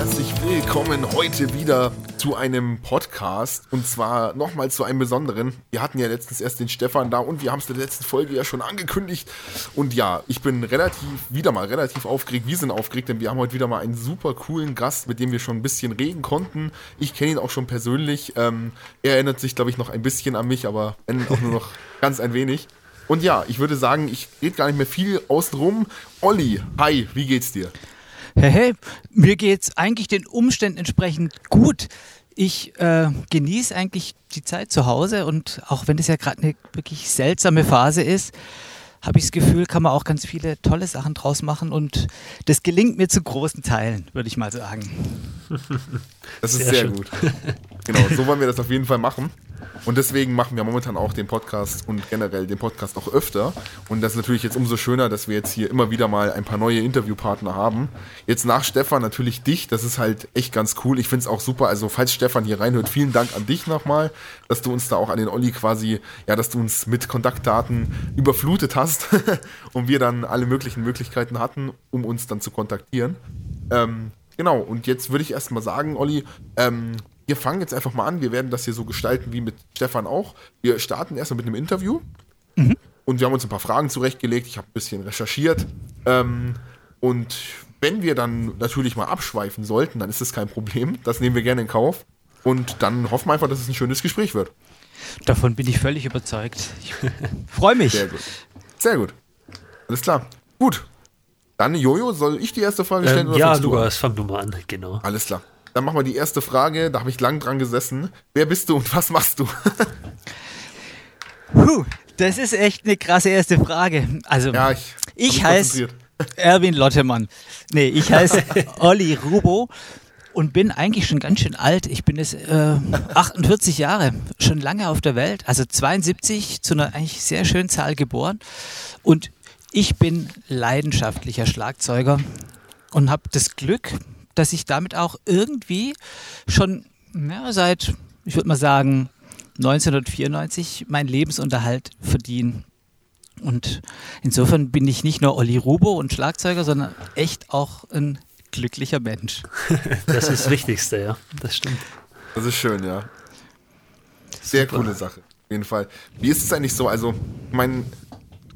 herzlich willkommen heute wieder zu einem Podcast und zwar nochmal zu einem besonderen. Wir hatten ja letztens erst den Stefan da und wir haben es in der letzten Folge ja schon angekündigt. Und ja, ich bin relativ, wieder mal relativ aufgeregt. Wir sind aufgeregt, denn wir haben heute wieder mal einen super coolen Gast, mit dem wir schon ein bisschen reden konnten. Ich kenne ihn auch schon persönlich. Ähm, er erinnert sich, glaube ich, noch ein bisschen an mich, aber auch nur noch ganz ein wenig. Und ja, ich würde sagen, ich rede gar nicht mehr viel außenrum. Olli, hi, wie geht's dir? Hey, hey, mir geht's eigentlich den Umständen entsprechend gut. Ich äh, genieße eigentlich die Zeit zu Hause und auch wenn es ja gerade eine wirklich seltsame Phase ist, habe ich das Gefühl, kann man auch ganz viele tolle Sachen draus machen und das gelingt mir zu großen Teilen, würde ich mal sagen. Das ist sehr, sehr gut. Genau, so wollen wir das auf jeden Fall machen. Und deswegen machen wir momentan auch den Podcast und generell den Podcast auch öfter. Und das ist natürlich jetzt umso schöner, dass wir jetzt hier immer wieder mal ein paar neue Interviewpartner haben. Jetzt nach Stefan natürlich dich. Das ist halt echt ganz cool. Ich finde es auch super. Also falls Stefan hier reinhört, vielen Dank an dich nochmal, dass du uns da auch an den Olli quasi, ja, dass du uns mit Kontaktdaten überflutet hast und wir dann alle möglichen Möglichkeiten hatten, um uns dann zu kontaktieren. Ähm, genau. Und jetzt würde ich erstmal sagen, Olli, ähm, wir fangen jetzt einfach mal an. Wir werden das hier so gestalten wie mit Stefan auch. Wir starten erstmal mit einem Interview. Mhm. Und wir haben uns ein paar Fragen zurechtgelegt. Ich habe ein bisschen recherchiert. Ähm, und wenn wir dann natürlich mal abschweifen sollten, dann ist das kein Problem. Das nehmen wir gerne in Kauf. Und dann hoffen wir einfach, dass es ein schönes Gespräch wird. Davon bin ich völlig überzeugt. Ich freue mich. Sehr gut. Sehr gut. Alles klar. Gut. Dann, Jojo, soll ich die erste Frage stellen? Ähm, ja, Lukas, fang du mal an. Genau. Alles klar. Dann machen wir die erste Frage. Da habe ich lang dran gesessen. Wer bist du und was machst du? Puh, das ist echt eine krasse erste Frage. Also, ja, ich, ich heiße Erwin Lottemann. Nee, ich heiße Olli Rubo und bin eigentlich schon ganz schön alt. Ich bin jetzt äh, 48 Jahre, schon lange auf der Welt, also 72 zu einer eigentlich sehr schönen Zahl geboren. Und ich bin leidenschaftlicher Schlagzeuger und habe das Glück, dass ich damit auch irgendwie schon ja, seit, ich würde mal sagen, 1994 meinen Lebensunterhalt verdiene. Und insofern bin ich nicht nur Olli Rubo und Schlagzeuger, sondern echt auch ein glücklicher Mensch. Das ist das Wichtigste, ja. Das stimmt. Das ist schön, ja. Sehr Super. coole Sache. Auf jeden Fall. Wie ist es eigentlich so? Also, mein,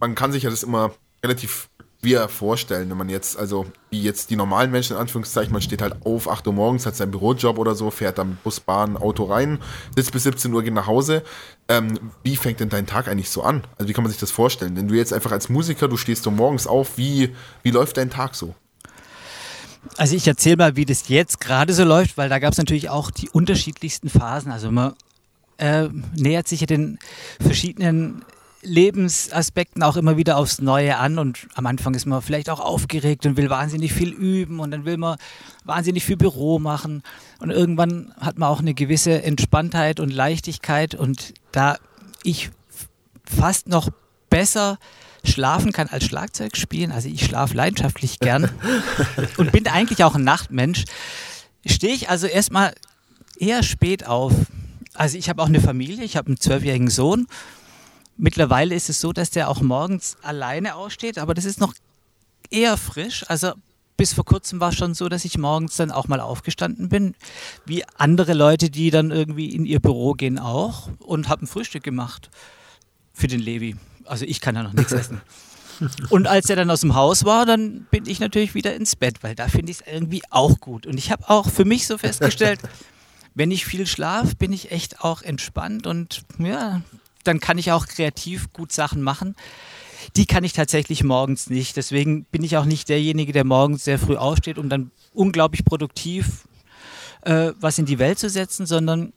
man kann sich ja das immer relativ wir vorstellen, wenn man jetzt, also wie jetzt die normalen Menschen in Anführungszeichen, man steht halt auf, 8 Uhr morgens, hat seinen Bürojob oder so, fährt dann Bus, Bahn, Auto rein, sitzt bis 17 Uhr, geht nach Hause. Ähm, wie fängt denn dein Tag eigentlich so an? Also wie kann man sich das vorstellen? Wenn du jetzt einfach als Musiker, du stehst so morgens auf, wie, wie läuft dein Tag so? Also ich erzähle mal, wie das jetzt gerade so läuft, weil da gab es natürlich auch die unterschiedlichsten Phasen. Also man äh, nähert sich ja den verschiedenen Lebensaspekten auch immer wieder aufs Neue an und am Anfang ist man vielleicht auch aufgeregt und will wahnsinnig viel üben und dann will man wahnsinnig viel Büro machen und irgendwann hat man auch eine gewisse Entspanntheit und Leichtigkeit und da ich fast noch besser schlafen kann als Schlagzeug spielen, also ich schlafe leidenschaftlich gern und bin eigentlich auch ein Nachtmensch, stehe ich also erstmal eher spät auf. Also ich habe auch eine Familie, ich habe einen zwölfjährigen Sohn Mittlerweile ist es so, dass der auch morgens alleine aussteht, aber das ist noch eher frisch. Also bis vor kurzem war es schon so, dass ich morgens dann auch mal aufgestanden bin, wie andere Leute, die dann irgendwie in ihr Büro gehen auch und habe ein Frühstück gemacht für den Levi. Also ich kann ja noch nichts essen. Und als er dann aus dem Haus war, dann bin ich natürlich wieder ins Bett, weil da finde ich es irgendwie auch gut. Und ich habe auch für mich so festgestellt, wenn ich viel schlafe, bin ich echt auch entspannt und ja, dann kann ich auch kreativ gut Sachen machen. Die kann ich tatsächlich morgens nicht. Deswegen bin ich auch nicht derjenige, der morgens sehr früh aufsteht, um dann unglaublich produktiv äh, was in die Welt zu setzen, sondern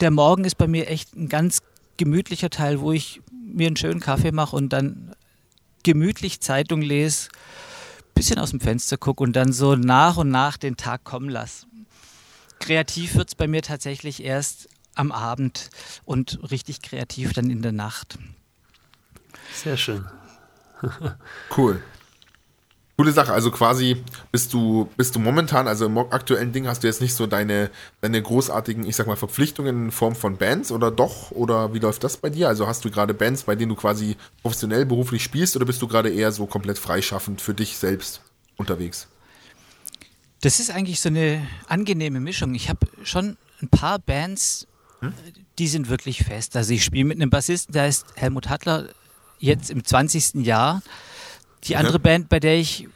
der Morgen ist bei mir echt ein ganz gemütlicher Teil, wo ich mir einen schönen Kaffee mache und dann gemütlich Zeitung lese, bisschen aus dem Fenster gucke und dann so nach und nach den Tag kommen lasse. Kreativ wird es bei mir tatsächlich erst am Abend und richtig kreativ dann in der Nacht. Sehr schön. cool. Coole Sache, also quasi bist du, bist du momentan, also im aktuellen Ding hast du jetzt nicht so deine, deine großartigen, ich sag mal, Verpflichtungen in Form von Bands oder doch? Oder wie läuft das bei dir? Also hast du gerade Bands, bei denen du quasi professionell beruflich spielst oder bist du gerade eher so komplett freischaffend für dich selbst unterwegs? Das ist eigentlich so eine angenehme Mischung. Ich habe schon ein paar Bands, hm? die sind wirklich fest. Also ich spiele mit einem Bassisten, der heißt Helmut Hattler, jetzt im 20. Jahr. Die andere ja. Band, bei der ich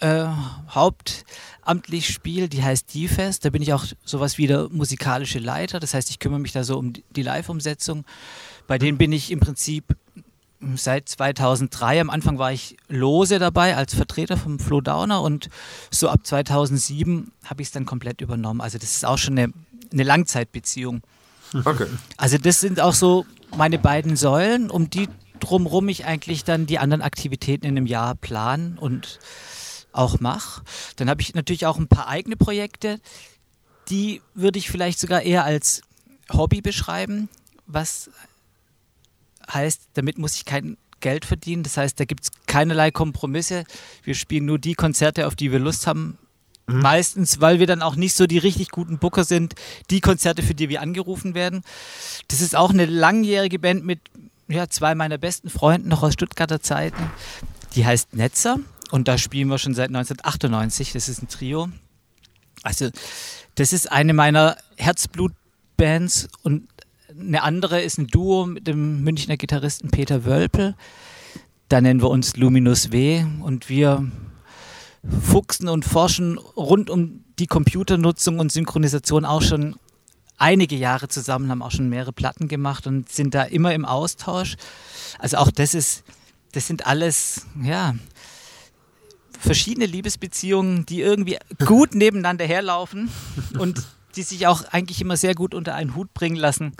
äh, hauptamtlich spiele, die heißt D-Fest. Da bin ich auch sowas wie der musikalische Leiter. Das heißt, ich kümmere mich da so um die Live-Umsetzung. Bei denen bin ich im Prinzip seit 2003. Am Anfang war ich lose dabei als Vertreter vom Flo Downer und so ab 2007 habe ich es dann komplett übernommen. Also das ist auch schon eine, eine Langzeitbeziehung. Okay. Also das sind auch so meine beiden Säulen, um die drumherum ich eigentlich dann die anderen Aktivitäten in einem Jahr plan und auch mache. Dann habe ich natürlich auch ein paar eigene Projekte, die würde ich vielleicht sogar eher als Hobby beschreiben, was heißt, damit muss ich kein Geld verdienen. Das heißt, da gibt es keinerlei Kompromisse. Wir spielen nur die Konzerte, auf die wir Lust haben. Mhm. Meistens, weil wir dann auch nicht so die richtig guten Booker sind, die Konzerte, für die wir angerufen werden. Das ist auch eine langjährige Band mit ja, zwei meiner besten Freunden noch aus Stuttgarter Zeiten. Die heißt Netzer und da spielen wir schon seit 1998. Das ist ein Trio. Also, das ist eine meiner Herzblutbands und eine andere ist ein Duo mit dem Münchner Gitarristen Peter Wölpel. Da nennen wir uns Luminous W und wir fuchsen und forschen rund um die Computernutzung und Synchronisation auch schon einige Jahre zusammen, haben auch schon mehrere Platten gemacht und sind da immer im Austausch. Also auch das ist, das sind alles, ja, verschiedene Liebesbeziehungen, die irgendwie gut nebeneinander herlaufen und die sich auch eigentlich immer sehr gut unter einen Hut bringen lassen.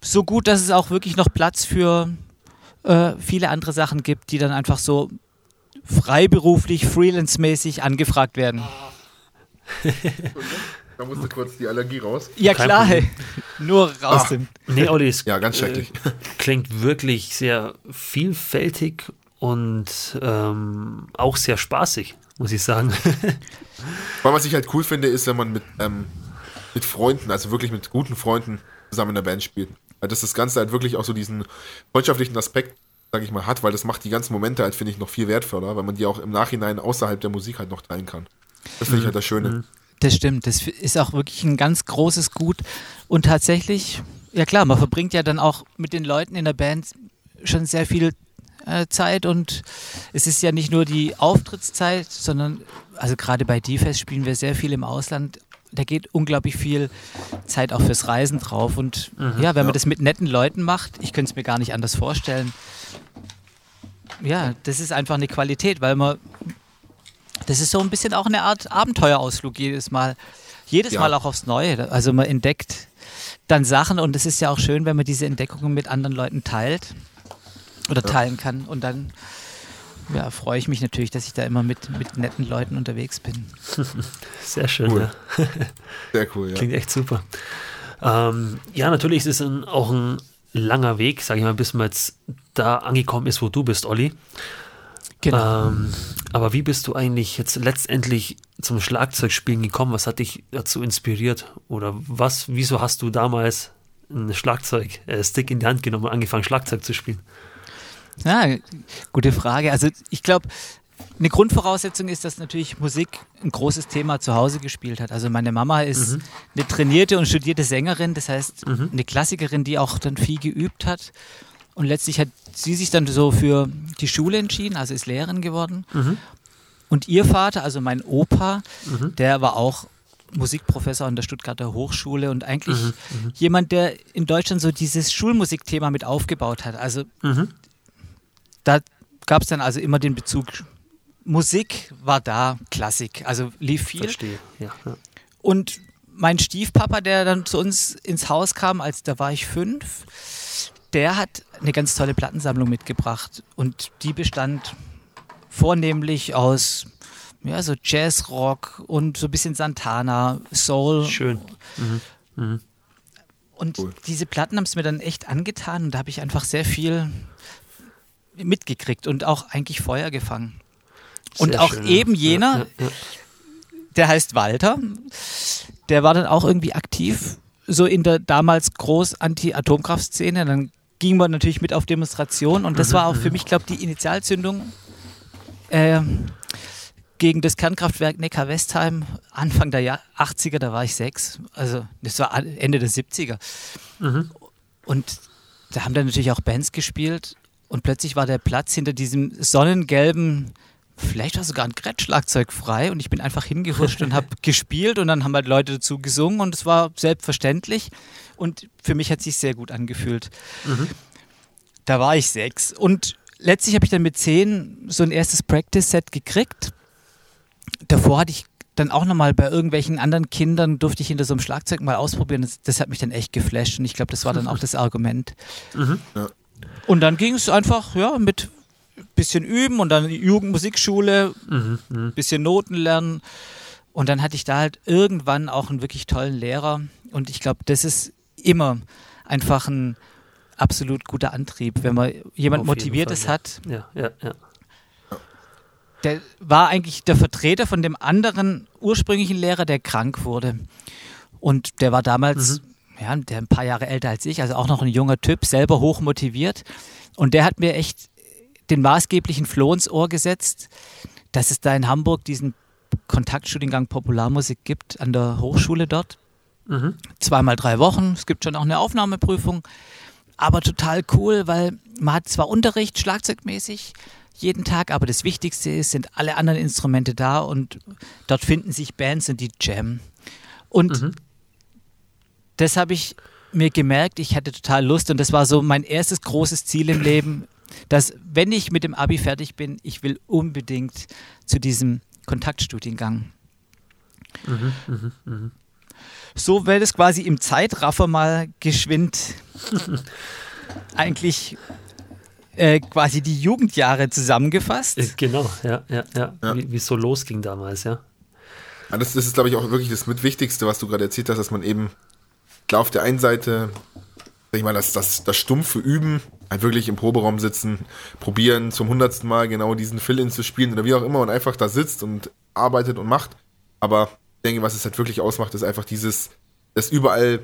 So gut, dass es auch wirklich noch Platz für äh, viele andere Sachen gibt, die dann einfach so freiberuflich, freelance-mäßig angefragt werden. Da musste kurz die Allergie raus. Ja, Kein klar, hey. nur raus. Ach, nee, Olli, es ja, ganz schrecklich. Äh, klingt wirklich sehr vielfältig und ähm, auch sehr spaßig, muss ich sagen. Weil was ich halt cool finde, ist, wenn man mit, ähm, mit Freunden, also wirklich mit guten Freunden zusammen in der Band spielt. Weil das das Ganze halt wirklich auch so diesen freundschaftlichen Aspekt, sag ich mal, hat, weil das macht die ganzen Momente halt, finde ich, noch viel wertvoller, weil man die auch im Nachhinein außerhalb der Musik halt noch teilen kann. Das finde ich halt das Schöne. Mhm. Das stimmt, das ist auch wirklich ein ganz großes Gut. Und tatsächlich, ja klar, man verbringt ja dann auch mit den Leuten in der Band schon sehr viel äh, Zeit und es ist ja nicht nur die Auftrittszeit, sondern also gerade bei D-Fest spielen wir sehr viel im Ausland. Da geht unglaublich viel Zeit auch fürs Reisen drauf. Und mhm, ja, wenn ja. man das mit netten Leuten macht, ich könnte es mir gar nicht anders vorstellen. Ja, das ist einfach eine Qualität, weil man das ist so ein bisschen auch eine Art Abenteuerausflug jedes Mal. Jedes ja. Mal auch aufs Neue. Also man entdeckt dann Sachen und es ist ja auch schön, wenn man diese Entdeckungen mit anderen Leuten teilt oder teilen kann. Und dann ja, freue ich mich natürlich, dass ich da immer mit, mit netten Leuten unterwegs bin. Sehr schön, cool. ja. Sehr cool, ja. Klingt echt super. Ähm, ja, natürlich ist es ein, auch ein langer Weg, sage ich mal, bis man jetzt da angekommen ist, wo du bist, Olli. Genau. Ähm, aber wie bist du eigentlich jetzt letztendlich zum Schlagzeugspielen gekommen? Was hat dich dazu inspiriert? Oder was, wieso hast du damals ein Schlagzeug-Stick äh, in die Hand genommen und angefangen, Schlagzeug zu spielen? Ja, gute Frage. Also ich glaube, eine Grundvoraussetzung ist, dass natürlich Musik ein großes Thema zu Hause gespielt hat. Also meine Mama ist mhm. eine trainierte und studierte Sängerin, das heißt mhm. eine Klassikerin, die auch dann viel geübt hat. Und letztlich hat sie sich dann so für die Schule entschieden, also ist Lehrerin geworden. Mhm. Und ihr Vater, also mein Opa, mhm. der war auch Musikprofessor an der Stuttgarter Hochschule und eigentlich mhm. mhm. jemand, der in Deutschland so dieses Schulmusikthema mit aufgebaut hat. Also mhm. da gab es dann also immer den Bezug, Musik war da, Klassik, also lief viel. Verstehe, ja. ja. Und mein Stiefpapa, der dann zu uns ins Haus kam, als da war ich fünf, der hat eine ganz tolle Plattensammlung mitgebracht und die bestand vornehmlich aus ja, so Jazzrock und so ein bisschen Santana, Soul. Schön. Mhm. Mhm. Und cool. diese Platten haben es mir dann echt angetan und da habe ich einfach sehr viel mitgekriegt und auch eigentlich Feuer gefangen. Sehr und auch schön, eben jener, ja, ja. der heißt Walter, der war dann auch irgendwie aktiv, so in der damals groß Anti-Atomkraft-Szene. Dann ging man natürlich mit auf Demonstrationen und das war auch für mich, glaube ich, die Initialzündung, äh, gegen das Kernkraftwerk Neckar-Westheim, Anfang der Jahr 80er, da war ich sechs, also das war Ende der 70er. Mhm. Und da haben dann natürlich auch Bands gespielt und plötzlich war der Platz hinter diesem sonnengelben, vielleicht war sogar ein Grettschlagzeug frei und ich bin einfach hingehuscht und habe gespielt und dann haben halt Leute dazu gesungen und es war selbstverständlich und für mich hat es sich sehr gut angefühlt. Mhm. Da war ich sechs und letztlich habe ich dann mit zehn so ein erstes Practice-Set gekriegt. Davor hatte ich dann auch nochmal bei irgendwelchen anderen Kindern durfte ich hinter so einem Schlagzeug mal ausprobieren. Das, das hat mich dann echt geflasht und ich glaube, das war dann auch das Argument. Mhm. Ja. Und dann ging es einfach, ja, mit bisschen üben und dann Jugendmusikschule, mhm, mh. bisschen Noten lernen. Und dann hatte ich da halt irgendwann auch einen wirklich tollen Lehrer. Und ich glaube, das ist immer einfach ein absolut guter Antrieb, wenn man jemand Motiviertes Fall, hat. Ja, ja, ja. Der war eigentlich der Vertreter von dem anderen ursprünglichen Lehrer, der krank wurde. Und der war damals, mhm. ja, der ein paar Jahre älter als ich, also auch noch ein junger Typ, selber hoch motiviert. Und der hat mir echt den maßgeblichen Floh ins Ohr gesetzt, dass es da in Hamburg diesen Kontaktstudiengang Popularmusik gibt an der Hochschule dort. Mhm. Zweimal drei Wochen. Es gibt schon auch eine Aufnahmeprüfung aber total cool, weil man hat zwar Unterricht schlagzeugmäßig jeden Tag, aber das Wichtigste ist, sind alle anderen Instrumente da und dort finden sich Bands und die Jam. Und mhm. das habe ich mir gemerkt, ich hatte total Lust und das war so mein erstes großes Ziel im Leben, dass wenn ich mit dem Abi fertig bin, ich will unbedingt zu diesem Kontaktstudiengang. Mhm, mh, mh so wird es quasi im Zeitraffer mal geschwind eigentlich äh, quasi die Jugendjahre zusammengefasst. Äh, genau, ja, ja, ja. ja. Wie es so losging damals, ja. ja das, das, ist, glaube ich, auch wirklich das Mitwichtigste, was du gerade erzählt hast, dass man eben, klar, auf der einen Seite, sag ich mal, das, das, das stumpfe Üben, halt wirklich im Proberaum sitzen, probieren, zum hundertsten Mal genau diesen Fill-In zu spielen oder wie auch immer und einfach da sitzt und arbeitet und macht. Aber denke, was es halt wirklich ausmacht, ist einfach dieses, dass überall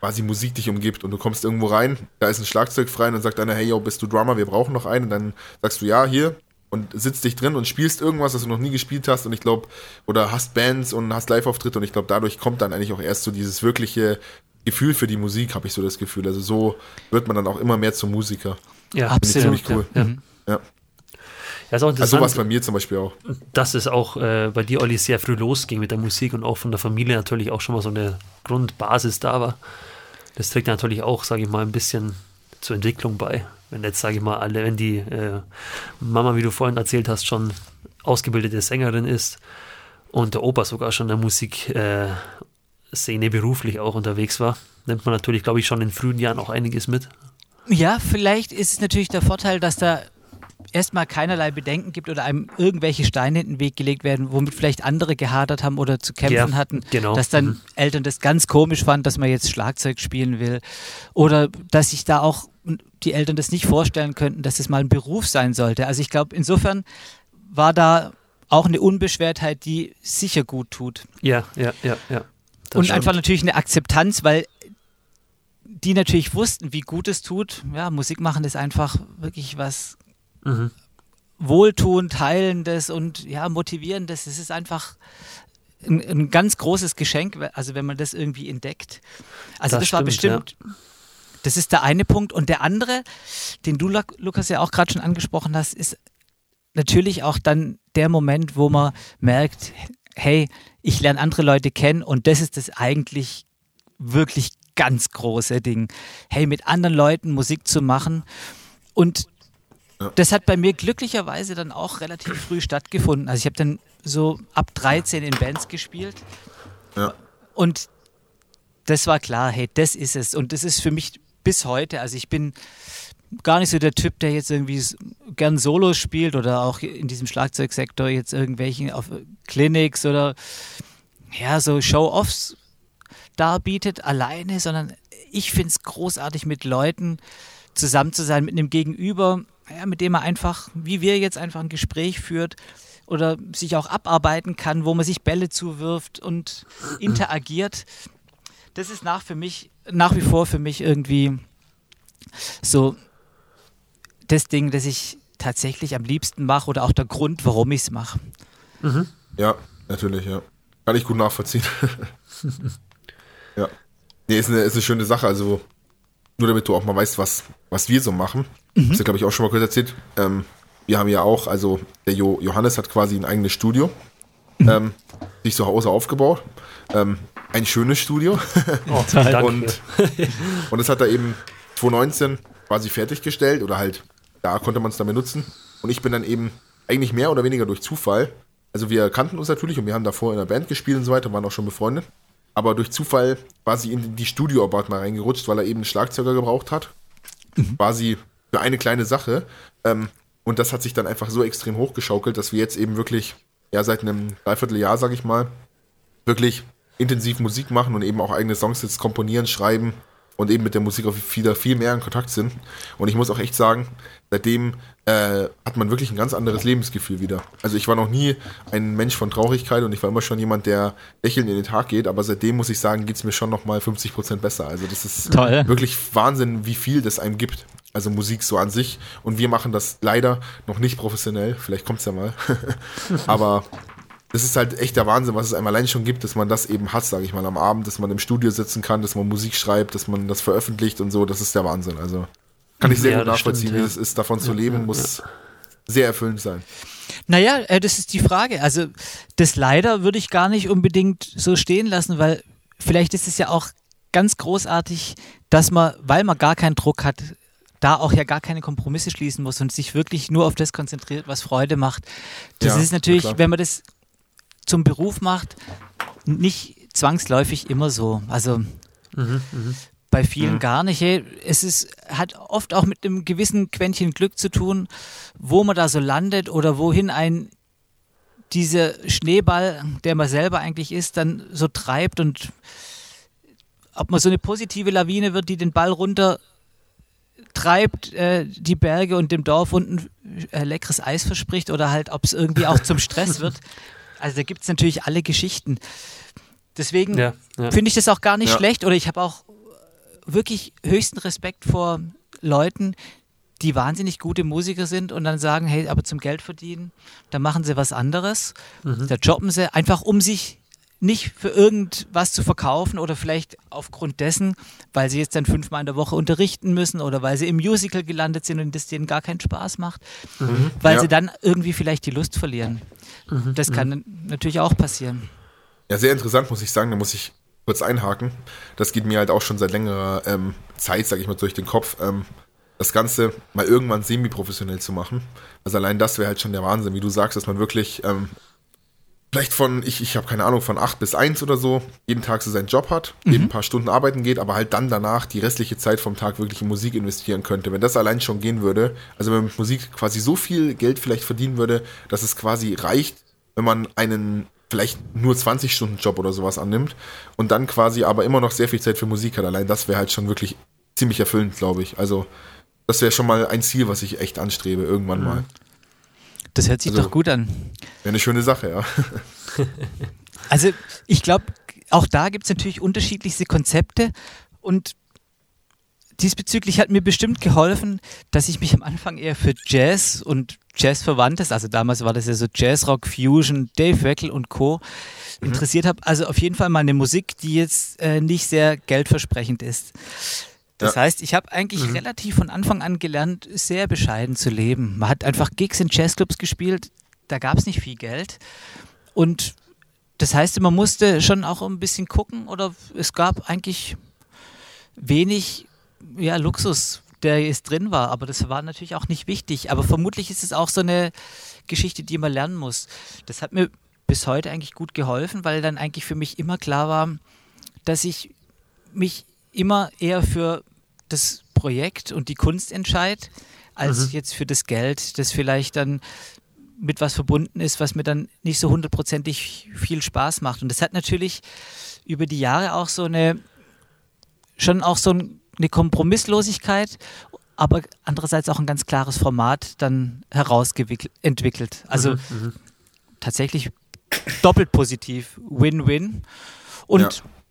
quasi Musik dich umgibt und du kommst irgendwo rein, da ist ein Schlagzeug frei und dann sagt einer, hey, yo, bist du Drummer, wir brauchen noch einen und dann sagst du, ja, hier und sitzt dich drin und spielst irgendwas, das du noch nie gespielt hast und ich glaube, oder hast Bands und hast Live-Auftritte und ich glaube, dadurch kommt dann eigentlich auch erst so dieses wirkliche Gefühl für die Musik, habe ich so das Gefühl. Also so wird man dann auch immer mehr zum Musiker. Ja, absolut. Cool. Ja, ja. ja. Ja, ist auch interessant. Also sowas bei mir zum Beispiel auch. Dass es auch äh, bei dir, Olli, sehr früh losging mit der Musik und auch von der Familie natürlich auch schon mal so eine Grundbasis da war. Das trägt natürlich auch, sage ich mal, ein bisschen zur Entwicklung bei. Wenn jetzt, sage ich mal, alle, wenn die äh, Mama, wie du vorhin erzählt hast, schon ausgebildete Sängerin ist und der Opa sogar schon in der Musikszene äh, beruflich auch unterwegs war, nimmt man natürlich, glaube ich, schon in frühen Jahren auch einiges mit. Ja, vielleicht ist es natürlich der Vorteil, dass da erstmal keinerlei Bedenken gibt oder einem irgendwelche Steine in den Weg gelegt werden, womit vielleicht andere gehadert haben oder zu kämpfen ja, hatten, genau. dass dann mhm. Eltern das ganz komisch fanden, dass man jetzt Schlagzeug spielen will oder dass sich da auch die Eltern das nicht vorstellen könnten, dass es mal ein Beruf sein sollte. Also ich glaube, insofern war da auch eine Unbeschwertheit, die sicher gut tut. Ja, ja, ja, ja. Und stimmt. einfach natürlich eine Akzeptanz, weil die natürlich wussten, wie gut es tut. Ja, Musik machen ist einfach wirklich was mhm. wohltuend, heilendes und ja, motivierendes. Es ist einfach ein, ein, ganz großes Geschenk, also wenn man das irgendwie entdeckt. Also das, das war bestimmt. Ja. Das ist der eine Punkt. Und der andere, den du, Lukas, ja auch gerade schon angesprochen hast, ist natürlich auch dann der Moment, wo man merkt, hey, ich lerne andere Leute kennen und das ist das eigentlich wirklich ganz große Ding. Hey, mit anderen Leuten Musik zu machen und das hat bei mir glücklicherweise dann auch relativ früh stattgefunden. Also ich habe dann so ab 13 in Bands gespielt. Ja. Und das war klar, hey, das ist es. Und das ist für mich bis heute. Also ich bin gar nicht so der Typ, der jetzt irgendwie gern Solos spielt oder auch in diesem Schlagzeugsektor jetzt irgendwelchen auf Clinics oder ja, so Show-Offs darbietet alleine, sondern ich finde es großartig, mit Leuten zusammen zu sein, mit einem Gegenüber, ja, mit dem man einfach, wie wir jetzt einfach ein Gespräch führt oder sich auch abarbeiten kann, wo man sich Bälle zuwirft und interagiert. Das ist nach für mich, nach wie vor für mich irgendwie so das Ding, das ich tatsächlich am liebsten mache oder auch der Grund, warum ich es mache. Mhm. Ja, natürlich, ja. Kann ich gut nachvollziehen. ja. Nee, ist eine, ist eine schöne Sache. Also, nur damit du auch mal weißt, was, was wir so machen. Mhm. Das glaube ich, auch schon mal kurz erzählt. Ähm, wir haben ja auch, also der jo Johannes hat quasi ein eigenes Studio, mhm. ähm, sich zu Hause aufgebaut. Ähm, ein schönes Studio. Oh, und, und das hat er eben 2019 quasi fertiggestellt oder halt, da konnte man es dann benutzen. Und ich bin dann eben eigentlich mehr oder weniger durch Zufall, also wir kannten uns natürlich und wir haben davor in der Band gespielt und so weiter, waren auch schon befreundet. Aber durch Zufall quasi in die Studioarbeit mal reingerutscht, weil er eben einen Schlagzeuger gebraucht hat. Mhm. Quasi für eine kleine Sache. Ähm, und das hat sich dann einfach so extrem hochgeschaukelt, dass wir jetzt eben wirklich, ja, seit einem Dreivierteljahr, sag ich mal, wirklich intensiv Musik machen und eben auch eigene Songs jetzt komponieren, schreiben und eben mit der Musik auch wieder viel mehr in Kontakt sind. Und ich muss auch echt sagen, seitdem äh, hat man wirklich ein ganz anderes Lebensgefühl wieder. Also ich war noch nie ein Mensch von Traurigkeit und ich war immer schon jemand, der lächelnd in den Tag geht, aber seitdem muss ich sagen, geht es mir schon nochmal 50 Prozent besser. Also das ist Toll. wirklich Wahnsinn, wie viel das einem gibt. Also Musik so an sich. Und wir machen das leider noch nicht professionell. Vielleicht kommt es ja mal. aber das ist halt echt der Wahnsinn, was es einem allein schon gibt, dass man das eben hat, sage ich mal, am Abend, dass man im Studio sitzen kann, dass man Musik schreibt, dass man das veröffentlicht und so. Das ist der Wahnsinn. Also kann ich sehr ja, gut nachvollziehen, stimmt, ja. wie es ist. Davon zu leben, muss sehr erfüllend sein. Naja, äh, das ist die Frage. Also das leider würde ich gar nicht unbedingt so stehen lassen, weil vielleicht ist es ja auch ganz großartig, dass man, weil man gar keinen Druck hat, da auch ja gar keine Kompromisse schließen muss und sich wirklich nur auf das konzentriert, was Freude macht. Das ja, ist natürlich, wenn man das zum Beruf macht, nicht zwangsläufig immer so. Also mhm, mh. bei vielen mhm. gar nicht. Es ist, hat oft auch mit einem gewissen Quäntchen Glück zu tun, wo man da so landet oder wohin ein dieser Schneeball, der man selber eigentlich ist, dann so treibt und ob man so eine positive Lawine wird, die den Ball runter treibt, äh, die Berge und dem Dorf unten äh, leckeres Eis verspricht oder halt, ob es irgendwie auch zum Stress wird. Also da gibt es natürlich alle Geschichten. Deswegen ja, ja. finde ich das auch gar nicht ja. schlecht oder ich habe auch wirklich höchsten Respekt vor Leuten, die wahnsinnig gute Musiker sind und dann sagen, hey, aber zum Geld verdienen, da machen sie was anderes. Mhm. Da jobben sie einfach, um sich nicht für irgendwas zu verkaufen oder vielleicht aufgrund dessen, weil sie jetzt dann fünfmal in der Woche unterrichten müssen oder weil sie im Musical gelandet sind und das denen gar keinen Spaß macht, mhm. weil ja. sie dann irgendwie vielleicht die Lust verlieren. Mhm. Das kann mhm. natürlich auch passieren. Ja, sehr interessant, muss ich sagen. Da muss ich kurz einhaken. Das geht mir halt auch schon seit längerer ähm, Zeit, sage ich mal, durch den Kopf. Ähm, das Ganze mal irgendwann semi-professionell zu machen. Also allein das wäre halt schon der Wahnsinn, wie du sagst, dass man wirklich ähm, vielleicht von, ich, ich habe keine Ahnung, von 8 bis 1 oder so, jeden Tag so seinen Job hat, mhm. eben ein paar Stunden arbeiten geht, aber halt dann danach die restliche Zeit vom Tag wirklich in Musik investieren könnte. Wenn das allein schon gehen würde, also wenn man mit Musik quasi so viel Geld vielleicht verdienen würde, dass es quasi reicht, wenn man einen vielleicht nur 20 Stunden Job oder sowas annimmt und dann quasi aber immer noch sehr viel Zeit für Musik hat. Allein das wäre halt schon wirklich ziemlich erfüllend, glaube ich. Also das wäre schon mal ein Ziel, was ich echt anstrebe, irgendwann mhm. mal. Das hört sich also, doch gut an. Wäre eine schöne Sache, ja. also ich glaube, auch da gibt es natürlich unterschiedlichste Konzepte und diesbezüglich hat mir bestimmt geholfen, dass ich mich am Anfang eher für Jazz und Jazz-Verwandtes, also damals war das ja so Jazz-Rock, Fusion, Dave Weckel und Co. Mhm. interessiert habe. Also auf jeden Fall mal eine Musik, die jetzt äh, nicht sehr geldversprechend ist. Das ja. heißt, ich habe eigentlich mhm. relativ von Anfang an gelernt, sehr bescheiden zu leben. Man hat einfach Gigs in Jazzclubs gespielt, da gab es nicht viel Geld. Und das heißt, man musste schon auch ein bisschen gucken oder es gab eigentlich wenig ja, Luxus, der jetzt drin war, aber das war natürlich auch nicht wichtig. Aber vermutlich ist es auch so eine Geschichte, die man lernen muss. Das hat mir bis heute eigentlich gut geholfen, weil dann eigentlich für mich immer klar war, dass ich mich immer eher für das Projekt und die Kunst entscheide, als mhm. jetzt für das Geld, das vielleicht dann mit was verbunden ist, was mir dann nicht so hundertprozentig viel Spaß macht. Und das hat natürlich über die Jahre auch so eine, schon auch so eine Kompromisslosigkeit, aber andererseits auch ein ganz klares Format dann herausentwickelt. Also mhm, mhm. tatsächlich doppelt positiv, Win-Win. Und ja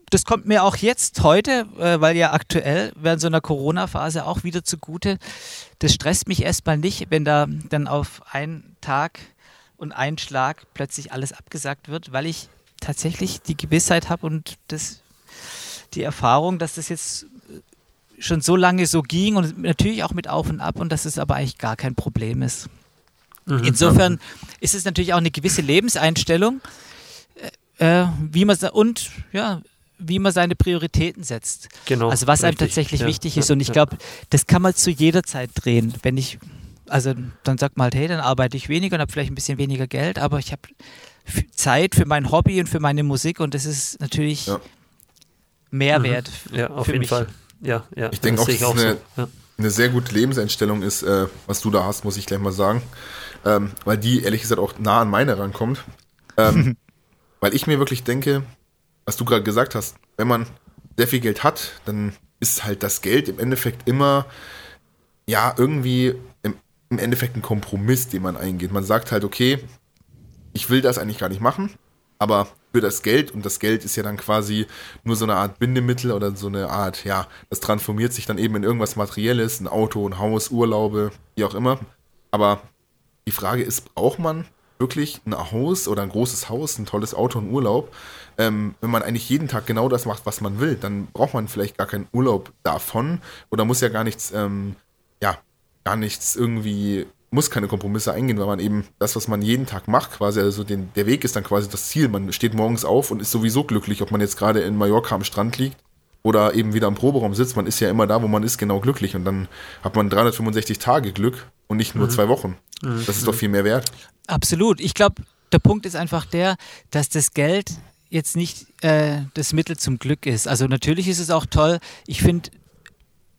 das kommt mir auch jetzt heute, äh, weil ja aktuell während so einer Corona-Phase auch wieder zugute. Das stresst mich erstmal nicht, wenn da dann auf einen Tag und ein Schlag plötzlich alles abgesagt wird, weil ich tatsächlich die Gewissheit habe und das, die Erfahrung, dass das jetzt schon so lange so ging und natürlich auch mit Auf und Ab und dass es aber eigentlich gar kein Problem ist. Mhm. Insofern ist es natürlich auch eine gewisse Lebenseinstellung, äh, äh wie man und ja, wie man seine Prioritäten setzt. Genau. Also was richtig. einem tatsächlich ja, wichtig ist. und ich glaube, das kann man zu jeder Zeit drehen. Wenn ich, also dann sagt man halt, hey, dann arbeite ich weniger und habe vielleicht ein bisschen weniger Geld, aber ich habe Zeit für mein Hobby und für meine Musik und das ist natürlich ja. Mehrwert. Mhm. Ja, auf jeden mich. Fall. Ja, ja. Ich denke auch, dass es eine, so. ja. eine, sehr gute Lebenseinstellung ist, äh, was du da hast, muss ich gleich mal sagen. Ähm, weil die ehrlich gesagt auch nah an meine rankommt. Ähm, weil ich mir wirklich denke, was du gerade gesagt hast, wenn man sehr viel Geld hat, dann ist halt das Geld im Endeffekt immer, ja, irgendwie im, im Endeffekt ein Kompromiss, den man eingeht. Man sagt halt, okay, ich will das eigentlich gar nicht machen, aber für das Geld, und das Geld ist ja dann quasi nur so eine Art Bindemittel oder so eine Art, ja, das transformiert sich dann eben in irgendwas Materielles, ein Auto, ein Haus, Urlaube, wie auch immer. Aber die Frage ist, braucht man wirklich ein Haus oder ein großes Haus, ein tolles Auto und Urlaub? Ähm, wenn man eigentlich jeden Tag genau das macht, was man will, dann braucht man vielleicht gar keinen Urlaub davon oder muss ja gar nichts, ähm, ja, gar nichts irgendwie muss keine Kompromisse eingehen, weil man eben das, was man jeden Tag macht, quasi, also den, der Weg ist dann quasi das Ziel. Man steht morgens auf und ist sowieso glücklich, ob man jetzt gerade in Mallorca am Strand liegt oder eben wieder im Proberaum sitzt. Man ist ja immer da, wo man ist, genau glücklich. Und dann hat man 365 Tage Glück und nicht nur mhm. zwei Wochen. Mhm. Das ist doch viel mehr wert. Absolut. Ich glaube, der Punkt ist einfach der, dass das Geld jetzt nicht äh, das Mittel zum Glück ist. Also natürlich ist es auch toll. Ich finde,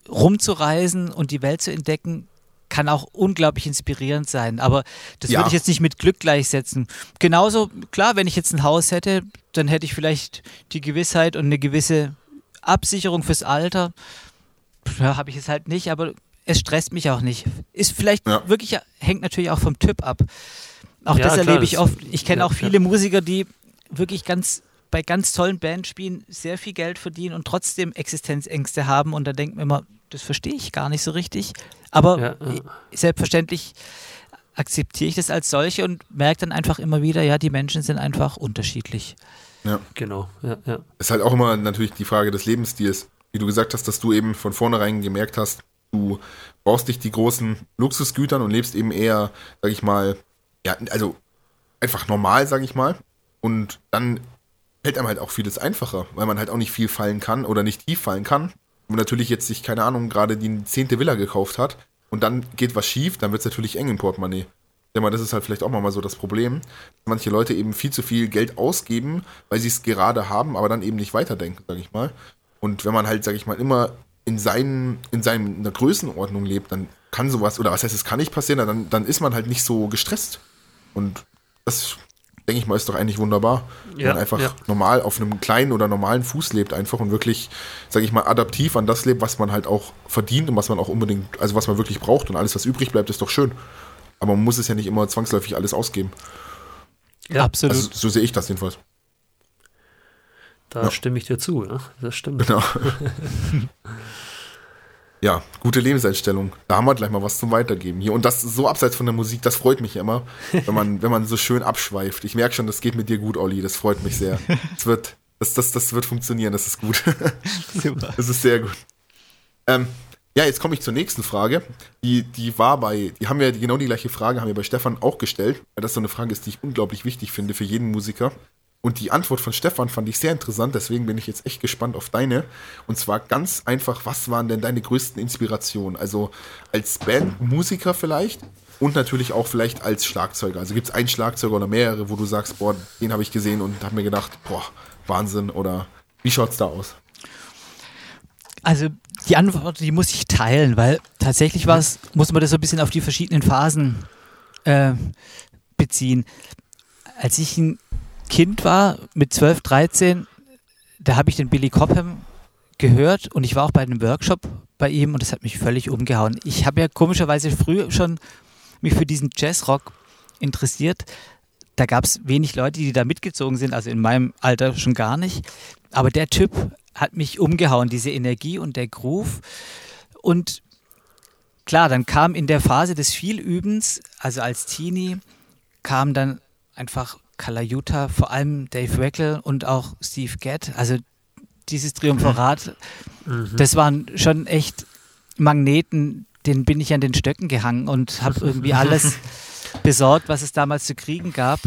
rumzureisen und die Welt zu entdecken, kann auch unglaublich inspirierend sein. Aber das ja. würde ich jetzt nicht mit Glück gleichsetzen. Genauso, klar, wenn ich jetzt ein Haus hätte, dann hätte ich vielleicht die Gewissheit und eine gewisse Absicherung fürs Alter. Ja, habe ich es halt nicht, aber es stresst mich auch nicht. Ist vielleicht ja. wirklich, hängt natürlich auch vom Typ ab. Auch ja, das klar, erlebe ich oft. Ich kenne auch viele Musiker, die wirklich ganz bei ganz tollen Bands spielen, sehr viel Geld verdienen und trotzdem Existenzängste haben. Und da denkt man immer, das verstehe ich gar nicht so richtig. Aber ja, ja. selbstverständlich akzeptiere ich das als solche und merke dann einfach immer wieder, ja, die Menschen sind einfach unterschiedlich. Ja, genau. Ja, ja. Ist halt auch immer natürlich die Frage des Lebensstils. Wie du gesagt hast, dass du eben von vornherein gemerkt hast, du brauchst nicht die großen Luxusgütern und lebst eben eher, sag ich mal, ja, also einfach normal, sag ich mal. Und dann fällt einem halt auch vieles einfacher, weil man halt auch nicht viel fallen kann oder nicht tief fallen kann und natürlich jetzt sich, keine Ahnung, gerade die zehnte Villa gekauft hat und dann geht was schief, dann wird es natürlich eng im Portemonnaie. Ja, mal, das ist halt vielleicht auch mal so das Problem. Manche Leute eben viel zu viel Geld ausgeben, weil sie es gerade haben, aber dann eben nicht weiterdenken, sag ich mal. Und wenn man halt, sag ich mal, immer in seinen, in seiner Größenordnung lebt, dann kann sowas, oder was heißt, es kann nicht passieren, dann, dann ist man halt nicht so gestresst. Und das denke ich mal, ist doch eigentlich wunderbar. Wenn ja, man einfach ja. normal auf einem kleinen oder normalen Fuß lebt einfach und wirklich, sage ich mal, adaptiv an das lebt, was man halt auch verdient und was man auch unbedingt, also was man wirklich braucht und alles, was übrig bleibt, ist doch schön. Aber man muss es ja nicht immer zwangsläufig alles ausgeben. Ja, absolut. Also, so sehe ich das jedenfalls. Da ja. stimme ich dir zu, ja? das stimmt. Genau. ja, gute Lebenseinstellung. Da haben wir gleich mal was zum Weitergeben hier. Und das so abseits von der Musik, das freut mich immer, wenn man, wenn man so schön abschweift. Ich merke schon, das geht mit dir gut, Olli. Das freut mich sehr. Das wird, das, das, das wird funktionieren, das ist gut. Super. Das ist sehr gut. Ähm, ja, jetzt komme ich zur nächsten Frage. Die, die war bei, die haben wir genau die gleiche Frage, haben wir bei Stefan auch gestellt, weil das so eine Frage ist, die ich unglaublich wichtig finde für jeden Musiker. Und die Antwort von Stefan fand ich sehr interessant, deswegen bin ich jetzt echt gespannt auf deine. Und zwar ganz einfach, was waren denn deine größten Inspirationen? Also als Bandmusiker vielleicht und natürlich auch vielleicht als Schlagzeuger. Also gibt es einen Schlagzeuger oder mehrere, wo du sagst, boah, den habe ich gesehen und habe mir gedacht, boah, Wahnsinn oder wie schaut es da aus? Also die Antwort, die muss ich teilen, weil tatsächlich war es, muss man das so ein bisschen auf die verschiedenen Phasen äh, beziehen. Als ich ein Kind war, mit 12, 13, da habe ich den Billy Cobham gehört und ich war auch bei einem Workshop bei ihm und das hat mich völlig umgehauen. Ich habe ja komischerweise früh schon mich für diesen Jazzrock interessiert. Da gab es wenig Leute, die da mitgezogen sind, also in meinem Alter schon gar nicht. Aber der Typ hat mich umgehauen, diese Energie und der Groove. Und klar, dann kam in der Phase des Vielübens, also als Teenie, kam dann einfach Kalajuta, vor allem Dave Weckl und auch Steve Gadd. Also dieses Triumphorat, mhm. das waren schon echt Magneten, den bin ich an den Stöcken gehangen und habe irgendwie alles besorgt, was es damals zu kriegen gab.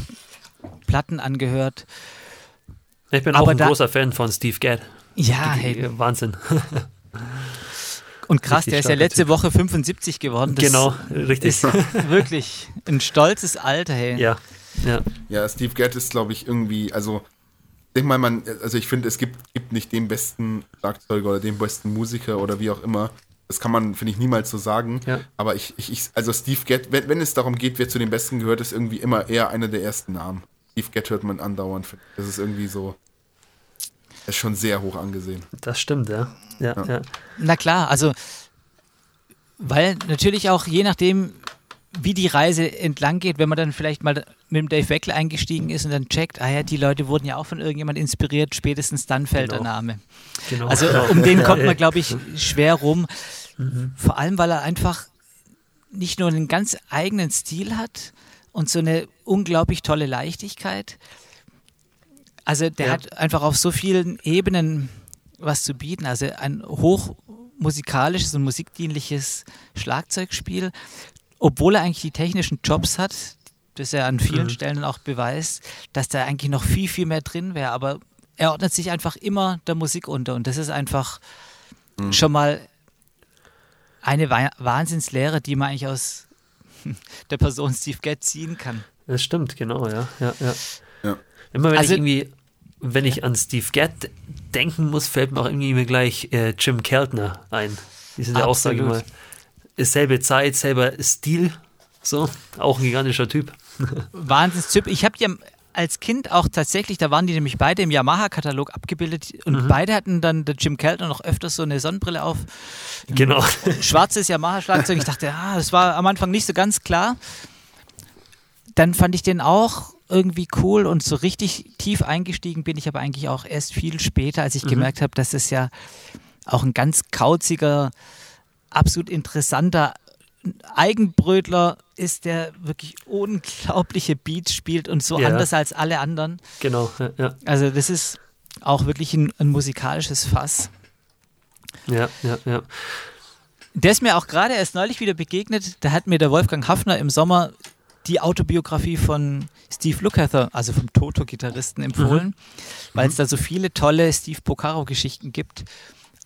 Platten angehört. Ich bin Aber auch ein großer Fan von Steve Gadd. Ja, hey. Wahnsinn. Und krass, richtig der ist ja letzte Woche 75 geworden. Das genau, richtig. Ist wirklich ein stolzes Alter, hey. Ja, ja. Ja, Steve Gadd ist, glaube ich, irgendwie, also ich meine, man, also ich finde, es gibt, gibt nicht den besten Schlagzeuger oder den besten Musiker oder wie auch immer. Das kann man, finde ich, niemals so sagen. Ja. Aber ich, ich, ich, also Steve Gadd, wenn, wenn es darum geht, wer zu den Besten gehört, ist irgendwie immer eher einer der ersten Namen. Steve Gadd hört man andauernd. Das ist irgendwie so, ist schon sehr hoch angesehen. Das stimmt, ja. Ja, ja. ja. Na klar, also, weil natürlich auch je nachdem, wie die Reise entlang geht, wenn man dann vielleicht mal mit dem Dave Weckl eingestiegen ist und dann checkt, ah ja, die Leute wurden ja auch von irgendjemand inspiriert, spätestens dann fällt genau. der Name. Genau. Also um den kommt man, glaube ich, schwer rum. Mhm. Vor allem, weil er einfach nicht nur einen ganz eigenen Stil hat und so eine unglaublich tolle Leichtigkeit. Also der ja. hat einfach auf so vielen Ebenen was zu bieten. Also ein hochmusikalisches und musikdienliches Schlagzeugspiel, obwohl er eigentlich die technischen Jobs hat, das er an vielen mhm. Stellen auch beweist, dass da eigentlich noch viel, viel mehr drin wäre. Aber er ordnet sich einfach immer der Musik unter und das ist einfach mhm. schon mal eine Wahnsinnslehre, die man eigentlich aus der Person Steve Gadd ziehen kann. Das stimmt, genau, ja. ja, ja. ja. Immer wenn also, ich irgendwie, wenn ich an Steve Gadd denken muss, fällt mir auch irgendwie gleich äh, Jim Keltner ein. Diese ja Aussage mal. Selbe Zeit, selber Stil, so, auch ein gigantischer Typ. Wahnsinnstyp. Ich habe ja als Kind auch tatsächlich, da waren die nämlich beide im Yamaha-Katalog abgebildet und mhm. beide hatten dann der Jim Keltner noch öfters so eine Sonnenbrille auf. Genau. Schwarzes Yamaha-Schlagzeug. Ich dachte, ja, das war am Anfang nicht so ganz klar. Dann fand ich den auch irgendwie cool und so richtig tief eingestiegen bin ich aber eigentlich auch erst viel später, als ich mhm. gemerkt habe, dass es ja auch ein ganz kauziger, absolut interessanter Eigenbrötler ist, der wirklich unglaubliche Beats spielt und so ja. anders als alle anderen. Genau, ja. Also das ist auch wirklich ein, ein musikalisches Fass. Ja, ja, ja. Der ist mir auch gerade erst neulich wieder begegnet. Da hat mir der Wolfgang Hafner im Sommer die Autobiografie von Steve Lukather, also vom Toto-Gitarristen, empfohlen, mhm. weil es mhm. da so viele tolle Steve Porcaro-Geschichten gibt.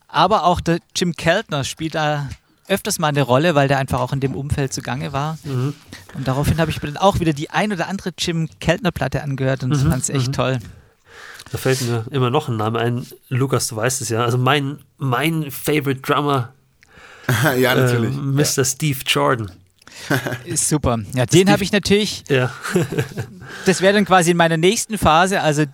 Aber auch der Jim Keltner spielt da öfters mal eine Rolle, weil der einfach auch in dem Umfeld zugange war. Mhm. Und daraufhin habe ich mir dann auch wieder die ein oder andere Jim Keltner-Platte angehört und mhm. fand es echt mhm. toll. Da fällt mir immer noch ein Name ein. Lukas, du weißt es ja. Also mein, mein Favorite Drummer, ja, natürlich. Äh, Mr. Ja. Steve Jordan. Ist super. Ja, den habe ich natürlich. Ja. das wäre dann quasi in meiner nächsten Phase, also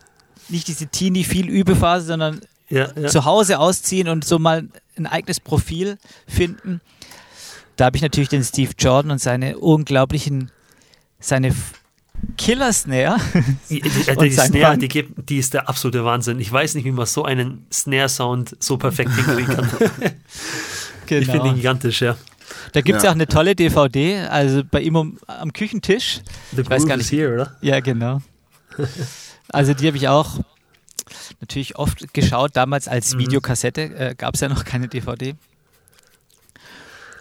nicht diese Teenie viel Übephase, sondern ja, ja. zu Hause ausziehen und so mal ein eigenes Profil finden. Da habe ich natürlich den Steve Jordan und seine unglaublichen, seine Killer-Snare. Die, die, die Snare, die, gibt, die ist der absolute Wahnsinn. Ich weiß nicht, wie man so einen Snare-Sound so perfekt hinkriegen kann. genau. Ich finde ihn gigantisch, ja. Da gibt es ja. auch eine tolle DVD, also bei ihm um, am Küchentisch. The ich weiß gar nicht. Here, oder? Ja, genau. Also die habe ich auch natürlich oft geschaut. Damals als mhm. Videokassette äh, gab es ja noch keine DVD.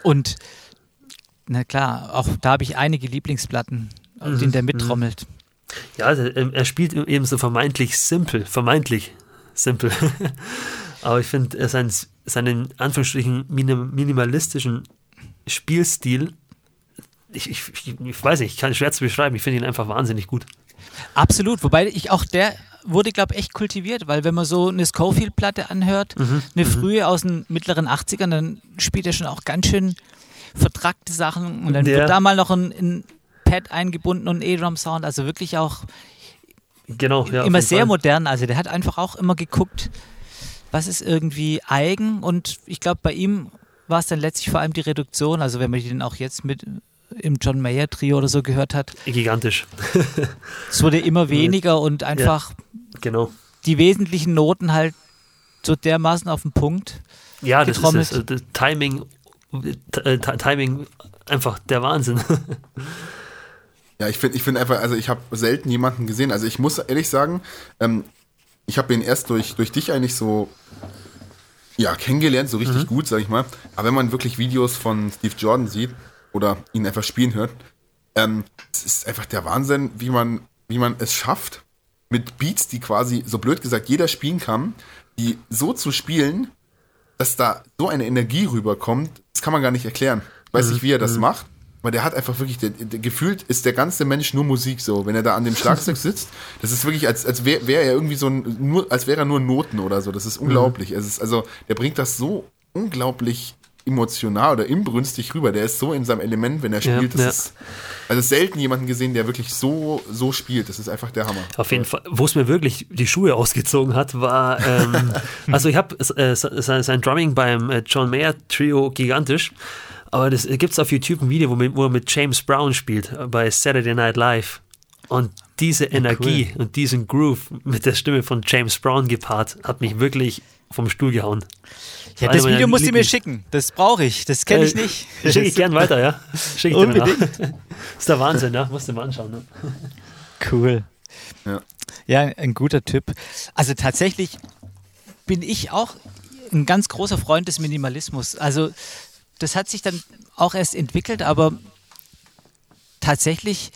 Und na klar, auch da habe ich einige Lieblingsplatten, auf denen der mhm. mittrommelt. Ja, also, ähm, er spielt eben so vermeintlich simpel, vermeintlich simpel. Aber ich finde sein, seinen Anführungsstrichen minimalistischen Spielstil, ich, ich, ich, weiß nicht, ich kann es schwer zu beschreiben, ich finde ihn einfach wahnsinnig gut. Absolut, wobei ich auch der wurde, glaube ich, echt kultiviert, weil wenn man so eine Schofield-Platte anhört, mhm, eine mhm. frühe aus den mittleren 80ern, dann spielt er schon auch ganz schön vertrackte Sachen und dann ja. wird da mal noch ein, ein Pad eingebunden und ein E-Drum-Sound, also wirklich auch genau, ja, immer sehr Fall. modern. Also der hat einfach auch immer geguckt, was ist irgendwie eigen und ich glaube, bei ihm war es dann letztlich vor allem die Reduktion, also wenn man den auch jetzt mit im John Mayer Trio oder so gehört hat. Gigantisch. es wurde immer weniger und einfach ja, genau. die wesentlichen Noten halt so dermaßen auf den Punkt. Ja, das getrommelt. ist es. Das Timing, äh, Timing einfach der Wahnsinn. Ja, ich finde ich find einfach, also ich habe selten jemanden gesehen. Also ich muss ehrlich sagen, ähm, ich habe ihn erst durch, durch dich eigentlich so ja, kennengelernt, so richtig mhm. gut, sag ich mal. Aber wenn man wirklich Videos von Steve Jordan sieht oder ihn einfach spielen hört, ähm, es ist einfach der Wahnsinn, wie man, wie man es schafft, mit Beats, die quasi, so blöd gesagt, jeder spielen kann, die so zu spielen, dass da so eine Energie rüberkommt, das kann man gar nicht erklären. Ich weiß mhm. nicht, wie er das mhm. macht, weil der hat einfach wirklich, der, der, gefühlt ist der ganze Mensch nur Musik so. Wenn er da an dem Schlagzeug sitzt, das ist wirklich, als, als wäre wär er irgendwie so ein, nur, als wäre er nur Noten oder so. Das ist mhm. unglaublich. Mhm. Es ist, also, der bringt das so unglaublich emotional oder inbrünstig rüber. Der ist so in seinem Element, wenn er spielt. Ja, ja. Ist, also selten jemanden gesehen, der wirklich so, so spielt. Das ist einfach der Hammer. Auf jeden Fall. Wo es mir wirklich die Schuhe ausgezogen hat, war, ähm, also ich habe äh, sein Drumming beim äh, John Mayer Trio gigantisch. Aber das gibt es auf YouTube ein Video, wo, mit, wo er mit James Brown spielt äh, bei Saturday Night Live. Und diese Energie cool. und diesen Groove mit der Stimme von James Brown gepaart hat mich wirklich vom Stuhl gehauen. Ja, das Video musst du mir schicken. Das brauche ich. Das kenne ich äh, nicht. Schicke ich gern weiter, ja. Schicke ich Unbedingt. dir nach. ist der Wahnsinn, ja. Musst du mal anschauen. Ne? Cool. Ja. ja, ein guter Tipp. Also tatsächlich bin ich auch ein ganz großer Freund des Minimalismus. Also das hat sich dann auch erst entwickelt, aber tatsächlich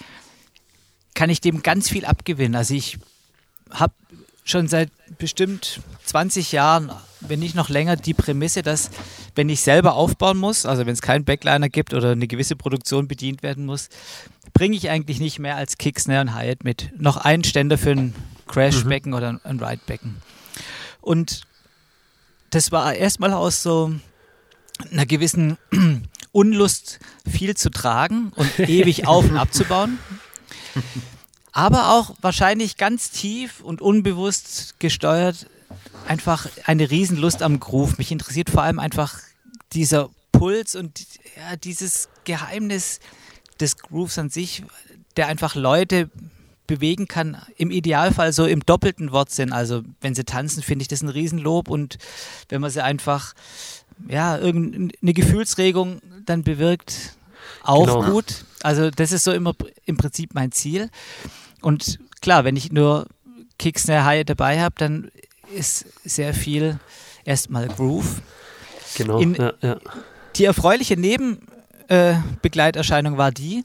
kann ich dem ganz viel abgewinnen. Also ich habe schon seit bestimmt 20 Jahren, wenn nicht noch länger, die Prämisse, dass wenn ich selber aufbauen muss, also wenn es keinen Backliner gibt oder eine gewisse Produktion bedient werden muss, bringe ich eigentlich nicht mehr als Kick, Snare und Hi-Hat mit. Noch einen Ständer für ein Crash-Becken mhm. oder ein Ride-Becken. Und das war erstmal aus so einer gewissen Unlust, viel zu tragen und ewig auf und abzubauen. Aber auch wahrscheinlich ganz tief und unbewusst gesteuert einfach eine Riesenlust am Groove. Mich interessiert vor allem einfach dieser Puls und ja, dieses Geheimnis des Grooves an sich, der einfach Leute bewegen kann, im Idealfall so im doppelten Wortsinn. Also wenn sie tanzen, finde ich das ein Riesenlob und wenn man sie einfach ja, irgendeine Gefühlsregung dann bewirkt, auch genau. gut. Also das ist so immer im Prinzip mein Ziel. Und klar, wenn ich nur Kick, Snare, High dabei habe, dann ist sehr viel erstmal Groove. Genau. In, ja, ja. Die erfreuliche Nebenbegleiterscheinung äh, war die,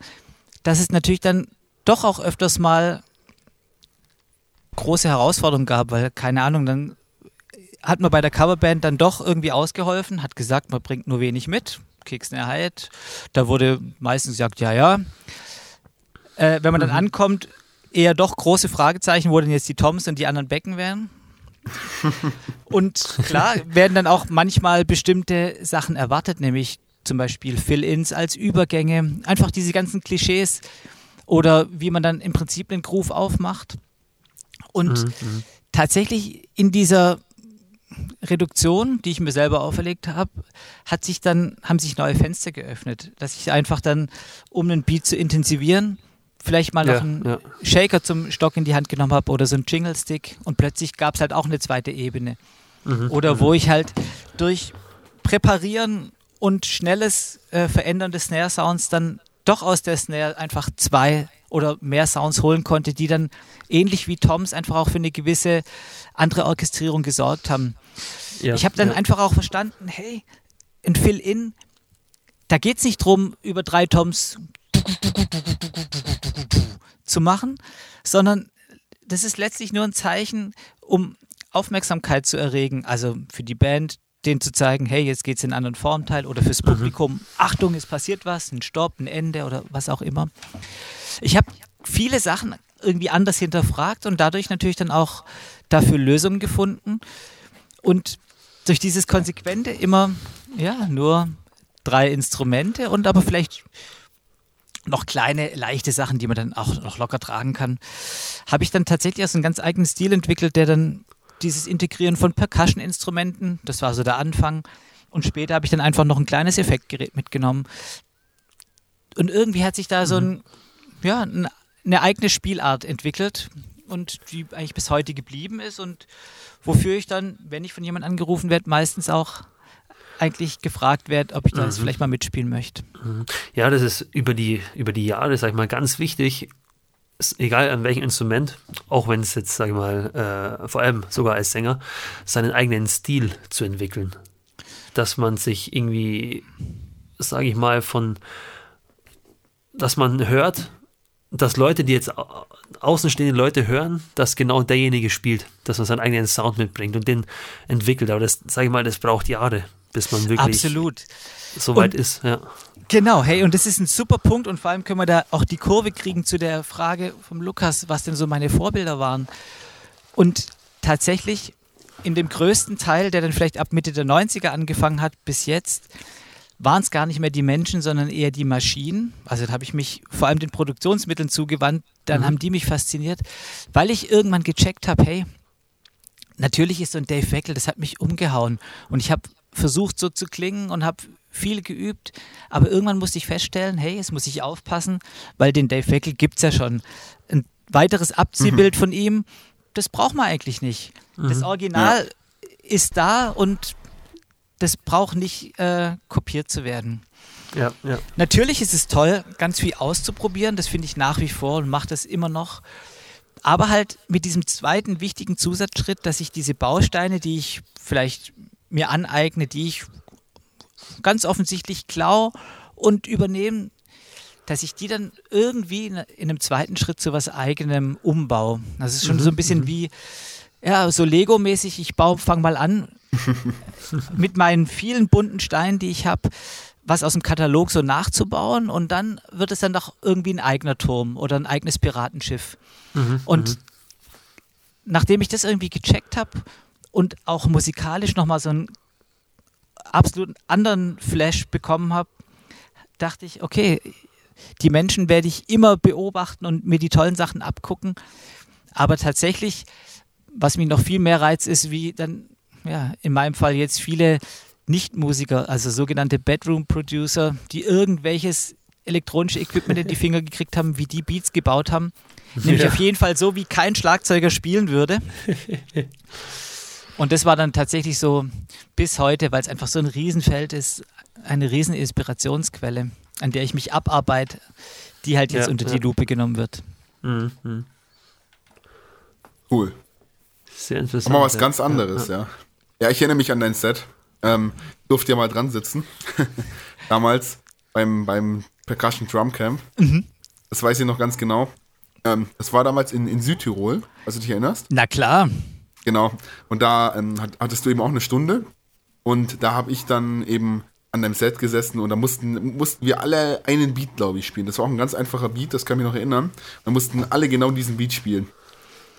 dass es natürlich dann doch auch öfters mal große Herausforderungen gab, weil, keine Ahnung, dann hat man bei der Coverband dann doch irgendwie ausgeholfen, hat gesagt, man bringt nur wenig mit, Keks eine Hyatt. Da wurde meistens gesagt, ja, ja. Äh, wenn man dann mhm. ankommt, eher doch große Fragezeichen, wo denn jetzt die Toms und die anderen Becken wären. und klar werden dann auch manchmal bestimmte Sachen erwartet, nämlich zum Beispiel Fill-Ins als Übergänge, einfach diese ganzen Klischees oder wie man dann im Prinzip einen Groove aufmacht. Und mhm. mhm. tatsächlich in dieser Reduktion, die ich mir selber auferlegt habe, hat sich dann, haben sich neue Fenster geöffnet, dass ich einfach dann, um einen Beat zu intensivieren, vielleicht mal noch ja, einen ja. Shaker zum Stock in die Hand genommen habe oder so einen Jingle-Stick und plötzlich gab es halt auch eine zweite Ebene. Mhm, oder mhm. wo ich halt durch Präparieren und schnelles äh, Verändern des Snare-Sounds dann doch aus der Snare einfach zwei oder mehr Sounds holen konnte, die dann ähnlich wie Toms einfach auch für eine gewisse andere Orchestrierung gesorgt haben. Ja, ich habe dann einfach auch verstanden, hey, ein Fill-In, da geht es nicht darum, über drei Toms zu machen, sondern das ist letztlich nur ein Zeichen, um Aufmerksamkeit zu erregen, also für die Band, denen zu zeigen, hey, jetzt geht es in einen anderen Formteil oder fürs mhm. Publikum, mhm. Achtung, es passiert was, ein Stopp, ein Ende oder was auch immer. Ich habe viele Sachen irgendwie anders hinterfragt und dadurch natürlich dann auch dafür Lösungen gefunden. Und durch dieses konsequente immer, ja, nur drei Instrumente und aber vielleicht noch kleine, leichte Sachen, die man dann auch noch locker tragen kann, habe ich dann tatsächlich erst einen ganz eigenen Stil entwickelt, der dann dieses Integrieren von Percussion-Instrumenten, das war so der Anfang. Und später habe ich dann einfach noch ein kleines Effektgerät mitgenommen. Und irgendwie hat sich da so ein, ja, eine eigene Spielart entwickelt und die eigentlich bis heute geblieben ist und wofür ich dann, wenn ich von jemandem angerufen werde, meistens auch eigentlich gefragt werde, ob ich da mhm. vielleicht mal mitspielen möchte. Mhm. Ja, das ist über die, über die Jahre, sag ich mal, ganz wichtig, egal an welchem Instrument, auch wenn es jetzt, sag ich mal, äh, vor allem sogar als Sänger, seinen eigenen Stil zu entwickeln. Dass man sich irgendwie, sage ich mal, von, dass man hört, dass Leute, die jetzt außenstehende Leute hören, dass genau derjenige spielt, dass man seinen eigenen Sound mitbringt und den entwickelt. Aber das, sage ich mal, das braucht Jahre, bis man wirklich Absolut. so weit und ist. Ja. Genau, hey, und das ist ein super Punkt und vor allem können wir da auch die Kurve kriegen zu der Frage vom Lukas, was denn so meine Vorbilder waren. Und tatsächlich in dem größten Teil, der dann vielleicht ab Mitte der 90er angefangen hat, bis jetzt, waren es gar nicht mehr die Menschen, sondern eher die Maschinen. Also da habe ich mich vor allem den Produktionsmitteln zugewandt, dann mhm. haben die mich fasziniert, weil ich irgendwann gecheckt habe, hey, natürlich ist so ein Dave Weckel, das hat mich umgehauen. Und ich habe versucht so zu klingen und habe viel geübt, aber irgendwann musste ich feststellen, hey, jetzt muss ich aufpassen, weil den Dave Weckel gibt es ja schon. Ein weiteres Abziehbild mhm. von ihm, das braucht man eigentlich nicht. Mhm. Das Original ja. ist da und das braucht nicht äh, kopiert zu werden. Ja, ja. Natürlich ist es toll, ganz viel auszuprobieren, das finde ich nach wie vor und mache das immer noch. Aber halt mit diesem zweiten wichtigen Zusatzschritt, dass ich diese Bausteine, die ich vielleicht mir aneigne, die ich ganz offensichtlich klau und übernehme, dass ich die dann irgendwie in, einem zweiten Schritt zu was eigenem umbaue. Das ist schon mhm. so ein bisschen wie, ja, so Lego-mäßig, ich baue, fang mal an mit meinen vielen bunten Steinen, die ich habe, was aus dem Katalog so nachzubauen und dann wird es dann doch irgendwie ein eigener Turm oder ein eigenes Piratenschiff. Mhm. Und mhm. nachdem ich das irgendwie gecheckt habe und auch musikalisch nochmal so einen absolut anderen Flash bekommen habe, dachte ich, okay, die Menschen werde ich immer beobachten und mir die tollen Sachen abgucken. Aber tatsächlich, was mich noch viel mehr reizt, ist, wie dann, ja, in meinem Fall jetzt viele Nichtmusiker, also sogenannte Bedroom-Producer, die irgendwelches elektronische Equipment in die Finger gekriegt haben, wie die Beats gebaut haben. Nämlich ja. auf jeden Fall so, wie kein Schlagzeuger spielen würde. Und das war dann tatsächlich so bis heute, weil es einfach so ein Riesenfeld ist, eine riesen Inspirationsquelle, an der ich mich abarbeite, die halt jetzt ja, unter ja. die Lupe genommen wird. Mhm. mhm. Cool. Sehr interessant. Aber was ganz anderes, ja. ja. ich erinnere mich an dein Set. Ähm, durfte ja mal dran sitzen. Damals beim, beim Percussion Drum Camp. Mhm. Das weiß ich noch ganz genau. Ähm, das war damals in, in Südtirol, falls du dich erinnerst. Na klar. Genau. Und da ähm, hattest du eben auch eine Stunde. Und da habe ich dann eben an deinem Set gesessen und da mussten, mussten wir alle einen Beat, glaube ich, spielen. Das war auch ein ganz einfacher Beat, das kann ich mich noch erinnern. Da mussten alle genau diesen Beat spielen.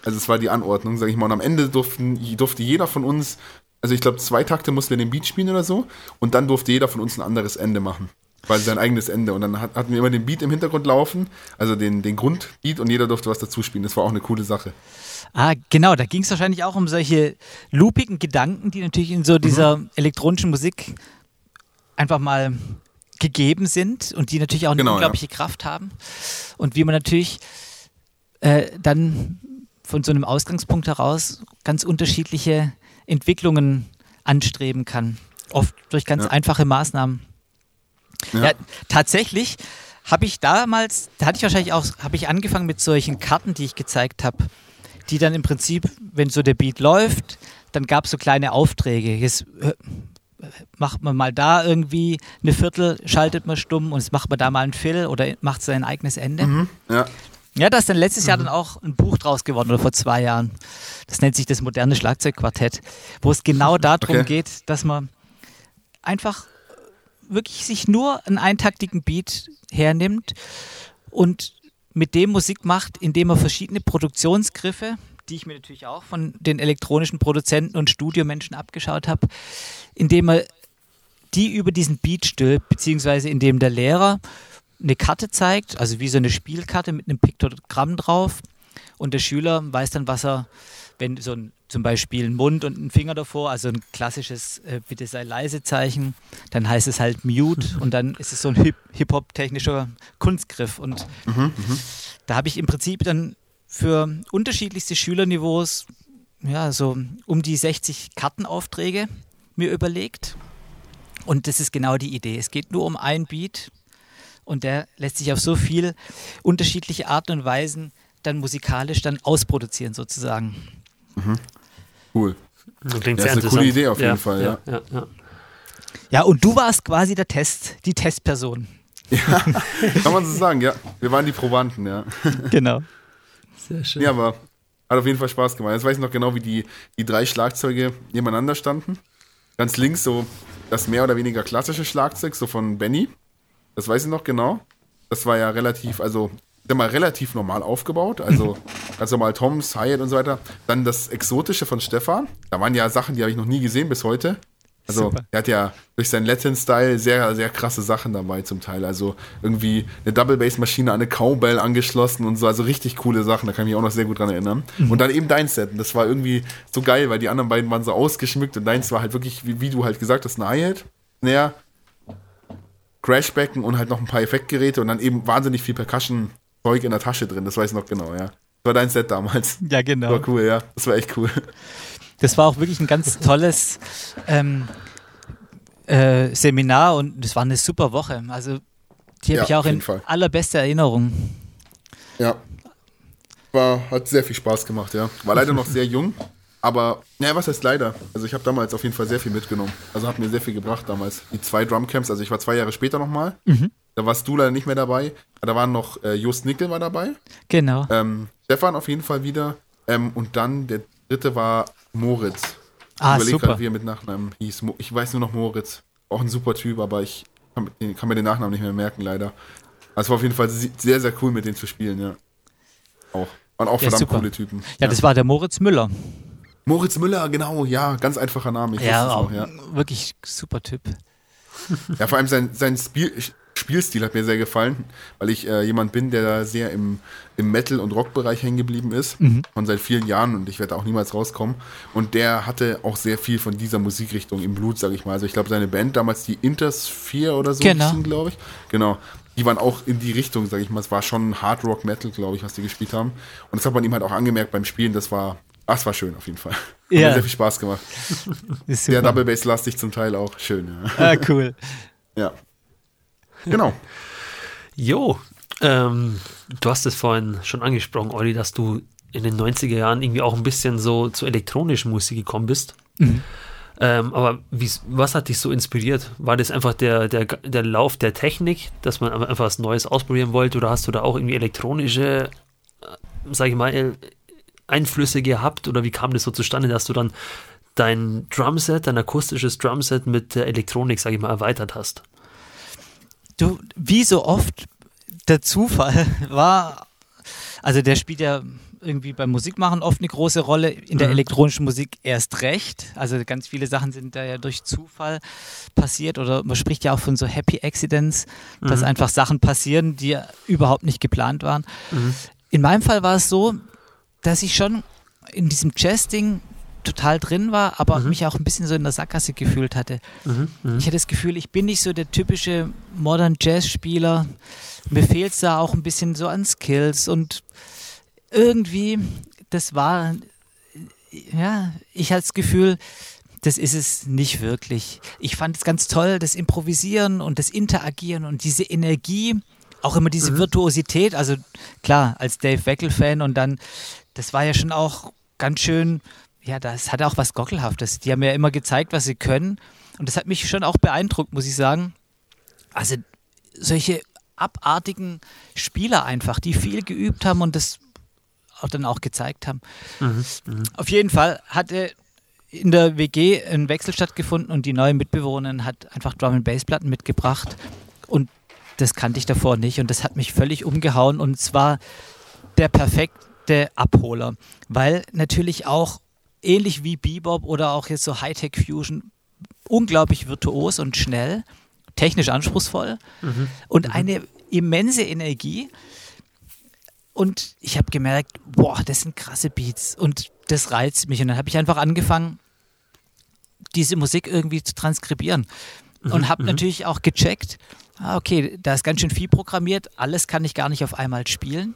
Also es war die Anordnung, sage ich mal. Und am Ende durften, durfte jeder von uns, also ich glaube zwei Takte mussten wir den Beat spielen oder so. Und dann durfte jeder von uns ein anderes Ende machen. Quasi sein eigenes Ende. Und dann hatten wir immer den Beat im Hintergrund laufen, also den, den Grundbeat und jeder durfte was dazu spielen. Das war auch eine coole Sache. Ah, genau, da ging es wahrscheinlich auch um solche loopigen Gedanken, die natürlich in so dieser mhm. elektronischen Musik einfach mal gegeben sind und die natürlich auch eine genau, unglaubliche ja. Kraft haben. Und wie man natürlich äh, dann von so einem Ausgangspunkt heraus ganz unterschiedliche Entwicklungen anstreben kann. Oft durch ganz ja. einfache Maßnahmen. Ja, ja tatsächlich habe ich damals, da hatte ich wahrscheinlich auch, habe ich angefangen mit solchen Karten, die ich gezeigt habe die dann im Prinzip, wenn so der Beat läuft, dann gab es so kleine Aufträge. Jetzt äh, macht man mal da irgendwie eine Viertel, schaltet man stumm und jetzt macht man da mal ein Fill oder macht sein eigenes Ende. Mhm, ja. Ja, da ist dann letztes mhm. Jahr dann auch ein Buch draus geworden oder vor zwei Jahren. Das nennt sich das moderne Schlagzeugquartett, wo es genau darum okay. geht, dass man einfach wirklich sich nur einen eintaktigen Beat hernimmt und mit dem Musik macht, indem er verschiedene Produktionsgriffe, die ich mir natürlich auch von den elektronischen Produzenten und Studiomenschen abgeschaut habe, indem er die über diesen Beat stülpt, beziehungsweise indem der Lehrer eine Karte zeigt, also wie so eine Spielkarte mit einem Piktogramm drauf und der Schüler weiß dann, was er, wenn so ein zum Beispiel ein Mund und ein Finger davor, also ein klassisches äh, Bitte sei leise Zeichen, dann heißt es halt Mute und dann ist es so ein Hip-Hop-technischer Kunstgriff. Und mhm, mhm, da habe ich im Prinzip dann für unterschiedlichste Schülerniveaus ja, so um die 60 Kartenaufträge mir überlegt Und das ist genau die Idee. Es geht nur um ein Beat und der lässt sich auf so viel unterschiedliche Arten und Weisen dann musikalisch dann ausproduzieren sozusagen. Mhm. Cool. Das klingt das sehr ist eine coole Idee auf jeden ja, Fall, ja. Ja, ja. Ja, und du warst quasi der Test, die Testperson. Ja, kann man so sagen, ja. Wir waren die Probanten, ja. Genau. Sehr schön. Ja, aber hat auf jeden Fall Spaß gemacht. Jetzt weiß ich noch genau, wie die, die drei Schlagzeuge nebeneinander standen. Ganz links so das mehr oder weniger klassische Schlagzeug, so von Benny. Das weiß ich noch genau. Das war ja relativ, also sag mal, relativ normal aufgebaut. Also ganz normal Toms, Hyatt und so weiter. Dann das Exotische von Stefan. Da waren ja Sachen, die habe ich noch nie gesehen bis heute. Also Super. er hat ja durch seinen Latin-Style sehr, sehr krasse Sachen dabei zum Teil. Also irgendwie eine Double-Bass-Maschine an eine Cowbell angeschlossen und so. Also richtig coole Sachen, da kann ich mich auch noch sehr gut dran erinnern. Und dann eben dein Set. Und das war irgendwie so geil, weil die anderen beiden waren so ausgeschmückt und deins war halt wirklich, wie, wie du halt gesagt hast, ein Hi-Hat, Snare, Crashbecken und halt noch ein paar Effektgeräte und dann eben wahnsinnig viel Percussion-Zeug in der Tasche drin. Das weiß ich noch genau, ja. Das war dein Set damals. Ja, genau. Das war cool, ja. Das war echt cool. Das war auch wirklich ein ganz tolles ähm, äh, Seminar und es war eine super Woche. Also die habe Ja, ich auch in Fall. allerbester Erinnerung. Ja. War, hat sehr viel Spaß gemacht, ja. War leider noch sehr jung, aber, naja, was heißt leider? Also ich habe damals auf jeden Fall sehr viel mitgenommen. Also hat mir sehr viel gebracht damals. Die zwei Drumcamps, also ich war zwei Jahre später nochmal. Da warst du leider nicht mehr dabei. Da waren noch äh, Just Nickel war dabei. Genau. Ähm, Stefan auf jeden Fall wieder. Ähm, und dann der dritte war Moritz. Ah, ich überlege gerade, wie er mit Nachnamen hieß. Ich weiß nur noch Moritz. Auch ein super Typ, aber ich kann, mir- kann mir den Nachnamen nicht mehr merken, leider. Also war auf jeden Fall sehr, sehr cool, mit denen zu spielen, ja. Auch. Waren auch Ja, verdammt super. coole Typen. Ja, das war der Moritz Müller. Moritz Müller, genau, ja, ganz einfacher Name. Ich Ja, auch noch, ja. wirklich super Typ. Ja, vor allem sein, sein Spiel, Spielstil hat mir sehr gefallen, weil ich äh, jemand bin, der da sehr im, im Metal- und Rock-Bereich hängen geblieben ist, von seit vielen Jahren und ich werde auch niemals rauskommen. Und der hatte auch sehr viel von dieser Musikrichtung im Blut, sage ich mal. Also ich glaube, seine Band damals, die Intersphere oder so, Genau. glaube ich. Genau. Die waren auch in die Richtung, sage ich mal. Es war schon Hard Rock Metal, glaube ich, was die gespielt haben. Und das hat man ihm halt auch angemerkt beim Spielen. Das war, ach, das war schön auf jeden Fall. Hat Ja. mir sehr viel Spaß gemacht. Ist Der super. Double Bass lastig zum Teil auch. Schön, ja. Ah, cool. ja. Genau. Jo, ähm, du hast es vorhin schon angesprochen, Olli, dass du in den 90er Jahren irgendwie auch ein bisschen so zur elektronischen Musik gekommen bist. Ähm, aber wie, was hat dich so inspiriert? War das einfach der, der, der Lauf der Technik, dass man einfach was Neues ausprobieren wollte oder hast du da auch irgendwie elektronische, äh, sag ich mal, äh, Einflüsse gehabt oder wie kam das so zustande, dass du dann dein Drumset, dein akustisches Drumset mit der Elektronik, sag ich mal, erweitert hast? Du, wie so oft, der Zufall war, also der spielt ja irgendwie beim Musikmachen oft eine große Rolle, in der Mhm. elektronischen Musik erst recht. Also ganz viele Sachen sind da ja durch Zufall passiert oder man spricht ja auch von so Happy Accidents, dass Mhm. einfach Sachen passieren, die überhaupt nicht geplant waren. In meinem Fall war es so, dass ich schon in diesem Jazz-Ding total drin war, aber mich auch ein bisschen so in der Sackgasse gefühlt hatte. Mhm, mhm. Ich hatte das Gefühl, ich bin nicht so der typische Modern Jazz-Spieler. Mir fehlt es da auch ein bisschen so an Skills und irgendwie, das war, ja, ich hatte das Gefühl, das ist es nicht wirklich. Ich fand es ganz toll, das Improvisieren und das Interagieren und diese Energie, auch immer diese Virtuosität. Also klar, als Dave Weckel-Fan und dann, das war ja schon auch ganz schön, ja, das hatte auch was Gockelhaftes. Die haben ja immer gezeigt, was sie können. Und das hat mich schon auch beeindruckt, muss ich sagen. Also solche abartigen Spieler einfach, die viel geübt haben und das auch dann auch gezeigt haben. Auf jeden Fall hatte in der WG ein Wechsel stattgefunden und die neue Mitbewohnerin hat einfach Drum and Bass Platten mitgebracht und das kannte ich davor nicht und das hat mich völlig umgehauen und zwar der perfekte Abholer, weil natürlich auch ähnlich wie Bebop oder auch jetzt so Hightech Fusion unglaublich virtuos und schnell, technisch anspruchsvoll und eine immense Energie. Und ich habe gemerkt, boah, das sind krasse Beats und das reizt mich. Und dann habe ich einfach angefangen, diese Musik irgendwie zu transkribieren. Und habe natürlich auch gecheckt, ah, okay, da ist ganz schön viel programmiert, alles kann ich gar nicht auf einmal spielen.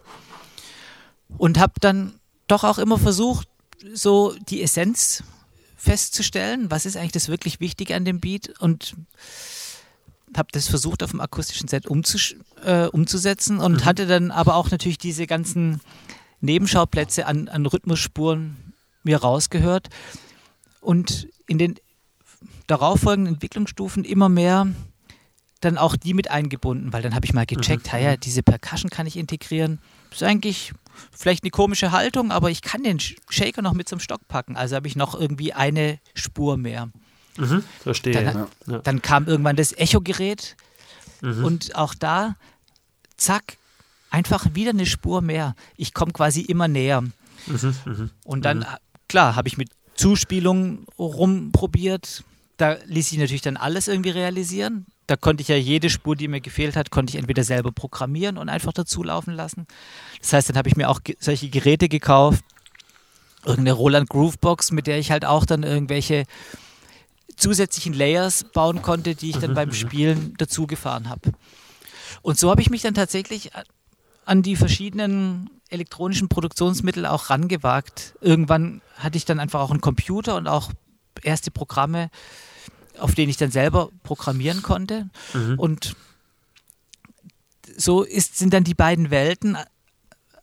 Und habe dann doch auch immer versucht, so die Essenz festzustellen, was ist eigentlich das wirklich Wichtige an dem Beat? Und habe das versucht auf dem akustischen Set umzus äh, umzusetzen und mhm. hatte dann aber auch natürlich diese ganzen Nebenschauplätze an, an Rhythmusspuren mir rausgehört. Und in den darauffolgenden Entwicklungsstufen immer mehr dann auch die mit eingebunden, weil dann habe ich mal gecheckt, mhm. ja, diese Percussion kann ich integrieren. Das ist eigentlich vielleicht eine komische Haltung, aber ich kann den Shaker noch mit zum Stock packen. Also habe ich noch irgendwie eine Spur mehr. Mhm, verstehe. Dann, ja. dann kam irgendwann das Echo-Gerät mhm. und auch da, zack, einfach wieder eine Spur mehr. Ich komme quasi immer näher. Mhm, mhm und dann, mhm. klar, habe ich mit Zuspielungen rumprobiert. Da ließ sich natürlich dann alles irgendwie realisieren. Da konnte ich ja jede Spur, die mir gefehlt hat, konnte ich entweder selber programmieren und einfach dazu laufen lassen. Das heißt, dann habe ich mir auch solche Geräte gekauft. Irgendeine Roland Groovebox, mit der ich halt auch dann irgendwelche zusätzlichen Layers bauen konnte, die ich dann beim Spielen dazu gefahren habe. Und so habe ich mich dann tatsächlich an die verschiedenen elektronischen Produktionsmittel auch rangewagt. Irgendwann hatte ich dann einfach auch einen Computer und auch erste Programme, auf denen ich dann selber programmieren konnte. Mhm. Und so ist, sind dann die beiden Welten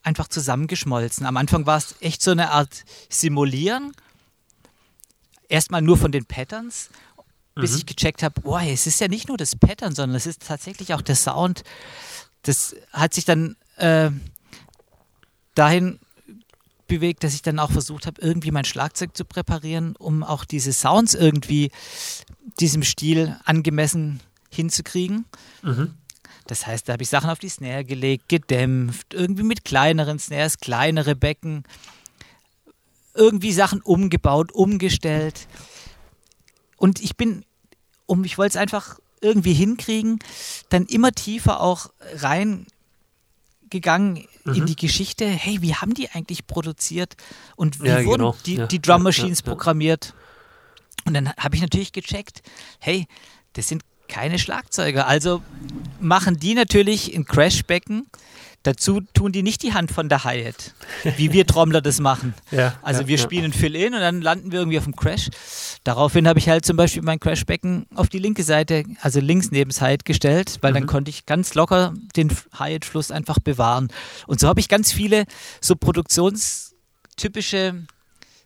einfach zusammengeschmolzen. Am Anfang war es echt so eine Art Simulieren. Erstmal nur von den Patterns, bis mhm. ich gecheckt habe, boah, es ist ja nicht nur das Pattern, sondern es ist tatsächlich auch der Sound. Das hat sich dann äh, dahin bewegt, dass ich dann auch versucht habe, irgendwie mein Schlagzeug zu präparieren, um auch diese Sounds irgendwie diesem Stil angemessen hinzukriegen. Mhm. Das heißt, da habe ich Sachen auf die Snare gelegt, gedämpft, irgendwie mit kleineren Snares, kleinere Becken, irgendwie Sachen umgebaut, umgestellt. Und ich bin, um, ich wollte es einfach irgendwie hinkriegen, dann immer tiefer auch rein gegangen mhm. in die Geschichte, hey, wie haben die eigentlich produziert und wie ja, wurden genau. die, ja. die Drum Machines ja, programmiert? Und dann habe ich natürlich gecheckt, hey, das sind keine Schlagzeuger. Also machen die natürlich ein Crashbecken Dazu tun die nicht die Hand von der Hi-Hat, wie wir Trommler das machen. Ja, also ja, wir spielen ja. Fill-In und dann landen wir irgendwie auf dem Crash. Daraufhin habe ich halt zum Beispiel mein Crashbecken auf die linke Seite, also links neben das Hi-Hat gestellt, weil mhm. dann konnte ich ganz locker den Hi-Hat-Fluss einfach bewahren. Und so habe ich ganz viele so produktionstypische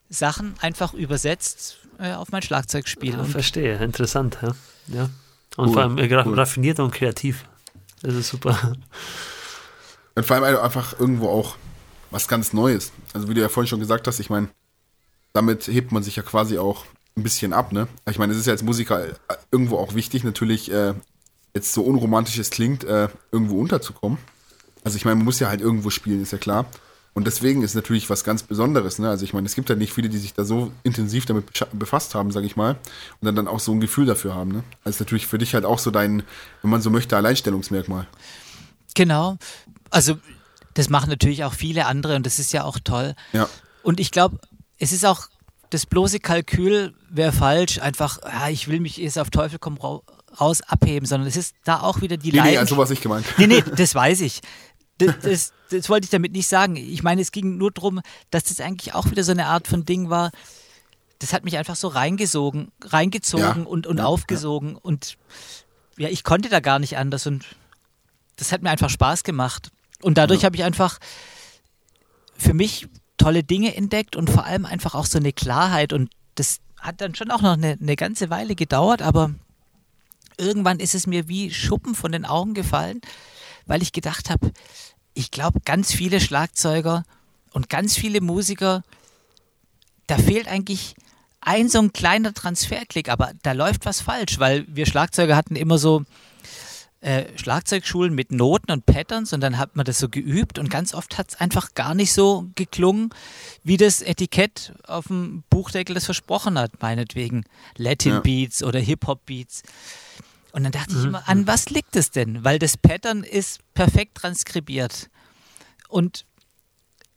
Sachen einfach übersetzt äh, auf mein Schlagzeugspiel. Ja, verstehe, interessant. Ja. ja. Und cool, vor allem äh, cool. raffiniert und kreativ. Das ist super. Und vor allem einfach irgendwo auch was ganz Neues. Also wie du ja vorhin schon gesagt hast, ich meine, damit hebt man sich ja quasi auch ein bisschen ab, ne? Ich meine, es ist ja als Musiker irgendwo auch wichtig, natürlich, äh, jetzt so unromantisch es klingt, äh, irgendwo unterzukommen. Also ich meine, man muss ja halt irgendwo spielen, ist ja klar. Und deswegen ist natürlich was ganz Besonderes, ne? Also ich meine, es gibt ja nicht viele, die sich da so intensiv damit befasst haben, sag ich mal, und dann, dann auch so ein Gefühl dafür haben, ne? Also natürlich für dich halt auch so dein, wenn man so möchte, Alleinstellungsmerkmal. Genau also das machen natürlich auch viele andere und das ist ja auch toll. Ja. Und ich glaube, es ist auch das bloße Kalkül wäre falsch, einfach, ja, ich will mich jetzt auf Teufel komm raus abheben, sondern es ist da auch wieder die nee, Leidenschaft. Nee, also was ich gemeint. Nee, nee, das weiß ich. Das, das, das, wollte ich damit nicht sagen. Ich meine, es ging nur darum, dass das eigentlich auch wieder so eine Art von Ding war. Das hat mich einfach so reingesogen, reingezogen ja, und, und ja, aufgesogen. Ja. Und ja, ich konnte da gar nicht anders. Und das hat mir einfach Spaß gemacht. Und dadurch habe ich einfach für mich tolle Dinge entdeckt und vor allem einfach auch so eine Klarheit. Und das hat dann schon auch noch eine, eine ganze Weile gedauert, aber irgendwann ist es mir wie Schuppen von den Augen gefallen, weil ich gedacht habe, ich glaube, ganz viele Schlagzeuger und ganz viele Musiker, da fehlt eigentlich ein so ein kleiner Transferklick, aber da läuft was falsch, weil wir Schlagzeuger hatten immer so äh, Schlagzeugschulen mit Noten und Patterns und dann hat man das so geübt und ganz oft hat es einfach gar nicht so geklungen, wie das Etikett auf dem Buchdeckel das versprochen hat, meinetwegen Latin ja. Beats oder Hip-Hop Beats. Und dann dachte mhm. ich immer, an was liegt es denn? Weil das Pattern ist perfekt transkribiert. Und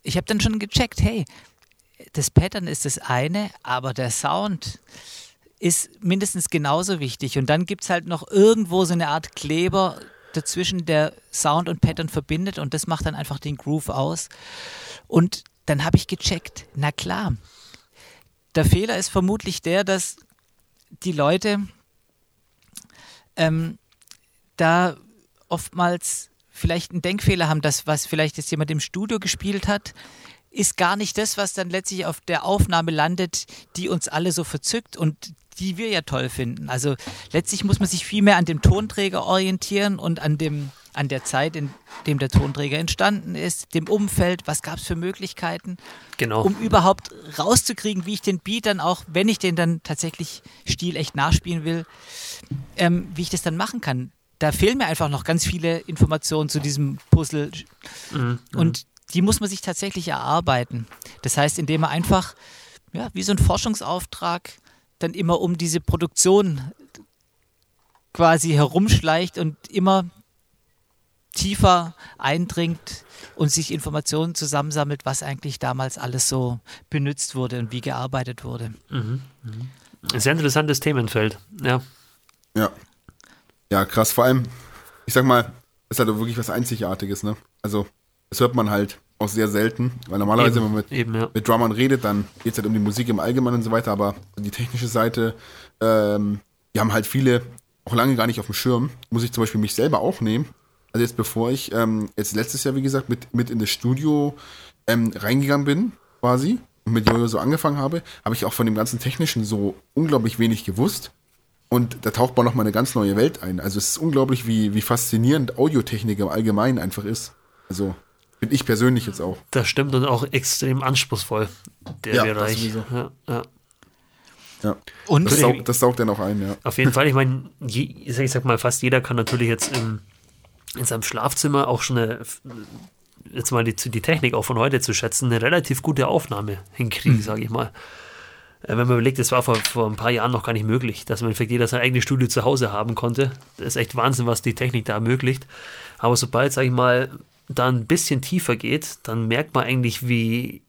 ich habe dann schon gecheckt, hey, das Pattern ist das eine, aber der Sound, ist mindestens genauso wichtig. Und dann gibt es halt noch irgendwo so eine Art Kleber dazwischen, der Sound und Pattern verbindet und das macht dann einfach den Groove aus. Und dann habe ich gecheckt, na klar, der Fehler ist vermutlich der, dass die Leute ähm, da oftmals vielleicht einen Denkfehler haben, dass was vielleicht jetzt jemand im Studio gespielt hat, ist gar nicht das, was dann letztlich auf der Aufnahme landet, die uns alle so verzückt und die wir ja toll finden. Also letztlich muss man sich viel mehr an dem Tonträger orientieren und an dem an der Zeit, in dem der Tonträger entstanden ist, dem Umfeld, was gab es für Möglichkeiten, genau. um überhaupt rauszukriegen, wie ich den Beat dann auch, wenn ich den dann tatsächlich stilecht nachspielen will, ähm, wie ich das dann machen kann. Da fehlen mir einfach noch ganz viele Informationen zu diesem Puzzle mhm. und die muss man sich tatsächlich erarbeiten. Das heißt, indem man einfach, ja, wie so ein Forschungsauftrag, dann immer um diese Produktion quasi herumschleicht und immer tiefer eindringt und sich Informationen zusammensammelt, was eigentlich damals alles so benutzt wurde und wie gearbeitet wurde. Mhm. Mhm. Ein sehr interessantes Themenfeld, ja. Ja. Ja, krass. Vor allem, ich sag mal, ist halt wirklich was Einzigartiges, ne? Also, das hört man halt auch sehr selten, weil normalerweise, eben, wenn man mit, eben, ja. mit Drummern redet, dann geht es halt um die Musik im Allgemeinen und so weiter, aber die technische Seite, ähm, die haben halt viele auch lange gar nicht auf dem Schirm. Muss ich zum Beispiel mich selber auch nehmen. Also jetzt bevor ich ähm, jetzt letztes Jahr, wie gesagt, mit, mit in das Studio ähm, reingegangen bin, quasi, und mit Jojo so angefangen habe, habe ich auch von dem ganzen Technischen so unglaublich wenig gewusst. Und da taucht man nochmal eine ganz neue Welt ein. Also es ist unglaublich, wie, wie faszinierend Audiotechnik im Allgemeinen einfach ist. Also Finde ich persönlich jetzt auch. Das stimmt und auch extrem anspruchsvoll, der ja, Bereich. Ja, ja. Ja. Und das, saugt, das saugt dann auch ein, ja. Auf jeden Fall, ich meine, ich sag mal, fast jeder kann natürlich jetzt im, in seinem Schlafzimmer auch schon eine, jetzt mal die, die Technik auch von heute zu schätzen, eine relativ gute Aufnahme hinkriegen, mhm. sage ich mal. Äh, wenn man überlegt, das war vor, vor ein paar Jahren noch gar nicht möglich, dass man vielleicht jeder sein eigenes Studio zu Hause haben konnte. Das ist echt Wahnsinn, was die Technik da ermöglicht. Aber sobald, sage ich mal, da ein bisschen tiefer geht, dann merkt man eigentlich, wie,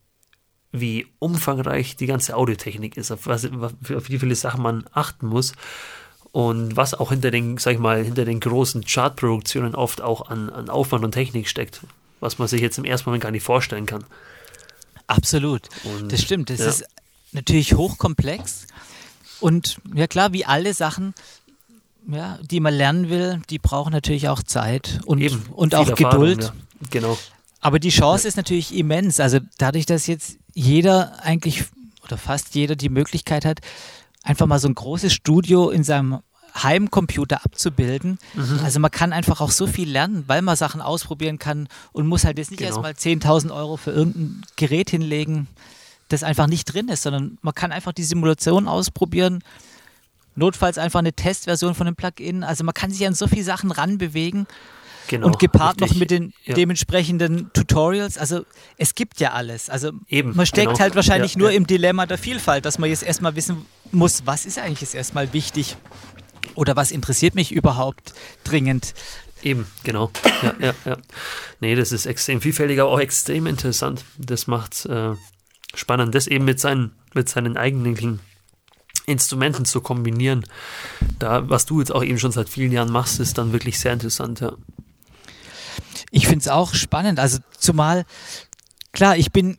wie umfangreich die ganze Audiotechnik ist, auf, was, auf wie viele Sachen man achten muss und was auch hinter den, sag ich mal, hinter den großen Chartproduktionen oft auch an, an Aufwand und Technik steckt, was man sich jetzt im ersten Moment gar nicht vorstellen kann. Absolut, und, das stimmt. Das ja. ist natürlich hochkomplex und ja klar, wie alle Sachen ja, die man lernen will, die brauchen natürlich auch Zeit und, Eben, und auch Geduld. Ja. Genau. Aber die Chance ist natürlich immens. Also dadurch, dass jetzt jeder eigentlich oder fast jeder die Möglichkeit hat, einfach mal so ein großes Studio in seinem Heimcomputer abzubilden. Mhm. Also man kann einfach auch so viel lernen, weil man Sachen ausprobieren kann und muss halt jetzt nicht genau. erstmal 10.000 Euro für irgendein Gerät hinlegen, das einfach nicht drin ist, sondern man kann einfach die Simulation ausprobieren Notfalls einfach eine Testversion von dem Plugin. Also man kann sich an so viele Sachen ranbewegen. Genau, und gepaart richtig. noch mit den ja. dementsprechenden Tutorials. Also es gibt ja alles. Also Eben, man steckt genau. halt wahrscheinlich ja, nur ja. im Dilemma der Vielfalt, dass man jetzt erstmal wissen muss, was ist eigentlich jetzt erstmal wichtig oder was interessiert mich überhaupt dringend. Eben, genau. Ja, ja, ja. Nee, das ist extrem vielfältig, aber auch extrem interessant. Das macht äh, spannend. Das eben mit seinen, mit seinen eigenen Instrumenten zu kombinieren. Da, was du jetzt auch eben schon seit vielen Jahren machst, ist dann wirklich sehr interessant, ja. Ich finde es auch spannend. Also zumal, klar, ich bin,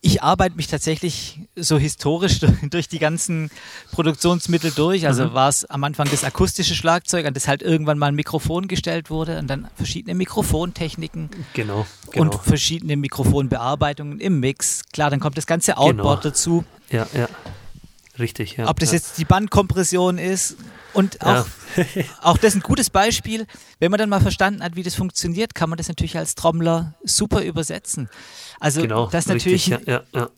ich arbeite mich tatsächlich so historisch durch die ganzen Produktionsmittel durch. Also mhm. war es am Anfang das akustische Schlagzeug, an das halt irgendwann mal ein Mikrofon gestellt wurde und dann verschiedene Mikrofontechniken genau, genau. und verschiedene Mikrofonbearbeitungen im Mix. Klar, dann kommt das ganze Outboard genau. dazu. Ja, ja. Richtig, ja. Ob das jetzt die Bandkompression ist und auch, ja. auch das ist ein gutes Beispiel. Wenn man dann mal verstanden hat, wie das funktioniert, kann man das natürlich als Trommler super übersetzen. Also genau, das natürlich richtig, ja, ja,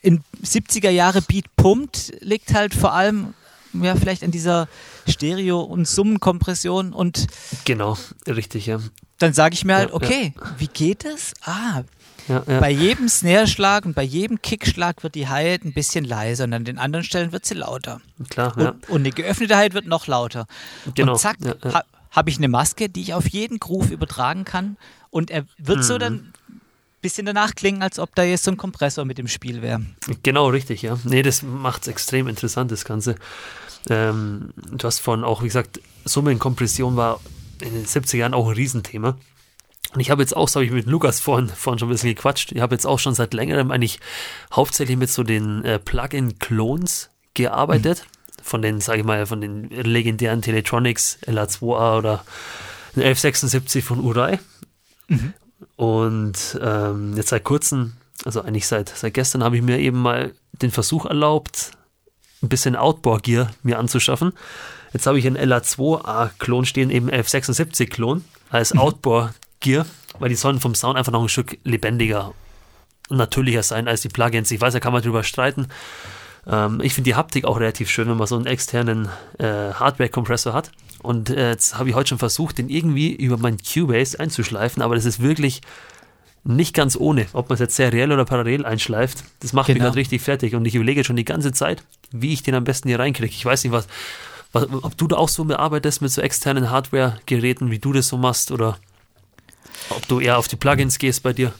in 70er Jahre Beat pumpt, liegt halt vor allem ja, vielleicht an dieser Stereo- und Summenkompression und genau, richtig, ja. Dann sage ich mir halt, okay, wie geht das? Ah, ja, ja. Bei jedem Snare-Schlag und bei jedem Kickschlag wird die Hi-Hat ein bisschen leiser und an den anderen Stellen wird sie lauter. Klar, ja. Und, und eine geöffnete Hi-Hat wird noch lauter. Genau. Und zack, ha, habe ich eine Maske, die ich auf jeden Groove übertragen kann und er wird mhm. so dann ein bisschen danach klingen, als ob da jetzt so ein Kompressor mit im Spiel wäre. Genau, richtig, ja. Nee, das macht es extrem interessant, das Ganze. Ähm, du hast von auch, wie gesagt, Summenkompression war in den 70er Jahren auch ein Riesenthema. Und ich habe jetzt auch, so habe ich mit Lukas vorhin, vorhin schon ein bisschen gequatscht, ich habe jetzt auch schon seit längerem eigentlich hauptsächlich mit so den äh, Plugin-Clones gearbeitet. Mhm. Von den, sage ich mal, von den legendären Teletronics LA2A oder 1176 von Urai. Mhm. Und ähm, jetzt seit kurzem, also eigentlich seit, seit gestern, habe ich mir eben mal den Versuch erlaubt, ein bisschen Outboard-Gear mir anzuschaffen. Jetzt habe ich einen LA2A-Klon stehen, eben 1176-Klon als mhm. Outboard Gear, weil die sollen vom Sound einfach noch ein Stück lebendiger und natürlicher sein als die Plugins. Ich weiß, da kann man drüber streiten. Ähm, ich finde die Haptik auch relativ schön, wenn man so einen externen äh, Hardware-Kompressor hat. Und äh, jetzt habe ich heute schon versucht, den irgendwie über mein Cubase einzuschleifen, aber das ist wirklich nicht ganz ohne, ob man es jetzt seriell oder parallel einschleift. Das macht genau. mich gerade richtig fertig und ich überlege schon die ganze Zeit, wie ich den am besten hier reinkriege. Ich weiß nicht, was, was ob du da auch so bearbeitest mit so externen Hardware-Geräten, wie du das so machst oder ob du eher auf die Plugins gehst bei dir?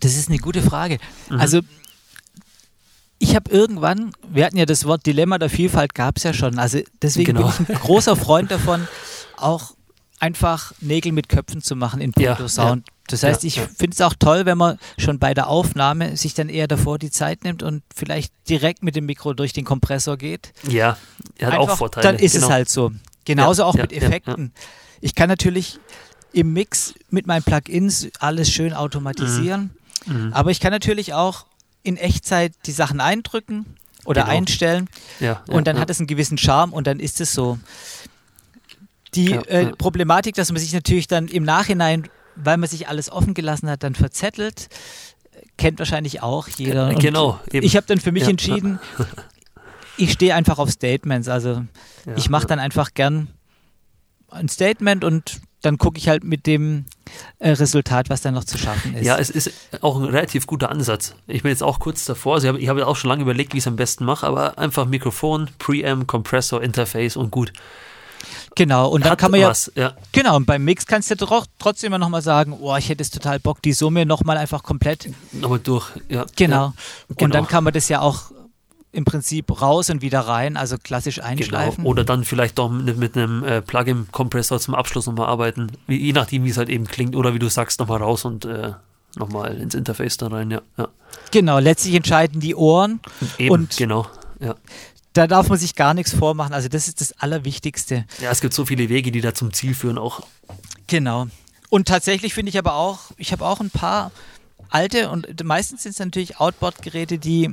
Das ist eine gute Frage. Mhm. Also ich habe irgendwann, wir hatten ja das Wort Dilemma der Vielfalt, gab es ja schon. Also deswegen genau. bin ich ein großer Freund davon, auch einfach Nägel mit Köpfen zu machen in puncto ja, Sound. Ja. Das heißt, ja, ich finde es auch toll, wenn man schon bei der Aufnahme sich dann eher davor die Zeit nimmt und vielleicht direkt mit dem Mikro durch den Kompressor geht. Ja, er hat einfach, auch Vorteile. Dann ist genau. es halt so. Genauso auch mit Effekten. Ich kann natürlich im Mix mit meinen Plugins alles schön automatisieren. Mhm. Mhm. Aber ich kann natürlich auch in Echtzeit die Sachen eindrücken oder genau. einstellen. Ja, ja, und dann ja. hat es einen gewissen Charme und dann ist es so. Die äh, Problematik, dass man sich natürlich dann im Nachhinein, weil man sich alles offen gelassen hat, dann verzettelt, kennt wahrscheinlich auch jeder. Und genau. Eben. Ich habe dann für mich entschieden, ich stehe einfach auf Statements. Also ich mache dann einfach gern ein Statement und dann gucke ich halt mit dem äh, Resultat, was da noch zu schaffen ist. Ja, es ist auch ein relativ guter Ansatz. Ich bin jetzt auch kurz davor, also ich habe auch schon lange überlegt, wie ich es am besten mache, aber einfach Mikrofon, Preamp, Kompressor, Interface und gut. Genau, und dann Hat kann man ja, ja, Genau, und beim Mix kannst du doch trotzdem immer nochmal sagen, oh, ich hätte es total Bock, die Summe nochmal einfach komplett. Nochmal durch, ja. Genau. ja. Und genau. dann kann man das ja auch im Prinzip raus und wieder rein, also klassisch genau. einschleifen. Genau. Oder dann vielleicht doch mit, mit einem äh, Plugin-Kompressor zum Abschluss nochmal arbeiten, wie, je nachdem, wie es halt eben klingt. Oder wie du sagst, nochmal raus und äh, nochmal ins Interface da rein, ja. ja. Genau, letztlich entscheiden die Ohren. Eben, und genau, ja. Da darf man sich gar nichts vormachen. Also das ist das Allerwichtigste. Ja, es gibt so viele Wege, die da zum Ziel führen auch. Genau. Und tatsächlich finde ich aber auch, ich habe auch ein paar alte und meistens sind es natürlich Outboard-Geräte, die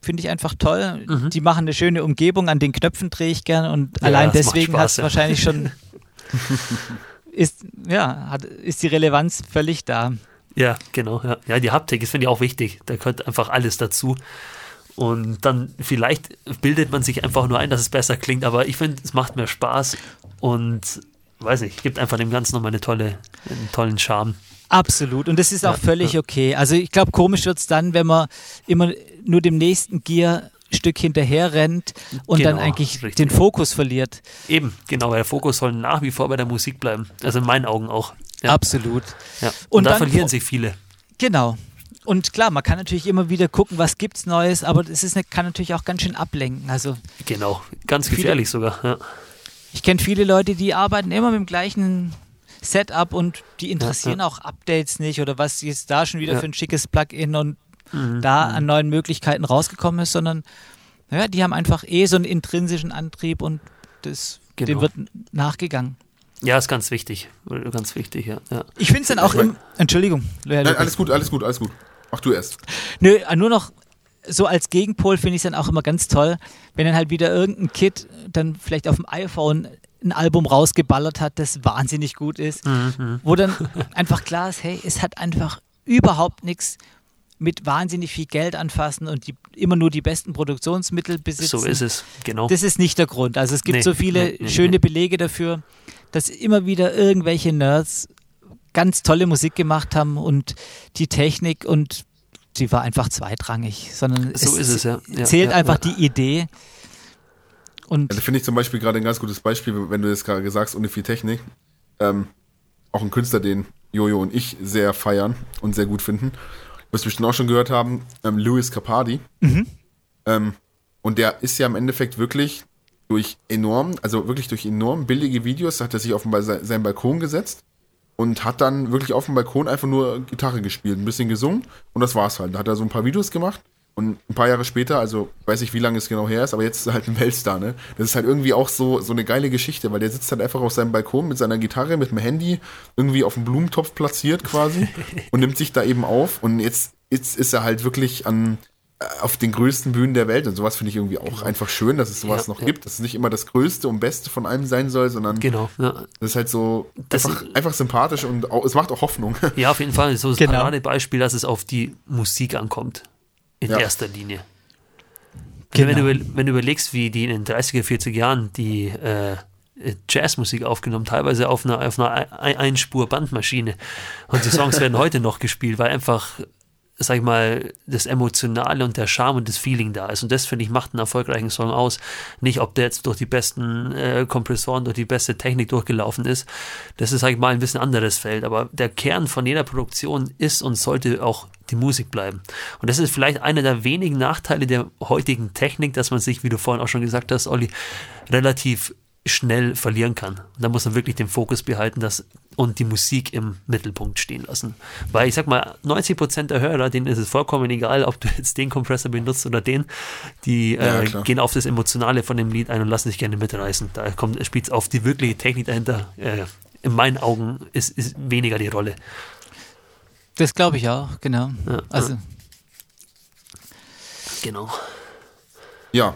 finde ich einfach toll. Mhm. Die machen eine schöne Umgebung, an den Knöpfen drehe ich gern und ja, allein deswegen hat es ja. wahrscheinlich schon ist, ja, hat, ist die Relevanz völlig da. Ja, genau. Ja, ja die Haptik, das finde ich auch wichtig. Da gehört einfach alles dazu. Und dann vielleicht bildet man sich einfach nur ein, dass es besser klingt, aber ich finde, es macht mehr Spaß und weiß nicht, gibt einfach dem Ganzen nochmal eine tolle, einen tollen Charme. Absolut. Und das ist auch ja, völlig ja. okay. Also ich glaube, komisch wird es dann, wenn man immer nur dem nächsten Gear-Stück hinterher rennt und genau, dann eigentlich richtig. den Fokus verliert. Eben, genau, weil der Fokus soll nach wie vor bei der Musik bleiben. Also in meinen Augen auch. Ja. Absolut. Ja. Und, und da verlieren sich viele. Genau. Und klar, man kann natürlich immer wieder gucken, was gibt es Neues, aber es ist, kann natürlich auch ganz schön ablenken. Also genau, ganz gefährlich sogar. Ja. Ich kenne viele Leute, die arbeiten immer mit dem gleichen Setup und die interessieren ja, ja. auch Updates nicht oder was jetzt da schon wieder ja. für ein schickes Plugin und mhm, da mhm. an neuen Möglichkeiten rausgekommen ist, sondern ja, die haben einfach eh so einen intrinsischen Antrieb und das, genau. dem wird nachgegangen. Ja, ist ganz wichtig. Ganz wichtig, ja. ja. Ich finde es dann auch im. Entschuldigung. Nein, alles gut, alles gut, alles gut. Mach du erst. Nö, nur noch so als Gegenpol finde ich es dann auch immer ganz toll, wenn dann halt wieder irgendein Kid dann vielleicht auf dem iPhone ein Album rausgeballert hat, das wahnsinnig gut ist, mhm. wo dann einfach klar ist, hey, es hat einfach überhaupt nichts mit wahnsinnig viel Geld anfassen und die, immer nur die besten Produktionsmittel besitzen. So ist es, genau. Das ist nicht der Grund. Also es gibt nee, so viele nee, nee, schöne Belege dafür, dass immer wieder irgendwelche Nerds ganz tolle Musik gemacht haben und die Technik und die war einfach zweitrangig, sondern so es, ist es, ja. ja zählt ja, einfach ja. die Idee und also finde ich zum Beispiel gerade ein ganz gutes Beispiel, wenn du jetzt gerade sagst, ohne viel Technik. Ähm, auch ein Künstler, den Jojo und ich sehr feiern und sehr gut finden. Du wirst bestimmt auch schon gehört haben, ähm, Louis Capaldi. Mhm. Ähm, und der ist ja im Endeffekt wirklich durch enorm, also wirklich durch enorm billige Videos, hat er sich offenbar seinen Balkon gesetzt und hat dann wirklich auf dem Balkon einfach nur Gitarre gespielt, ein bisschen gesungen und das war's halt. Da hat er so ein paar Videos gemacht und ein paar Jahre später, also weiß ich, wie lange es genau her ist, aber jetzt ist er halt ein Weltstar, ne? Das ist halt irgendwie auch so, so eine geile Geschichte, weil der sitzt halt einfach auf seinem Balkon mit seiner Gitarre, mit dem Handy, irgendwie auf dem Blumentopf platziert quasi und nimmt sich da eben auf. Und jetzt, jetzt ist er halt wirklich an, äh, auf den größten Bühnen der Welt und sowas finde ich irgendwie auch genau. einfach schön, dass es sowas ja, noch ja. gibt, dass es nicht immer das Größte und Beste von einem sein soll, sondern genau, ja. das ist halt so das einfach, einfach sympathisch und auch, es macht auch Hoffnung. Ja, auf jeden Fall. So das genau. Paradebeispiel, dass es auf die Musik ankommt in ja. erster Linie. Genau. Wenn, du, wenn du überlegst, wie die in den 30er, 40er Jahren die äh, Jazzmusik aufgenommen, teilweise auf einer, auf einer Einspur-Bandmaschine. Und die Songs werden heute noch gespielt, weil einfach sag ich mal, das Emotionale und der Charme und das Feeling da ist. Und das, finde ich, macht einen erfolgreichen Song aus. Nicht, ob der jetzt durch die besten äh, Kompressoren, durch die beste Technik durchgelaufen ist. Das ist, sag ich mal, ein bisschen anderes Feld. Aber der Kern von jeder Produktion ist und sollte auch die Musik bleiben. Und das ist vielleicht einer der wenigen Nachteile der heutigen Technik, dass man sich, wie du vorhin auch schon gesagt hast, Olli, relativ schnell verlieren kann. Da muss man wirklich den Fokus behalten dass, und die Musik im Mittelpunkt stehen lassen. Weil ich sag mal, 90% der Hörer, denen ist es vollkommen egal, ob du jetzt den Kompressor benutzt oder den, die ja, äh, gehen auf das Emotionale von dem Lied ein und lassen sich gerne mitreißen. Da kommt, spielt es auf die wirkliche Technik dahinter. Äh, in meinen Augen ist, ist weniger die Rolle. Das glaube ich auch, genau. Ja, also. Genau. Ja,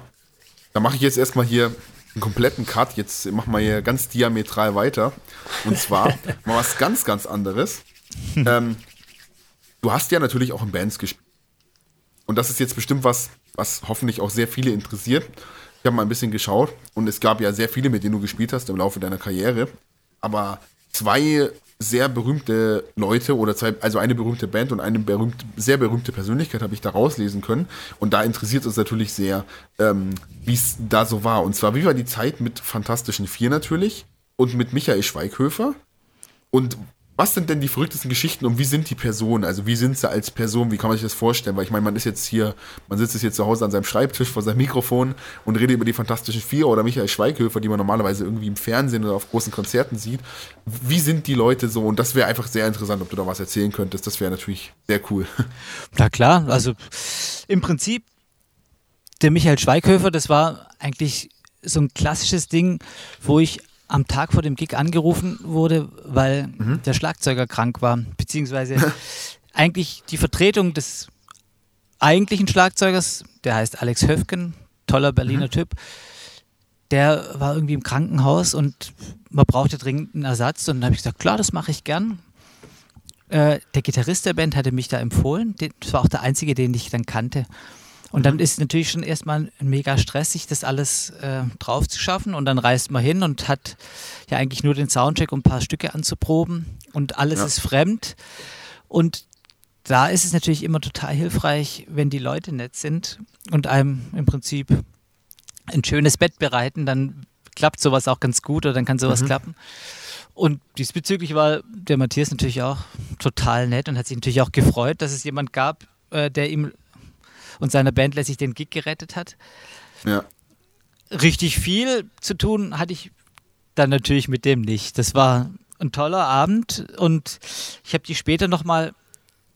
da mache ich jetzt erstmal hier einen kompletten Cut. Jetzt machen wir hier ganz diametral weiter. Und zwar mal was ganz, ganz anderes. ähm, du hast ja natürlich auch in Bands gespielt. Und das ist jetzt bestimmt was, was hoffentlich auch sehr viele interessiert. Ich habe mal ein bisschen geschaut und es gab ja sehr viele, mit denen du gespielt hast im Laufe deiner Karriere. Aber zwei sehr berühmte Leute oder zwei, also eine berühmte Band und eine berühmte, sehr berühmte Persönlichkeit habe ich da rauslesen können. Und da interessiert uns natürlich sehr, ähm, wie es da so war. Und zwar, wie war die Zeit mit Fantastischen Vier natürlich und mit Michael Schweighöfer? Und was sind denn die verrücktesten Geschichten und wie sind die Personen? Also wie sind sie als Person? Wie kann man sich das vorstellen? Weil ich meine, man ist jetzt hier, man sitzt jetzt hier zu Hause an seinem Schreibtisch vor seinem Mikrofon und redet über die Fantastischen Vier oder Michael Schweighöfer, die man normalerweise irgendwie im Fernsehen oder auf großen Konzerten sieht. Wie sind die Leute so? Und das wäre einfach sehr interessant, ob du da was erzählen könntest. Das wäre natürlich sehr cool. Na klar, also im Prinzip der Michael Schweighöfer, das war eigentlich so ein klassisches Ding, wo ich am Tag vor dem Gig angerufen wurde, weil mhm. der Schlagzeuger krank war, beziehungsweise eigentlich die Vertretung des eigentlichen Schlagzeugers, der heißt Alex Höfgen, toller Berliner mhm. Typ, der war irgendwie im Krankenhaus und man brauchte dringend einen Ersatz und dann habe ich gesagt, klar, das mache ich gern. Äh, der Gitarrist der Band hatte mich da empfohlen, das war auch der einzige, den ich dann kannte. Und dann ist natürlich schon erstmal mega Stress, sich das alles äh, drauf zu schaffen. Und dann reist man hin und hat ja eigentlich nur den Soundcheck, um ein paar Stücke anzuproben. Und alles ja. ist fremd. Und da ist es natürlich immer total hilfreich, wenn die Leute nett sind und einem im Prinzip ein schönes Bett bereiten, dann klappt sowas auch ganz gut oder dann kann sowas mhm. klappen. Und diesbezüglich war der Matthias natürlich auch total nett und hat sich natürlich auch gefreut, dass es jemand gab, äh, der ihm und seiner Band letztlich den Gig gerettet hat. Ja. Richtig viel zu tun hatte ich dann natürlich mit dem nicht. Das war ein toller Abend und ich habe die später nochmal,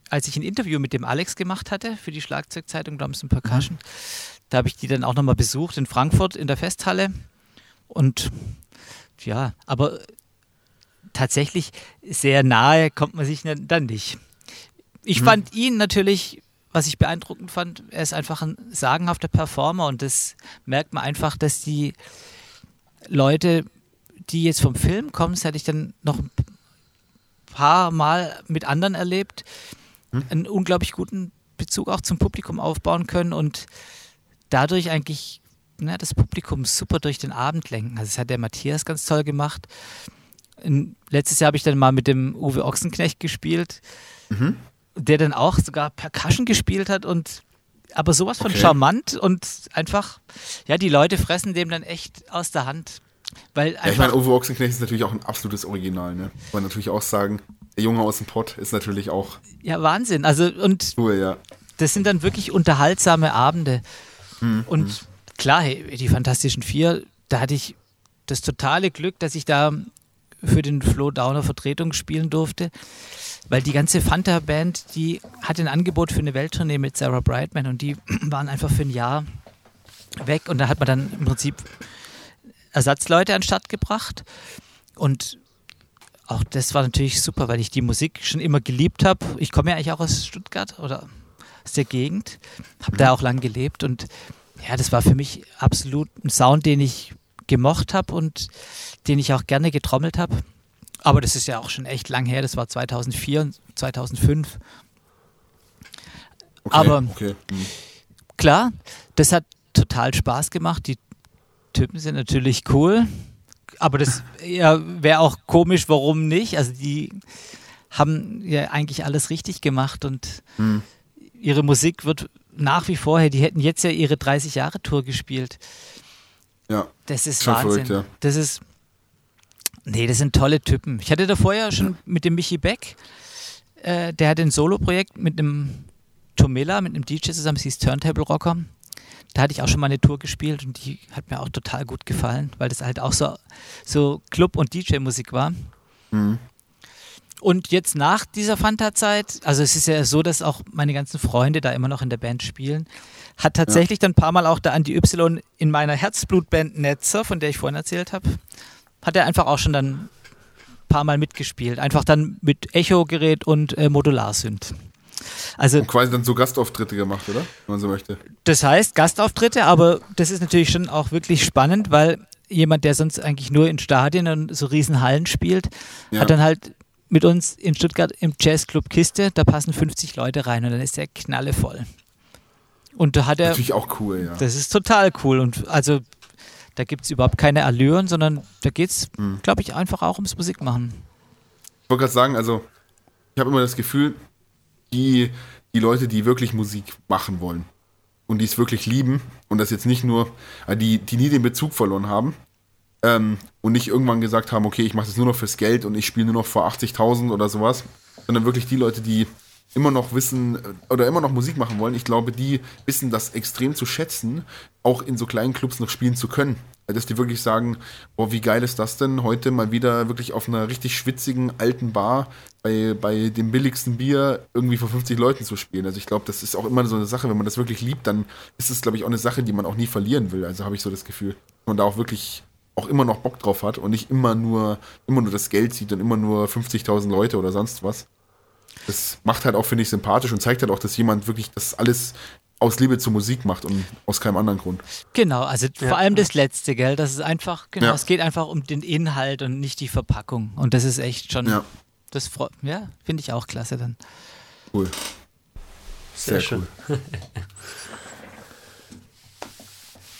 als ich ein Interview mit dem Alex gemacht hatte für die Schlagzeugzeitung Drums and Percussion, mhm. da habe ich die dann auch nochmal besucht in Frankfurt in der Festhalle und ja, aber tatsächlich sehr nahe kommt man sich dann nicht. Ich mhm. fand ihn natürlich was ich beeindruckend fand, er ist einfach ein sagenhafter Performer und das merkt man einfach, dass die Leute, die jetzt vom Film kommen, das hatte ich dann noch ein paar Mal mit anderen erlebt, hm? einen unglaublich guten Bezug auch zum Publikum aufbauen können und dadurch eigentlich na, das Publikum super durch den Abend lenken. Also das hat der Matthias ganz toll gemacht. In, letztes Jahr habe ich dann mal mit dem Uwe Ochsenknecht gespielt. Mhm der dann auch sogar Percussion gespielt hat und aber sowas von okay. charmant und einfach, ja, die Leute fressen dem dann echt aus der Hand. Weil ja, ich meine, Uwe Ochsenknecht ist natürlich auch ein absolutes Original, ne? Muss man natürlich auch sagen, der Junge aus dem Pott ist natürlich auch. Ja, Wahnsinn. Also, und cool, ja. das sind dann wirklich unterhaltsame Abende. Mhm. Und mhm. klar, hey, die Fantastischen Vier, da hatte ich das totale Glück, dass ich da für den Flo Downer Vertretung spielen durfte. Weil die ganze Fanta-Band, die hatte ein Angebot für eine Welttournee mit Sarah Brightman und die waren einfach für ein Jahr weg und da hat man dann im Prinzip Ersatzleute an gebracht und auch das war natürlich super, weil ich die Musik schon immer geliebt habe. Ich komme ja eigentlich auch aus Stuttgart oder aus der Gegend, habe da auch lange gelebt und ja, das war für mich absolut ein Sound, den ich gemocht habe und den ich auch gerne getrommelt habe. Aber das ist ja auch schon echt lang her, das war 2004, 2005. Okay, Aber okay. Mhm. klar, das hat total Spaß gemacht. Die Typen sind natürlich cool. Aber das ja, wäre auch komisch, warum nicht? Also die haben ja eigentlich alles richtig gemacht und mhm. ihre Musik wird nach wie vor, die hätten jetzt ja ihre 30 Jahre Tour gespielt. Ja. Das ist Wahnsinn. Verrückt, ja. Das ist Nee, das sind tolle Typen. Ich hatte da vorher schon mit dem Michi Beck, äh, der hat ein Solo-Projekt mit einem Tomilla, mit einem DJ zusammen, das hieß Turntable Rocker. Da hatte ich auch schon mal eine Tour gespielt und die hat mir auch total gut gefallen, weil das halt auch so, so Club- und DJ-Musik war. Mhm. Und jetzt nach dieser Fanta-Zeit, also es ist ja so, dass auch meine ganzen Freunde da immer noch in der Band spielen, hat tatsächlich ja. dann ein paar Mal auch der Anti Y in meiner Herzblutband Netzer, von der ich vorhin erzählt habe, hat er einfach auch schon dann ein paar Mal mitgespielt. Einfach dann mit Echo-Gerät und äh, Modularsynth. Also, und quasi dann so Gastauftritte gemacht, oder? Wenn man so möchte. Das heißt Gastauftritte, aber das ist natürlich schon auch wirklich spannend, weil jemand, der sonst eigentlich nur in Stadien und so riesen Hallen spielt, ja. hat dann halt mit uns in Stuttgart im Jazzclub Kiste, da passen 50 Leute rein und dann ist der knallevoll. Und da hat er. Natürlich auch cool, ja. Das ist total cool. Und also da gibt es überhaupt keine Allüren, sondern da geht es, mhm. glaube ich, einfach auch ums Musikmachen. Ich wollte gerade sagen, also ich habe immer das Gefühl, die, die Leute, die wirklich Musik machen wollen und die es wirklich lieben und das jetzt nicht nur, äh, die, die nie den Bezug verloren haben ähm, und nicht irgendwann gesagt haben, okay, ich mache das nur noch fürs Geld und ich spiele nur noch vor 80.000 oder sowas, sondern wirklich die Leute, die immer noch wissen äh, oder immer noch Musik machen wollen, ich glaube, die wissen das extrem zu schätzen, auch in so kleinen Clubs noch spielen zu können. Dass die wirklich sagen, boah, wie geil ist das denn, heute mal wieder wirklich auf einer richtig schwitzigen alten Bar bei, bei dem billigsten Bier irgendwie vor 50 Leuten zu spielen. Also ich glaube, das ist auch immer so eine Sache, wenn man das wirklich liebt, dann ist es, glaube ich, auch eine Sache, die man auch nie verlieren will. Also habe ich so das Gefühl. Und da auch wirklich auch immer noch Bock drauf hat und nicht immer nur, immer nur das Geld sieht und immer nur 50.000 Leute oder sonst was das macht halt auch, finde ich, sympathisch und zeigt halt auch, dass jemand wirklich das alles aus Liebe zur Musik macht und aus keinem anderen Grund. Genau, also ja. vor allem das Letzte, gell? Das ist einfach, genau, ja. es geht einfach um den Inhalt und nicht die Verpackung. Und das ist echt schon, ja. das ja, finde ich auch klasse dann. Cool. Sehr, Sehr schön. Cool.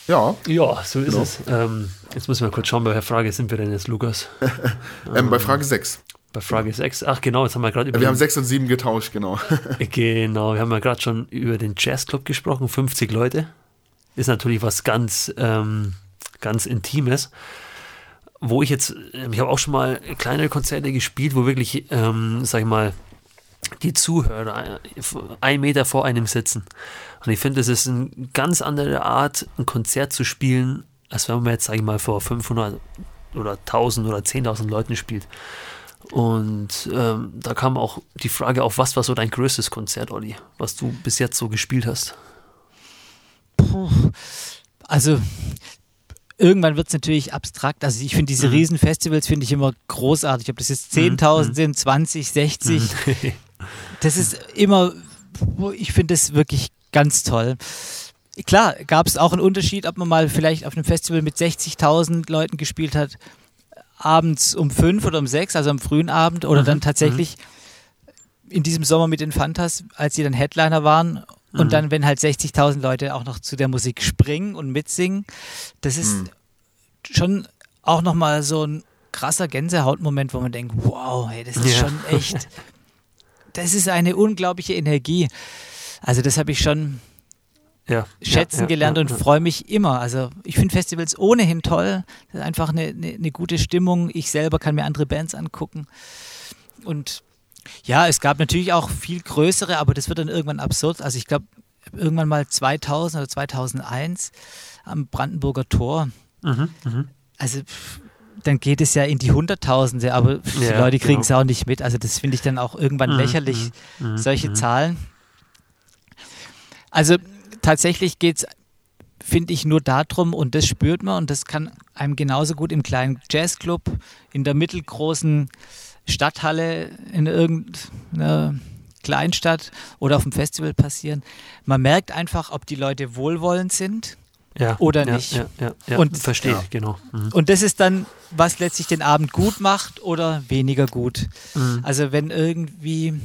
ja. Ja, so ist genau. es. Ähm, jetzt müssen wir kurz schauen, bei welcher Frage sind wir denn jetzt, Lukas? ähm, bei Frage 6. Bei Frage 6, ach genau, jetzt haben wir gerade über. Ja, wir haben 6 und 7 getauscht, genau. genau, wir haben ja gerade schon über den Jazzclub gesprochen, 50 Leute. Ist natürlich was ganz, ähm, ganz Intimes. Wo ich jetzt, ähm, ich habe auch schon mal kleinere Konzerte gespielt, wo wirklich, ähm, sag ich mal, die Zuhörer ein Meter vor einem sitzen. Und ich finde, das ist eine ganz andere Art, ein Konzert zu spielen, als wenn man jetzt, sag ich mal, vor 500 oder 1000 oder 10.000 Leuten spielt. Und ähm, da kam auch die Frage auf, was war so dein größtes Konzert, Olli, was du bis jetzt so gespielt hast? Puh. Also irgendwann wird es natürlich abstrakt. Also ich finde diese mhm. Riesenfestivals finde ich immer großartig. Ob das jetzt 10.000 mhm. sind, 20, 60. Mhm. das ist immer, ich finde das wirklich ganz toll. Klar, gab es auch einen Unterschied, ob man mal vielleicht auf einem Festival mit 60.000 Leuten gespielt hat abends um fünf oder um sechs, also am frühen Abend, oder mhm. dann tatsächlich mhm. in diesem Sommer mit den Fantas, als sie dann Headliner waren. Und mhm. dann, wenn halt 60.000 Leute auch noch zu der Musik springen und mitsingen, das ist mhm. schon auch nochmal so ein krasser Gänsehautmoment, wo man denkt, wow, hey, das ist ja. schon echt, das ist eine unglaubliche Energie. Also das habe ich schon ja, schätzen ja, gelernt und freue mich immer. Also ich finde Festivals ohnehin toll. Das ist einfach eine, eine, eine, gute Stimmung. Ich selber kann mir andere Bands angucken. Und ja, es gab natürlich auch viel größere, aber das wird dann irgendwann absurd. Also ich glaube, irgendwann mal 2000 oder 2001 am Brandenburger Tor. Mhm, mh. Also dann geht es ja in die Hunderttausende, aber die ja, Leute kriegen es genau. auch nicht mit. Also das finde ich dann auch irgendwann mhm, lächerlich, mhm, mhm solche mhm. Zahlen. Also tatsächlich geht es, finde ich, nur darum, und das spürt man, und das kann einem genauso gut im kleinen Jazzclub, in der mittelgroßen Stadthalle, in irgendeiner Kleinstadt oder auf dem Festival passieren. Man merkt einfach, ob die Leute wohlwollend sind ja, oder ja, nicht. Ja, ja, ja, und verstehe ich, genau. Mhm. Und das ist dann, was letztlich den Abend gut macht oder weniger gut. Mhm. Also wenn irgendwie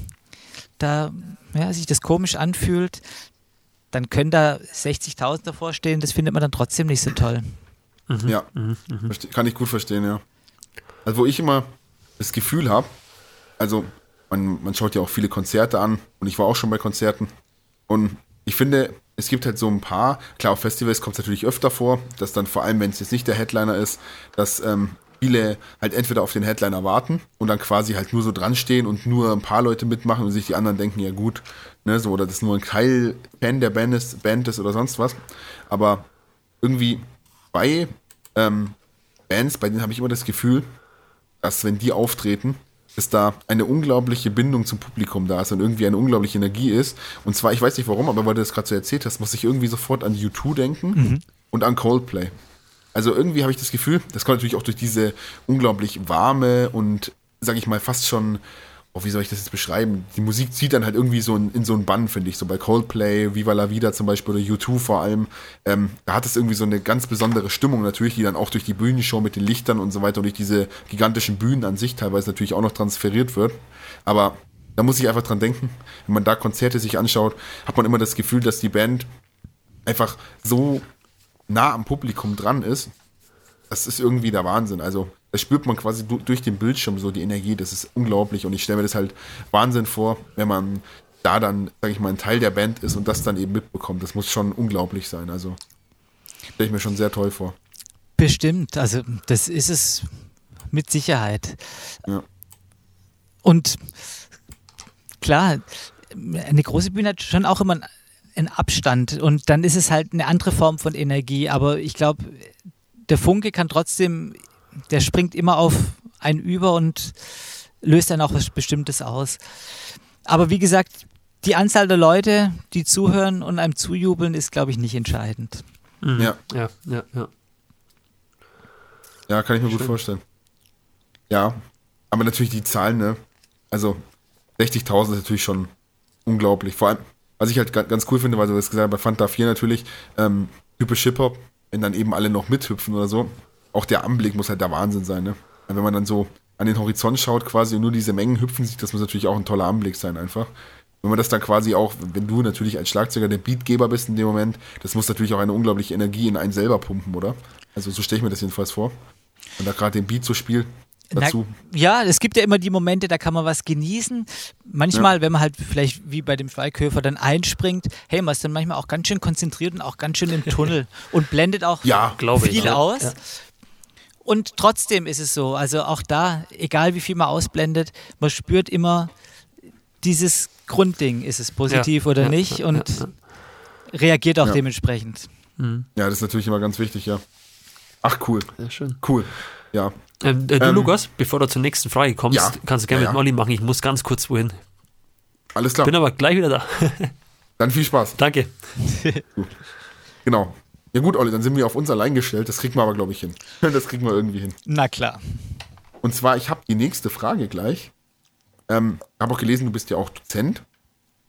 da ja, sich das komisch anfühlt, dann können da 60.000 davor stehen, das findet man dann trotzdem nicht so toll. Mhm. Ja, mhm. Mhm. kann ich gut verstehen, ja. Also wo ich immer das Gefühl habe, also man, man schaut ja auch viele Konzerte an und ich war auch schon bei Konzerten und ich finde, es gibt halt so ein paar, klar, auf Festivals kommt es natürlich öfter vor, dass dann vor allem, wenn es jetzt nicht der Headliner ist, dass ähm, viele halt entweder auf den Headliner warten und dann quasi halt nur so dran stehen und nur ein paar Leute mitmachen und sich die anderen denken, ja gut, ne, so, oder das nur ein Teil Fan der Band ist, Band ist oder sonst was. Aber irgendwie bei ähm, Bands, bei denen habe ich immer das Gefühl, dass wenn die auftreten, dass da eine unglaubliche Bindung zum Publikum da ist und irgendwie eine unglaubliche Energie ist. Und zwar, ich weiß nicht warum, aber weil du das gerade so erzählt hast, muss ich irgendwie sofort an U2 denken mhm. und an Coldplay. Also irgendwie habe ich das Gefühl, das kommt natürlich auch durch diese unglaublich warme und, sag ich mal, fast schon oh, wie soll ich das jetzt beschreiben? Die Musik zieht dann halt irgendwie so in, in so einen Bann, finde ich. So bei Coldplay, Viva la Vida zum Beispiel oder U2 vor allem. Ähm, da hat es irgendwie so eine ganz besondere Stimmung natürlich, die dann auch durch die Bühnenshow mit den Lichtern und so weiter und durch diese gigantischen Bühnen an sich teilweise natürlich auch noch transferiert wird. Aber da muss ich einfach dran denken, wenn man da Konzerte sich anschaut, hat man immer das Gefühl, dass die Band einfach so nah am Publikum dran ist. Das ist irgendwie der Wahnsinn. Also das spürt man quasi durch den Bildschirm so die Energie. Das ist unglaublich und ich stelle mir das halt Wahnsinn vor, wenn man da dann, sage ich mal, ein Teil der Band ist und das dann eben mitbekommt. Das muss schon unglaublich sein. Also stelle ich mir schon sehr toll vor. Bestimmt, also das ist es mit Sicherheit. Ja. Und klar, eine große Bühne hat schon auch immer einen Abstand und dann ist es halt eine andere Form von Energie, aber ich glaube, der Funke kann trotzdem der springt immer auf einen über und löst dann auch was Bestimmtes aus. Aber wie gesagt, die Anzahl der Leute, die zuhören und einem zujubeln, ist, glaube ich, nicht entscheidend. Mhm. Ja. Ja, ja, ja. Ja, kann ich mir Stimmt. gut vorstellen. Ja, aber natürlich die Zahlen, ne? Also 60.000 ist natürlich schon unglaublich. Vor allem, was ich halt ganz cool finde, weil du das gesagt hast, bei Fanta 4 natürlich, ähm, typisch Hip-Hop, wenn dann eben alle noch mithüpfen oder so auch der Anblick muss halt der Wahnsinn sein, ne? Wenn man dann so an den Horizont schaut quasi und nur diese Mengen hüpfen sieht, das muss natürlich auch ein toller Anblick sein einfach. Wenn man das dann quasi auch, wenn du natürlich als Schlagzeuger der Beatgeber bist in dem Moment, das muss natürlich auch eine unglaubliche Energie in einen selber pumpen, oder? Also so stelle ich mir das jedenfalls vor. Und da gerade den Beat so spielt, dazu. Na, ja, es gibt ja immer die Momente, da kann man was genießen. Manchmal, ja. wenn man halt vielleicht wie bei dem Schweighöfer dann einspringt, hey, man ist dann manchmal auch ganz schön konzentriert und auch ganz schön im Tunnel und blendet auch ja, viel ich, aus. Ja. Und trotzdem ist es so, also auch da, egal wie viel man ausblendet, man spürt immer dieses Grundding, ist es positiv ja, oder ja, nicht ja, und reagiert auch dementsprechend. Mhm. Ja, das ist natürlich immer ganz wichtig, ja. Ach, cool. Ja, schön. Cool. Ja. Ähm, äh, du, ähm, Lukas, bevor du zur nächsten Frage kommst, kannst du gerne mit Molly machen. Ich muss ganz kurz wohin. Alles klar. Bin aber gleich wieder da. Dann viel Spaß. Danke. genau. Ja gut, Olli, dann sind wir auf uns allein gestellt. Das kriegen wir aber, glaube ich, hin. Das kriegen wir irgendwie hin. Na klar. Und zwar, ich habe die nächste Frage gleich. Ähm, habe auch gelesen, du bist ja auch Dozent.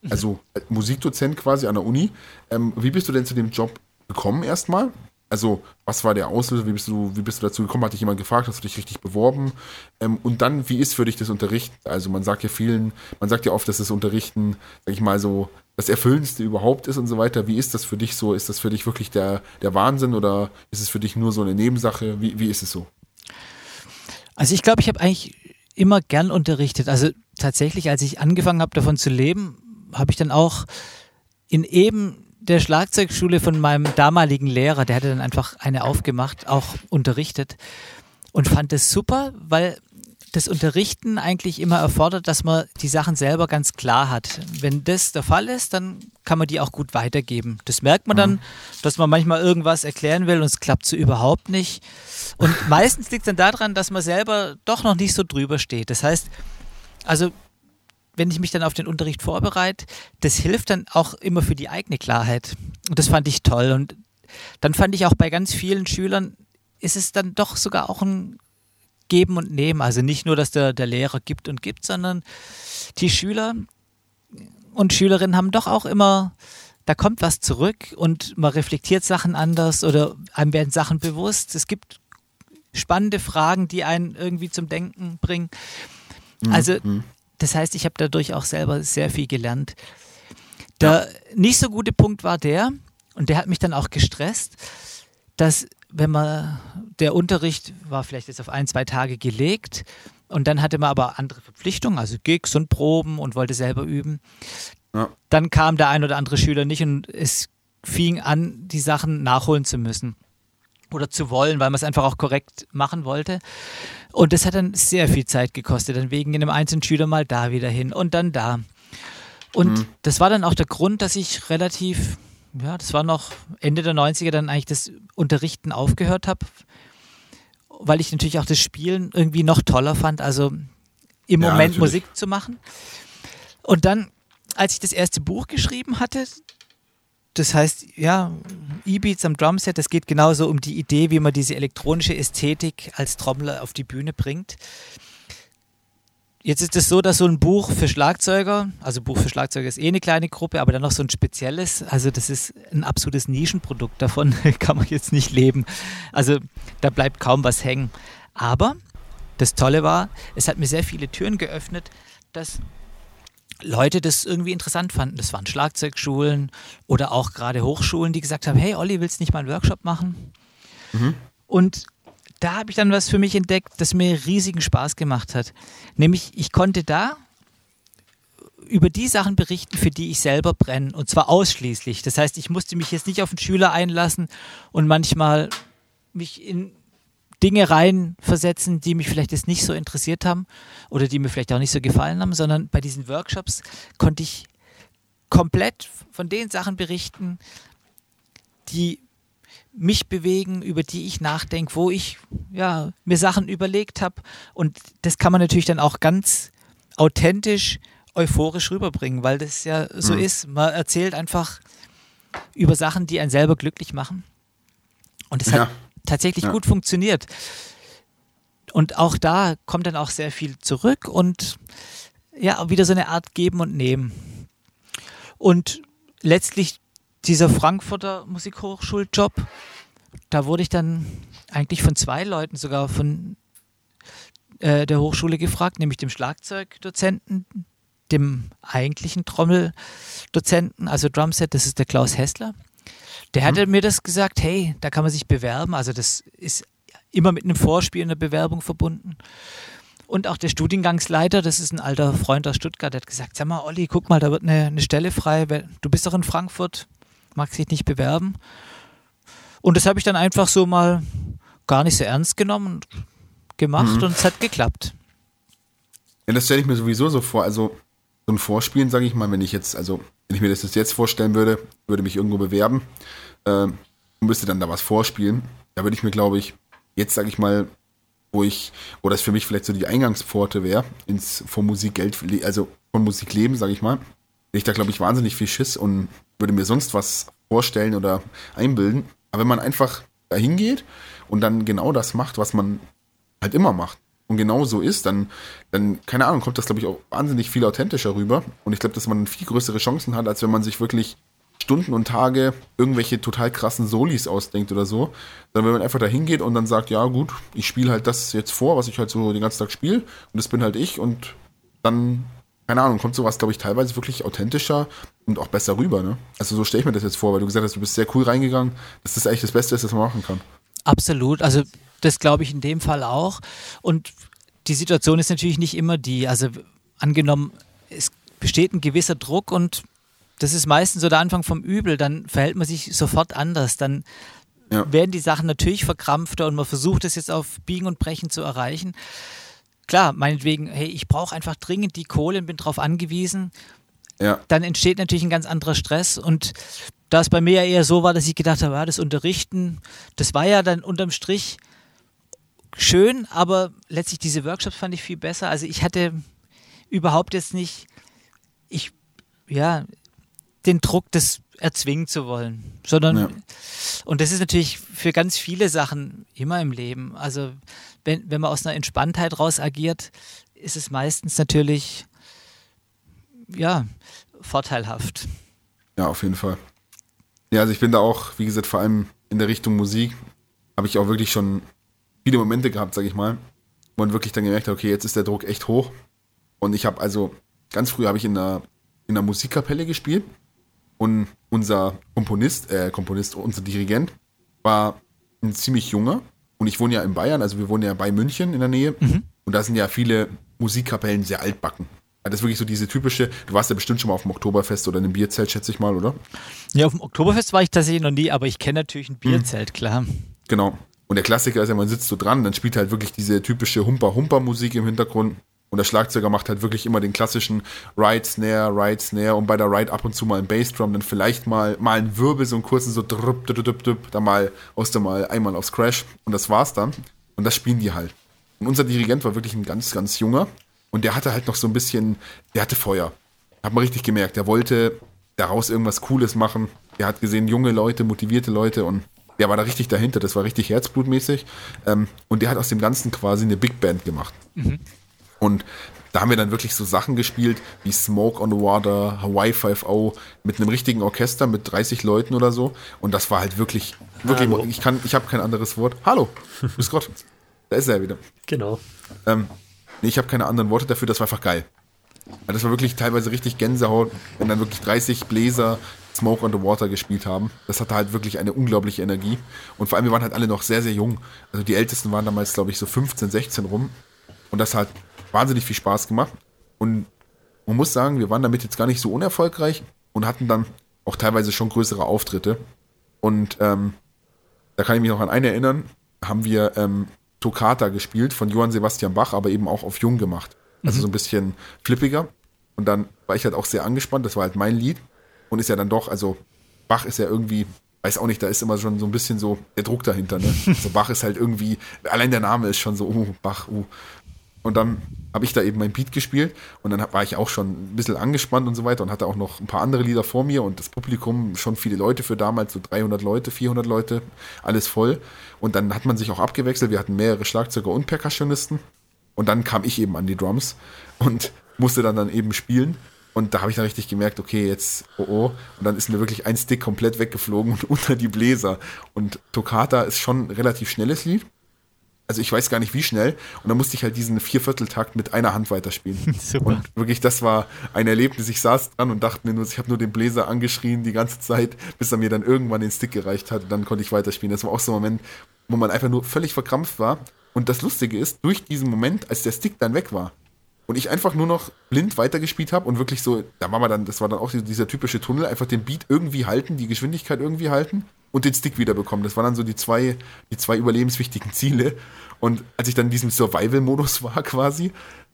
Also äh, Musikdozent quasi an der Uni. Ähm, wie bist du denn zu dem Job gekommen erstmal? Also, was war der Auslöser? Wie bist du, wie bist du dazu gekommen? Hat dich jemand gefragt? Hast du dich richtig beworben? Ähm, und dann, wie ist für dich das Unterrichten? Also, man sagt ja vielen, man sagt ja oft, dass das Unterrichten, sag ich mal so, das Erfüllendste überhaupt ist und so weiter. Wie ist das für dich so? Ist das für dich wirklich der, der Wahnsinn oder ist es für dich nur so eine Nebensache? Wie, wie ist es so? Also, ich glaube, ich habe eigentlich immer gern unterrichtet. Also, tatsächlich, als ich angefangen habe, davon zu leben, habe ich dann auch in eben der Schlagzeugschule von meinem damaligen Lehrer, der hatte dann einfach eine aufgemacht, auch unterrichtet und fand es super, weil das Unterrichten eigentlich immer erfordert, dass man die Sachen selber ganz klar hat. Wenn das der Fall ist, dann kann man die auch gut weitergeben. Das merkt man dann, mhm. dass man manchmal irgendwas erklären will und es klappt so überhaupt nicht. Und meistens liegt es dann daran, dass man selber doch noch nicht so drüber steht. Das heißt, also wenn ich mich dann auf den Unterricht vorbereite, das hilft dann auch immer für die eigene Klarheit. Und das fand ich toll. Und dann fand ich auch bei ganz vielen Schülern, ist es dann doch sogar auch ein Geben und Nehmen. Also nicht nur, dass der, der Lehrer gibt und gibt, sondern die Schüler und Schülerinnen haben doch auch immer, da kommt was zurück und man reflektiert Sachen anders oder einem werden Sachen bewusst. Es gibt spannende Fragen, die einen irgendwie zum Denken bringen. Mhm, also mhm. das heißt, ich habe dadurch auch selber sehr viel gelernt. Der ja. nicht so gute Punkt war der, und der hat mich dann auch gestresst, dass wenn man, der Unterricht war vielleicht jetzt auf ein, zwei Tage gelegt und dann hatte man aber andere Verpflichtungen, also Gigs und Proben und wollte selber üben. Ja. Dann kam der ein oder andere Schüler nicht und es fing an, die Sachen nachholen zu müssen oder zu wollen, weil man es einfach auch korrekt machen wollte. Und das hat dann sehr viel Zeit gekostet, dann wegen einem einzelnen Schüler mal da wieder hin und dann da. Und mhm. das war dann auch der Grund, dass ich relativ ja, das war noch Ende der 90er dann eigentlich das Unterrichten aufgehört habe, weil ich natürlich auch das Spielen irgendwie noch toller fand, also im ja, Moment natürlich. Musik zu machen. Und dann, als ich das erste Buch geschrieben hatte, das heißt, ja, E-Beats am Drumset, das geht genauso um die Idee, wie man diese elektronische Ästhetik als Trommler auf die Bühne bringt. Jetzt ist es so, dass so ein Buch für Schlagzeuger, also Buch für Schlagzeuger ist eh eine kleine Gruppe, aber dann noch so ein spezielles, also das ist ein absolutes Nischenprodukt, davon kann man jetzt nicht leben. Also da bleibt kaum was hängen. Aber das Tolle war, es hat mir sehr viele Türen geöffnet, dass Leute das irgendwie interessant fanden. Das waren Schlagzeugschulen oder auch gerade Hochschulen, die gesagt haben, hey Olli, willst du nicht mal einen Workshop machen? Mhm. Und da habe ich dann was für mich entdeckt, das mir riesigen Spaß gemacht hat. Nämlich, ich konnte da über die Sachen berichten, für die ich selber brenne. Und zwar ausschließlich. Das heißt, ich musste mich jetzt nicht auf einen Schüler einlassen und manchmal mich in Dinge reinversetzen, die mich vielleicht jetzt nicht so interessiert haben oder die mir vielleicht auch nicht so gefallen haben, sondern bei diesen Workshops konnte ich komplett von den Sachen berichten, die mich bewegen, über die ich nachdenke, wo ich ja, mir Sachen überlegt habe. Und das kann man natürlich dann auch ganz authentisch, euphorisch rüberbringen, weil das ja so mhm. ist. Man erzählt einfach über Sachen, die einen selber glücklich machen. Und es ja. hat tatsächlich ja. gut funktioniert. Und auch da kommt dann auch sehr viel zurück und ja, wieder so eine Art Geben und Nehmen. Und letztlich dieser Frankfurter Musikhochschuljob, da wurde ich dann eigentlich von zwei Leuten sogar von äh, der Hochschule gefragt, nämlich dem Schlagzeugdozenten, dem eigentlichen Trommeldozenten, also Drumset, das ist der Klaus Hessler. Der mhm. hatte mir das gesagt, hey, da kann man sich bewerben. Also das ist immer mit einem Vorspiel in der Bewerbung verbunden. Und auch der Studiengangsleiter, das ist ein alter Freund aus Stuttgart, der hat gesagt, sag mal, Olli, guck mal, da wird eine, eine Stelle frei. Du bist doch in Frankfurt, mag sich nicht bewerben. Und das habe ich dann einfach so mal gar nicht so ernst genommen und gemacht mhm. und es hat geklappt. Ja, das stelle ich mir sowieso so vor. Also so ein Vorspielen, sage ich mal, wenn ich jetzt, also wenn ich mir das jetzt vorstellen würde, würde mich irgendwo bewerben äh, und müsste dann da was vorspielen, da würde ich mir, glaube ich, jetzt sage ich mal, wo ich, wo das für mich vielleicht so die Eingangspforte wäre, ins von Musik Geld, also von Musik leben, sage ich mal, ich da, glaube ich, wahnsinnig viel Schiss und würde mir sonst was vorstellen oder einbilden. Aber wenn man einfach dahin geht und dann genau das macht, was man halt immer macht und genau so ist, dann, dann keine Ahnung, kommt das, glaube ich, auch wahnsinnig viel authentischer rüber. Und ich glaube, dass man viel größere Chancen hat, als wenn man sich wirklich Stunden und Tage irgendwelche total krassen Solis ausdenkt oder so. Dann, wenn man einfach dahin geht und dann sagt, ja gut, ich spiele halt das jetzt vor, was ich halt so den ganzen Tag spiele und das bin halt ich und dann keine Ahnung, kommt sowas, glaube ich, teilweise wirklich authentischer und auch besser rüber, ne? Also so stelle ich mir das jetzt vor, weil du gesagt hast, du bist sehr cool reingegangen, dass das eigentlich das Beste ist, was man machen kann. Absolut, also das glaube ich in dem Fall auch. Und die Situation ist natürlich nicht immer die, also angenommen, es besteht ein gewisser Druck und das ist meistens so der Anfang vom Übel, dann verhält man sich sofort anders, dann ja. werden die Sachen natürlich verkrampfter und man versucht es jetzt auf Biegen und Brechen zu erreichen. Klar, meinetwegen, hey, ich brauche einfach dringend die Kohle und bin darauf angewiesen. Ja. Dann entsteht natürlich ein ganz anderer Stress und da es bei mir ja eher so war, dass ich gedacht habe, ja, das Unterrichten, das war ja dann unterm Strich schön, aber letztlich diese Workshops fand ich viel besser. Also ich hatte überhaupt jetzt nicht, ich, ja, den Druck, das erzwingen zu wollen, sondern, ja. und das ist natürlich für ganz viele Sachen immer im Leben. Also wenn, wenn man aus einer Entspanntheit raus agiert, ist es meistens natürlich, ja, vorteilhaft. Ja, auf jeden Fall. Ja, also ich bin da auch, wie gesagt, vor allem in der Richtung Musik, habe ich auch wirklich schon viele Momente gehabt, sage ich mal, wo man wirklich dann gemerkt hat, okay, jetzt ist der Druck echt hoch. Und ich habe also, ganz früh habe ich in einer, in einer Musikkapelle gespielt und unser Komponist, äh, Komponist, unser Dirigent war ein ziemlich junger und ich wohne ja in Bayern, also wir wohnen ja bei München in der Nähe mhm. und da sind ja viele Musikkapellen sehr altbacken. Das ist wirklich so diese typische, du warst ja bestimmt schon mal auf dem Oktoberfest oder in einem Bierzelt, schätze ich mal, oder? Ja, auf dem Oktoberfest war ich tatsächlich noch nie, aber ich kenne natürlich ein Bierzelt, mhm. klar. Genau. Und der Klassiker ist ja, man sitzt so dran, dann spielt halt wirklich diese typische Humper-Humper-Musik im Hintergrund. Und der Schlagzeuger macht halt wirklich immer den klassischen Ride, Snare, Ride, Snare und bei der Ride ab und zu mal ein Bassdrum, dann vielleicht mal, mal ein Wirbel, so einen kurzen so drup, drup, drup, drup, dann mal aus der mal einmal aufs Crash und das war's dann. Und das spielen die halt. Und unser Dirigent war wirklich ein ganz, ganz junger und der hatte halt noch so ein bisschen, der hatte Feuer. Hat man richtig gemerkt. Der wollte daraus irgendwas Cooles machen. Er hat gesehen, junge Leute, motivierte Leute und der war da richtig dahinter. Das war richtig herzblutmäßig. Ähm, und der hat aus dem Ganzen quasi eine Big Band gemacht. Mhm. Und da haben wir dann wirklich so Sachen gespielt wie Smoke on the Water, Hawaii 5.0 mit einem richtigen Orchester mit 30 Leuten oder so. Und das war halt wirklich, wirklich, Hallo. ich kann, ich habe kein anderes Wort. Hallo, grüß Gott. Da ist er wieder. Genau. Ähm, nee, ich habe keine anderen Worte dafür, das war einfach geil. Das war wirklich teilweise richtig Gänsehaut, wenn dann wirklich 30 Bläser Smoke on the Water gespielt haben. Das hatte halt wirklich eine unglaubliche Energie. Und vor allem, wir waren halt alle noch sehr, sehr jung. Also die Ältesten waren damals, glaube ich, so 15, 16 rum. Und das hat wahnsinnig viel Spaß gemacht. Und man muss sagen, wir waren damit jetzt gar nicht so unerfolgreich und hatten dann auch teilweise schon größere Auftritte. Und ähm, da kann ich mich noch an einen erinnern, haben wir ähm, Toccata gespielt von Johann Sebastian Bach, aber eben auch auf Jung gemacht. Also mhm. so ein bisschen flippiger. Und dann war ich halt auch sehr angespannt, das war halt mein Lied. Und ist ja dann doch, also Bach ist ja irgendwie, weiß auch nicht, da ist immer schon so ein bisschen so der Druck dahinter. Ne? Also Bach ist halt irgendwie, allein der Name ist schon so, uh, Bach, uh. Und dann habe ich da eben mein Beat gespielt und dann war ich auch schon ein bisschen angespannt und so weiter und hatte auch noch ein paar andere Lieder vor mir und das Publikum, schon viele Leute für damals, so 300 Leute, 400 Leute, alles voll. Und dann hat man sich auch abgewechselt. Wir hatten mehrere Schlagzeuger und Percussionisten. Und dann kam ich eben an die Drums und musste dann, dann eben spielen. Und da habe ich dann richtig gemerkt, okay, jetzt, oh oh. Und dann ist mir wirklich ein Stick komplett weggeflogen und unter die Bläser. Und Toccata ist schon ein relativ schnelles Lied also ich weiß gar nicht wie schnell. Und dann musste ich halt diesen Viervierteltakt mit einer Hand weiterspielen. Super. Und wirklich, das war ein Erlebnis. Ich saß dran und dachte mir nur, ich habe nur den Bläser angeschrien die ganze Zeit, bis er mir dann irgendwann den Stick gereicht hat. Und dann konnte ich weiterspielen. Das war auch so ein Moment, wo man einfach nur völlig verkrampft war. Und das Lustige ist, durch diesen Moment, als der Stick dann weg war, und ich einfach nur noch blind weitergespielt habe und wirklich so, da war man dann, das war dann auch dieser typische Tunnel, einfach den Beat irgendwie halten, die Geschwindigkeit irgendwie halten und den Stick wiederbekommen. Das waren dann so die zwei, die zwei überlebenswichtigen Ziele. Und als ich dann in diesem Survival-Modus war quasi,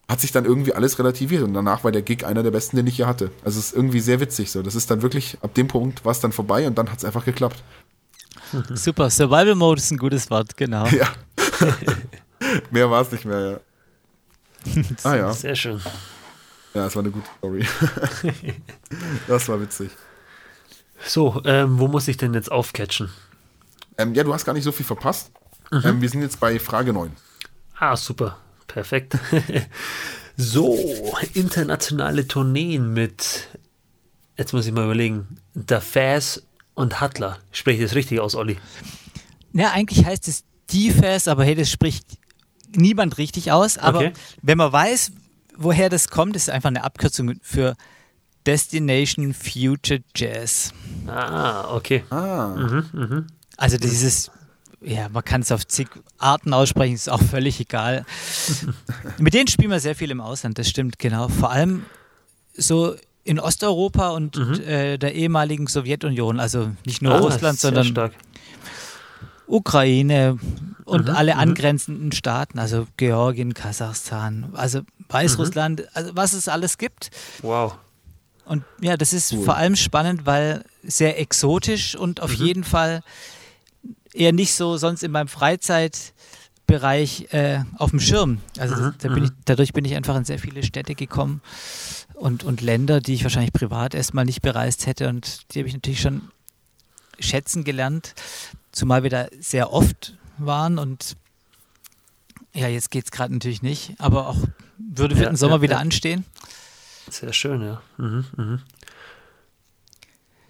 hat sich dann irgendwie alles relativiert und danach war der Gig einer der besten, den ich hier hatte. Also es ist irgendwie sehr witzig so. Das ist dann wirklich, ab dem Punkt war es dann vorbei und dann hat es einfach geklappt. Super, Survival Mode ist ein gutes Wort, genau. Ja. mehr war es nicht mehr, ja. ah ja. Sehr schön. Ja, es war eine gute Story. das war witzig. So, ähm, wo muss ich denn jetzt aufcatchen? Ähm, ja, du hast gar nicht so viel verpasst. Mhm. Ähm, wir sind jetzt bei Frage 9. Ah, super. Perfekt. so, internationale Tourneen mit, jetzt muss ich mal überlegen, Der Faz und Hattler. Spreche ich das richtig aus, Olli? Ja, eigentlich heißt es Die Faz, aber hey, das spricht niemand richtig aus. Aber okay. wenn man weiß, woher das kommt, ist einfach eine Abkürzung für Destination Future Jazz. Ah, okay. Ah. Mhm, mh. Also dieses, ja, man kann es auf zig Arten aussprechen, ist auch völlig egal. Mit denen spielen wir sehr viel im Ausland, das stimmt, genau. Vor allem so in Osteuropa und mhm. äh, der ehemaligen Sowjetunion, also nicht nur ah, Russland, sondern stark. Ukraine und mhm, alle mhm. angrenzenden Staaten, also Georgien, Kasachstan, also Weißrussland, mhm. also was es alles gibt. Wow. Und ja, das ist cool. vor allem spannend, weil sehr exotisch und auf mhm. jeden Fall eher nicht so sonst in meinem Freizeitbereich äh, auf dem Schirm. Also mhm. da bin ich, dadurch bin ich einfach in sehr viele Städte gekommen und, und Länder, die ich wahrscheinlich privat erstmal nicht bereist hätte und die habe ich natürlich schon schätzen gelernt, zumal wir da sehr oft waren und ja, jetzt geht es gerade natürlich nicht, aber auch würde für ja, den Sommer ja, wieder ja. anstehen. Sehr schön, ja. Mhm, mh.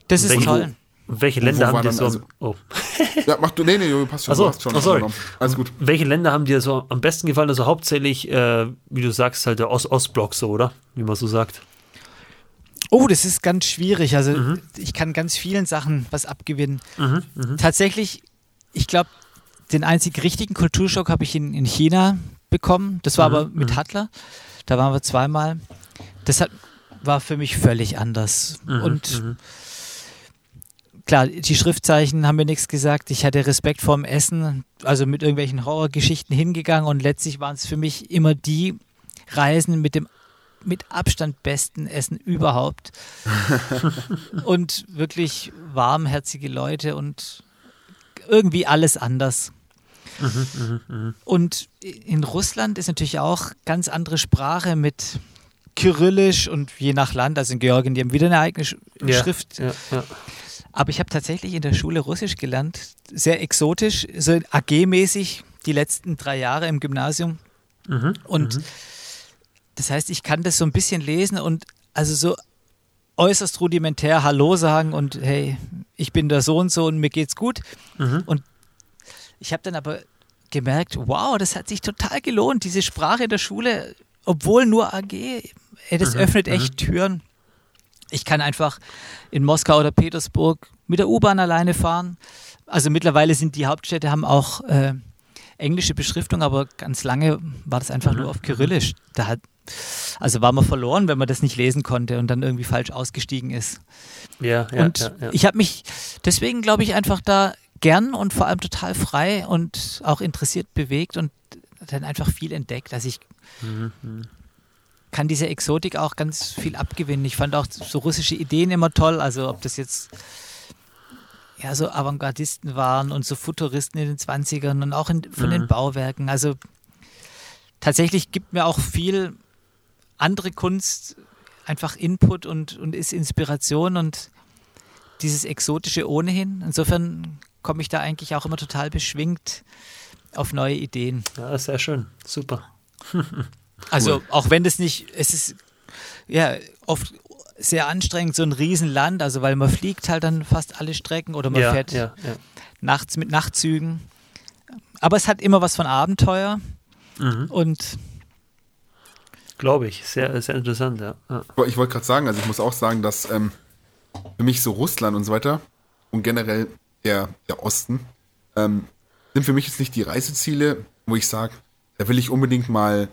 Das ist welche, toll. Welche Länder haben dir so. Also, oh. ja, mach du, nee, nee, passt schon. Achso, hast schon oh, sorry. Alles gut. Welche Länder haben dir so am besten gefallen? Also hauptsächlich, äh, wie du sagst, halt der Ost-Ost-Block so, oder? Wie man so sagt. Oh, das ist ganz schwierig. Also mhm. ich kann ganz vielen Sachen was abgewinnen. Mhm, mh. Tatsächlich, ich glaube, den einzigen richtigen Kulturschock habe ich in, in China bekommen. Das war mhm, aber mit Hattler. Mhm. Da waren wir zweimal. Das hat, war für mich völlig anders. Mhm, Und mhm. klar, die Schriftzeichen haben mir nichts gesagt. Ich hatte Respekt vorm Essen, also mit irgendwelchen Horrorgeschichten hingegangen und letztlich waren es für mich immer die Reisen mit dem mit Abstand besten Essen überhaupt. und wirklich warmherzige Leute und irgendwie alles anders. Mhm, mh, mh. Und in Russland ist natürlich auch ganz andere Sprache mit Kyrillisch und je nach Land, also in Georgien, die haben wieder eine eigene Sch ja, Schrift. Ja, ja. Aber ich habe tatsächlich in der Schule Russisch gelernt, sehr exotisch, so AG-mäßig die letzten drei Jahre im Gymnasium. Mhm, und mhm. Das heißt, ich kann das so ein bisschen lesen und also so äußerst rudimentär Hallo sagen und hey, ich bin der so und so und mir geht's gut. Mhm. Und ich habe dann aber gemerkt, wow, das hat sich total gelohnt, diese Sprache in der Schule, obwohl nur AG, das mhm. öffnet echt mhm. Türen. Ich kann einfach in Moskau oder Petersburg mit der U-Bahn alleine fahren. Also mittlerweile sind die Hauptstädte haben auch äh, englische Beschriftung, aber ganz lange war das einfach mhm. nur auf Kyrillisch. Da hat, also war man verloren, wenn man das nicht lesen konnte und dann irgendwie falsch ausgestiegen ist. Ja, ja. Und ja, ja. ich habe mich deswegen, glaube ich, einfach da gern und vor allem total frei und auch interessiert bewegt und dann einfach viel entdeckt. Also ich mhm. Kann diese Exotik auch ganz viel abgewinnen. Ich fand auch so russische Ideen immer toll. Also ob das jetzt ja, so Avantgardisten waren und so Futuristen in den 20ern und auch in, von mhm. den Bauwerken. Also tatsächlich gibt mir auch viel andere Kunst einfach Input und, und ist Inspiration und dieses Exotische ohnehin. Insofern komme ich da eigentlich auch immer total beschwingt auf neue Ideen. Ja, sehr schön. Super. also auch wenn das nicht, es ist ja oft sehr anstrengend, so ein Riesenland, also weil man fliegt halt dann fast alle Strecken oder man ja, fährt ja, ja. nachts mit Nachtzügen. Aber es hat immer was von Abenteuer mhm. und Glaube ich, sehr, sehr interessant, ja. Ich wollte gerade sagen, also ich muss auch sagen, dass ähm, für mich so Russland und so weiter und generell der, der Osten ähm, sind für mich jetzt nicht die Reiseziele, wo ich sage, da will ich unbedingt mal,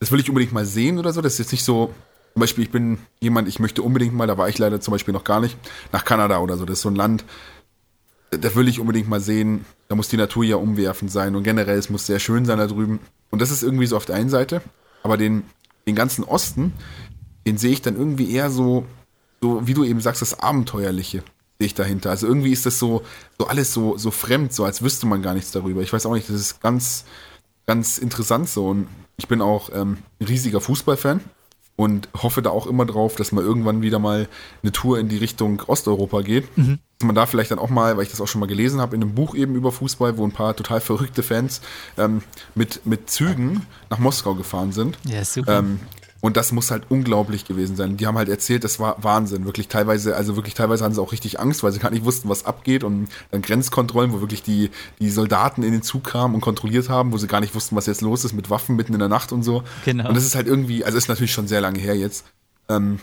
das will ich unbedingt mal sehen oder so. Das ist jetzt nicht so, zum Beispiel, ich bin jemand, ich möchte unbedingt mal, da war ich leider zum Beispiel noch gar nicht, nach Kanada oder so. Das ist so ein Land, da will ich unbedingt mal sehen. Da muss die Natur ja umwerfend sein und generell, es muss sehr schön sein da drüben. Und das ist irgendwie so auf der einen Seite. Aber den, den ganzen Osten, den sehe ich dann irgendwie eher so, so, wie du eben sagst, das Abenteuerliche sehe ich dahinter. Also irgendwie ist das so, so alles so, so fremd, so als wüsste man gar nichts darüber. Ich weiß auch nicht, das ist ganz, ganz interessant so. Und ich bin auch ähm, ein riesiger Fußballfan und hoffe da auch immer drauf, dass man irgendwann wieder mal eine Tour in die Richtung Osteuropa geht. Mhm. Dass man da vielleicht dann auch mal, weil ich das auch schon mal gelesen habe, in einem Buch eben über Fußball, wo ein paar total verrückte Fans ähm, mit, mit Zügen nach Moskau gefahren sind. Ja, super. Ähm, und das muss halt unglaublich gewesen sein. Die haben halt erzählt, das war Wahnsinn. Wirklich teilweise, also wirklich teilweise hatten sie auch richtig Angst, weil sie gar nicht wussten, was abgeht. Und dann Grenzkontrollen, wo wirklich die, die Soldaten in den Zug kamen und kontrolliert haben, wo sie gar nicht wussten, was jetzt los ist mit Waffen mitten in der Nacht und so. Genau. Und das ist halt irgendwie, also ist natürlich schon sehr lange her jetzt. Ähm,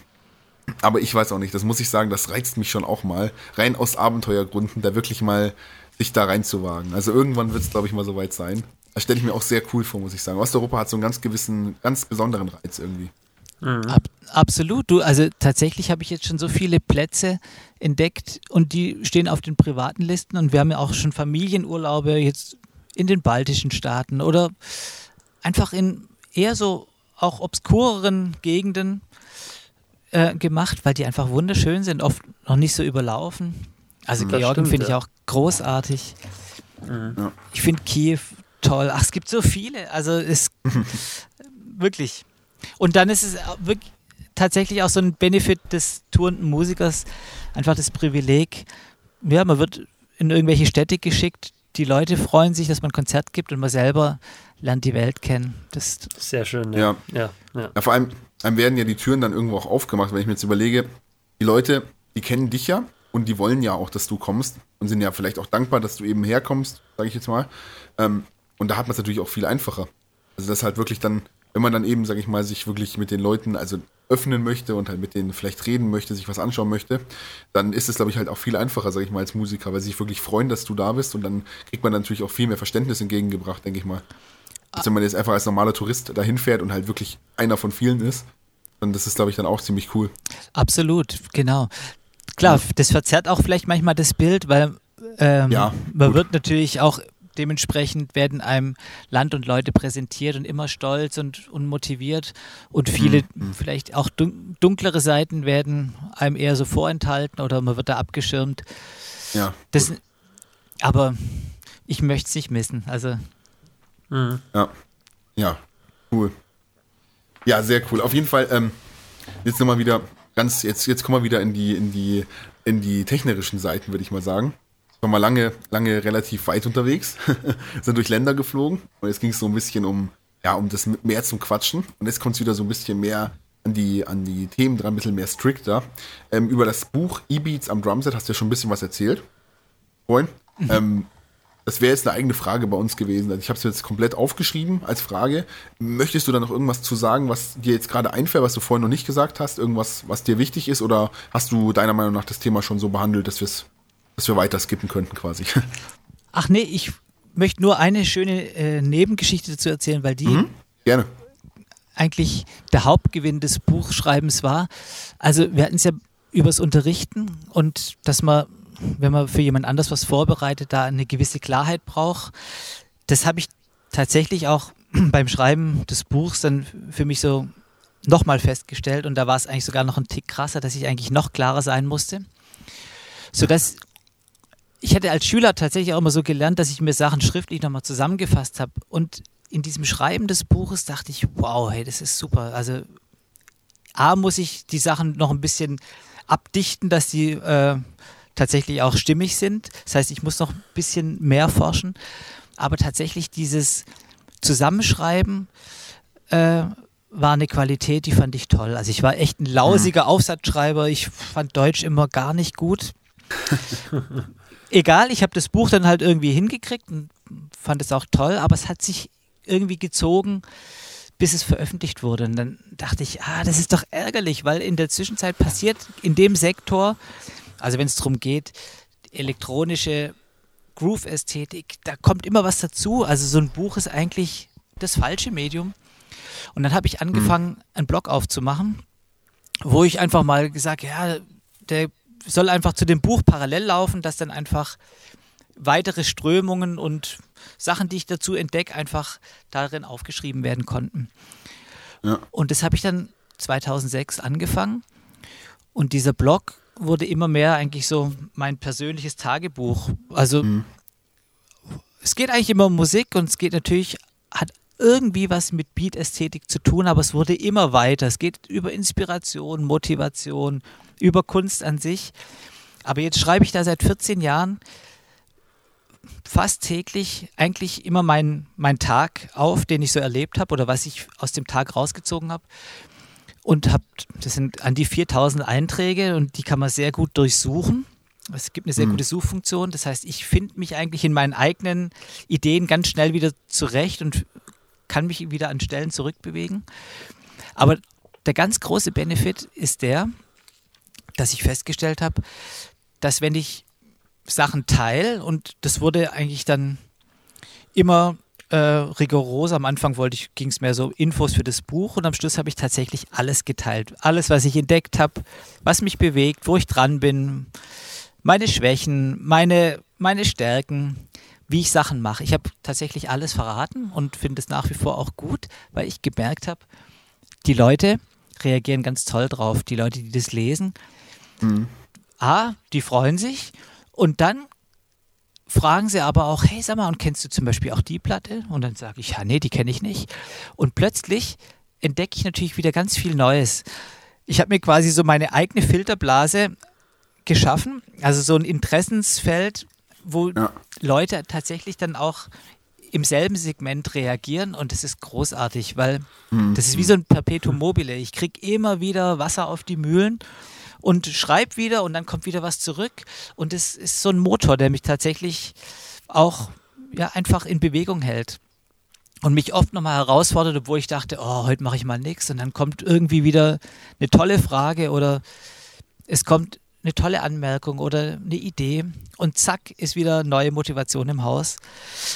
aber ich weiß auch nicht, das muss ich sagen, das reizt mich schon auch mal, rein aus Abenteuergründen, da wirklich mal sich da reinzuwagen. Also irgendwann wird es, glaube ich, mal soweit sein. Das stelle ich mir auch sehr cool vor, muss ich sagen. Osteuropa hat so einen ganz gewissen, ganz besonderen Reiz irgendwie. Mhm. Ab, absolut. Du, also tatsächlich habe ich jetzt schon so viele Plätze entdeckt und die stehen auf den privaten Listen und wir haben ja auch schon Familienurlaube jetzt in den baltischen Staaten oder einfach in eher so auch obskureren Gegenden äh, gemacht, weil die einfach wunderschön sind, oft noch nicht so überlaufen. Also das Georgien finde ich auch großartig. Mhm. Ich finde Kiew toll. Ach, es gibt so viele. Also es wirklich. Und dann ist es wirklich tatsächlich auch so ein Benefit des tourenden Musikers, einfach das Privileg. Ja, man wird in irgendwelche Städte geschickt, die Leute freuen sich, dass man ein Konzert gibt und man selber lernt die Welt kennen. Das Sehr schön, ja. Ja. ja. ja. ja vor allem, einem werden ja die Türen dann irgendwo auch aufgemacht, wenn ich mir jetzt überlege, die Leute, die kennen dich ja und die wollen ja auch, dass du kommst und sind ja vielleicht auch dankbar, dass du eben herkommst, sage ich jetzt mal. Ähm, und da hat man es natürlich auch viel einfacher. Also das halt wirklich dann, wenn man dann eben, sage ich mal, sich wirklich mit den Leuten, also öffnen möchte und halt mit denen vielleicht reden möchte, sich was anschauen möchte, dann ist es, glaube ich, halt auch viel einfacher, sage ich mal, als Musiker, weil sie sich wirklich freuen, dass du da bist und dann kriegt man natürlich auch viel mehr Verständnis entgegengebracht, denke ich mal. Als wenn man jetzt einfach als normaler Tourist dahin fährt und halt wirklich einer von vielen ist, dann das ist, glaube ich, dann auch ziemlich cool. Absolut, genau. Klar, das verzerrt auch vielleicht manchmal das Bild, weil ähm, ja, man gut. wird natürlich auch dementsprechend werden einem Land und Leute präsentiert und immer stolz und, und motiviert. Und viele, mhm. vielleicht auch dunklere Seiten werden einem eher so vorenthalten oder man wird da abgeschirmt. Ja. Das, aber ich möchte es nicht missen. Also. Mhm. Ja. Ja, cool. Ja, sehr cool. Auf jeden Fall, ähm, jetzt nochmal wieder ganz, jetzt, jetzt kommen wir wieder in die, in die, in die technischen Seiten, würde ich mal sagen war mal lange, lange relativ weit unterwegs, sind durch Länder geflogen und jetzt ging es so ein bisschen um, ja, um das mehr zum Quatschen und jetzt kommt es wieder so ein bisschen mehr an die, an die Themen dran, ein bisschen mehr strikter. Ähm, über das Buch E-Beats am Drumset hast du ja schon ein bisschen was erzählt, vorhin. Mhm. Ähm, das wäre jetzt eine eigene Frage bei uns gewesen. Also ich habe es jetzt komplett aufgeschrieben als Frage. Möchtest du da noch irgendwas zu sagen, was dir jetzt gerade einfällt, was du vorhin noch nicht gesagt hast? Irgendwas, was dir wichtig ist? Oder hast du deiner Meinung nach das Thema schon so behandelt, dass wir es dass wir weiter skippen könnten quasi. Ach nee, ich möchte nur eine schöne äh, Nebengeschichte dazu erzählen, weil die mhm, gerne. eigentlich der Hauptgewinn des Buchschreibens war. Also wir hatten es ja übers Unterrichten und dass man, wenn man für jemand anders was vorbereitet, da eine gewisse Klarheit braucht. Das habe ich tatsächlich auch beim Schreiben des Buchs dann für mich so nochmal festgestellt und da war es eigentlich sogar noch ein Tick krasser, dass ich eigentlich noch klarer sein musste. Sodass ich hätte als Schüler tatsächlich auch immer so gelernt, dass ich mir Sachen schriftlich nochmal zusammengefasst habe. Und in diesem Schreiben des Buches dachte ich, wow, hey, das ist super. Also A, muss ich die Sachen noch ein bisschen abdichten, dass die äh, tatsächlich auch stimmig sind. Das heißt, ich muss noch ein bisschen mehr forschen. Aber tatsächlich dieses Zusammenschreiben äh, war eine Qualität, die fand ich toll. Also ich war echt ein lausiger mhm. Aufsatzschreiber. Ich fand Deutsch immer gar nicht gut. egal, ich habe das Buch dann halt irgendwie hingekriegt und fand es auch toll, aber es hat sich irgendwie gezogen, bis es veröffentlicht wurde. Und dann dachte ich, ah, das ist doch ärgerlich, weil in der Zwischenzeit passiert in dem Sektor, also wenn es darum geht, elektronische Groove-Ästhetik, da kommt immer was dazu. Also so ein Buch ist eigentlich das falsche Medium. Und dann habe ich angefangen, mhm. einen Blog aufzumachen, wo ich einfach mal gesagt, ja, der soll einfach zu dem Buch parallel laufen, dass dann einfach weitere Strömungen und Sachen, die ich dazu entdecke, einfach darin aufgeschrieben werden konnten. Ja. Und das habe ich dann 2006 angefangen. Und dieser Blog wurde immer mehr eigentlich so mein persönliches Tagebuch. Also mhm. es geht eigentlich immer um Musik und es geht natürlich, hat irgendwie was mit Beat-Ästhetik zu tun, aber es wurde immer weiter. Es geht über Inspiration, Motivation, über Kunst an sich. Aber jetzt schreibe ich da seit 14 Jahren fast täglich eigentlich immer meinen mein Tag auf, den ich so erlebt habe oder was ich aus dem Tag rausgezogen habe. Und habe, das sind an die 4000 Einträge und die kann man sehr gut durchsuchen. Es gibt eine sehr mhm. gute Suchfunktion. Das heißt, ich finde mich eigentlich in meinen eigenen Ideen ganz schnell wieder zurecht und kann mich wieder an Stellen zurückbewegen. Aber der ganz große Benefit ist der, dass ich festgestellt habe, dass wenn ich Sachen teile und das wurde eigentlich dann immer äh, rigoros. Am Anfang wollte ich, ging es mehr so Infos für das Buch und am Schluss habe ich tatsächlich alles geteilt. Alles, was ich entdeckt habe, was mich bewegt, wo ich dran bin, meine Schwächen, meine, meine Stärken, wie ich Sachen mache. Ich habe tatsächlich alles verraten und finde es nach wie vor auch gut, weil ich gemerkt habe, die Leute reagieren ganz toll drauf. Die Leute, die das lesen, mhm. A, die freuen sich und dann fragen sie aber auch, hey, sag mal, und kennst du zum Beispiel auch die Platte? Und dann sage ich, ja, nee, die kenne ich nicht. Und plötzlich entdecke ich natürlich wieder ganz viel Neues. Ich habe mir quasi so meine eigene Filterblase geschaffen, also so ein Interessensfeld, wo ja. Leute tatsächlich dann auch im selben Segment reagieren und das ist großartig, weil mhm. das ist wie so ein Perpetuum mobile. Ich kriege immer wieder Wasser auf die Mühlen und schreibe wieder und dann kommt wieder was zurück. Und es ist so ein Motor, der mich tatsächlich auch ja, einfach in Bewegung hält. Und mich oft nochmal herausfordert, obwohl ich dachte, oh, heute mache ich mal nichts. Und dann kommt irgendwie wieder eine tolle Frage oder es kommt eine tolle Anmerkung oder eine Idee und zack ist wieder neue Motivation im Haus.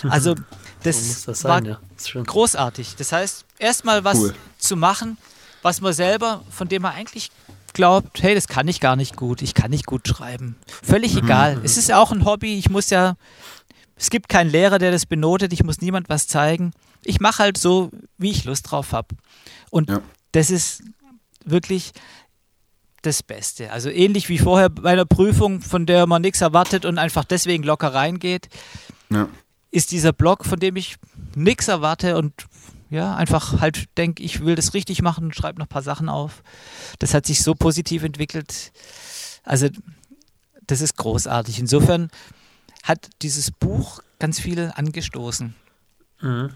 Also das, das sein, war ja. großartig. Das heißt, erstmal was cool. zu machen, was man selber, von dem man eigentlich glaubt, hey, das kann ich gar nicht gut, ich kann nicht gut schreiben. Völlig mhm. egal. Es ist auch ein Hobby, ich muss ja, es gibt keinen Lehrer, der das benotet, ich muss niemand was zeigen. Ich mache halt so, wie ich Lust drauf habe. Und ja. das ist wirklich das Beste. Also ähnlich wie vorher bei einer Prüfung, von der man nichts erwartet und einfach deswegen locker reingeht, ja. ist dieser Blog, von dem ich nichts erwarte und ja, einfach halt denke, ich will das richtig machen schreibe noch ein paar Sachen auf. Das hat sich so positiv entwickelt. Also, das ist großartig. Insofern hat dieses Buch ganz viel angestoßen. Mhm.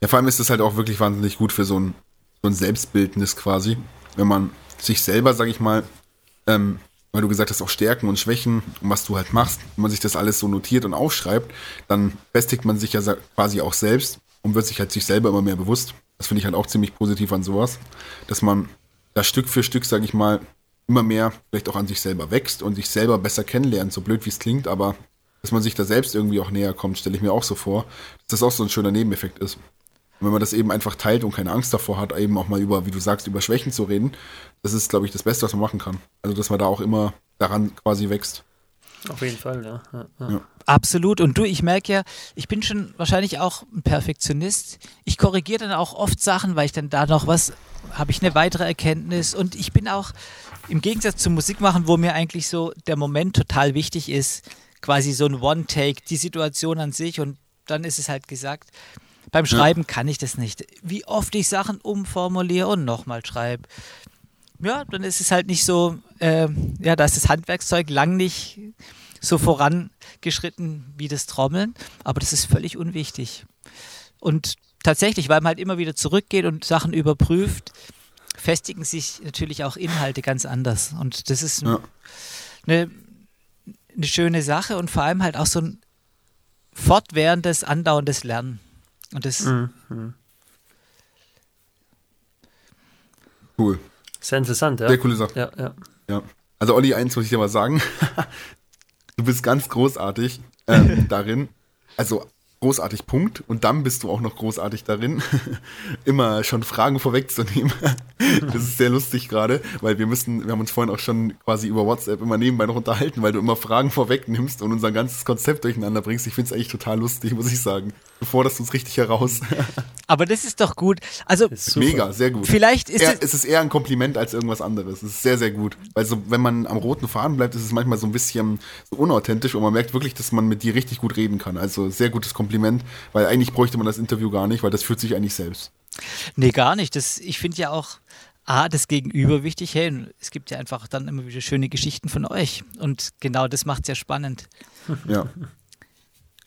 Ja, vor allem ist das halt auch wirklich wahnsinnig gut für so ein, so ein Selbstbildnis quasi. Wenn man sich selber, sag ich mal, ähm, weil du gesagt hast, auch Stärken und Schwächen und was du halt machst, wenn man sich das alles so notiert und aufschreibt, dann festigt man sich ja quasi auch selbst und wird sich halt sich selber immer mehr bewusst. Das finde ich halt auch ziemlich positiv an sowas, dass man da Stück für Stück, sage ich mal, immer mehr vielleicht auch an sich selber wächst und sich selber besser kennenlernt, so blöd wie es klingt, aber dass man sich da selbst irgendwie auch näher kommt, stelle ich mir auch so vor, dass das auch so ein schöner Nebeneffekt ist. Und wenn man das eben einfach teilt und keine Angst davor hat, eben auch mal über, wie du sagst, über Schwächen zu reden, das ist, glaube ich, das Beste, was man machen kann. Also, dass man da auch immer daran quasi wächst. Auf jeden Fall, ja. ja, ja. Absolut. Und du, ich merke ja, ich bin schon wahrscheinlich auch ein Perfektionist. Ich korrigiere dann auch oft Sachen, weil ich dann da noch was, habe ich eine weitere Erkenntnis. Und ich bin auch im Gegensatz zum Musikmachen, wo mir eigentlich so der Moment total wichtig ist, quasi so ein One-Take, die Situation an sich und dann ist es halt gesagt. Beim Schreiben ja. kann ich das nicht. Wie oft ich Sachen umformuliere und nochmal schreibe. Ja, dann ist es halt nicht so, äh, ja, da ist das Handwerkszeug lang nicht so vorangeschritten wie das Trommeln, aber das ist völlig unwichtig. Und tatsächlich, weil man halt immer wieder zurückgeht und Sachen überprüft, festigen sich natürlich auch Inhalte ganz anders. Und das ist ja. eine, eine schöne Sache und vor allem halt auch so ein fortwährendes, andauerndes Lernen. Und das. Mhm. Cool. Sehr interessant, ja. Sehr coole Sache. Ja, ja. ja. Also Olli, eins muss ich dir mal sagen. du bist ganz großartig ähm, darin. Also großartig, Punkt. Und dann bist du auch noch großartig darin, immer schon Fragen vorwegzunehmen. das ist sehr lustig gerade, weil wir müssen, wir haben uns vorhin auch schon quasi über WhatsApp immer nebenbei noch unterhalten, weil du immer Fragen vorwegnimmst und unser ganzes Konzept durcheinander bringst. Ich finde es eigentlich total lustig, muss ich sagen. Bevor das uns richtig heraus. Aber das ist doch gut. Also mega, sehr gut. Vielleicht ist eher, es ist eher ein Kompliment als irgendwas anderes. Es ist sehr, sehr gut. Weil so, wenn man am roten Faden bleibt, ist es manchmal so ein bisschen so unauthentisch und man merkt wirklich, dass man mit dir richtig gut reden kann. Also sehr gutes Kompliment Kompliment, weil eigentlich bräuchte man das Interview gar nicht, weil das fühlt sich eigentlich selbst. Nee, gar nicht. Das, ich finde ja auch, A, das Gegenüber wichtig. Hey, es gibt ja einfach dann immer wieder schöne Geschichten von euch. Und genau das macht es ja spannend. Ja.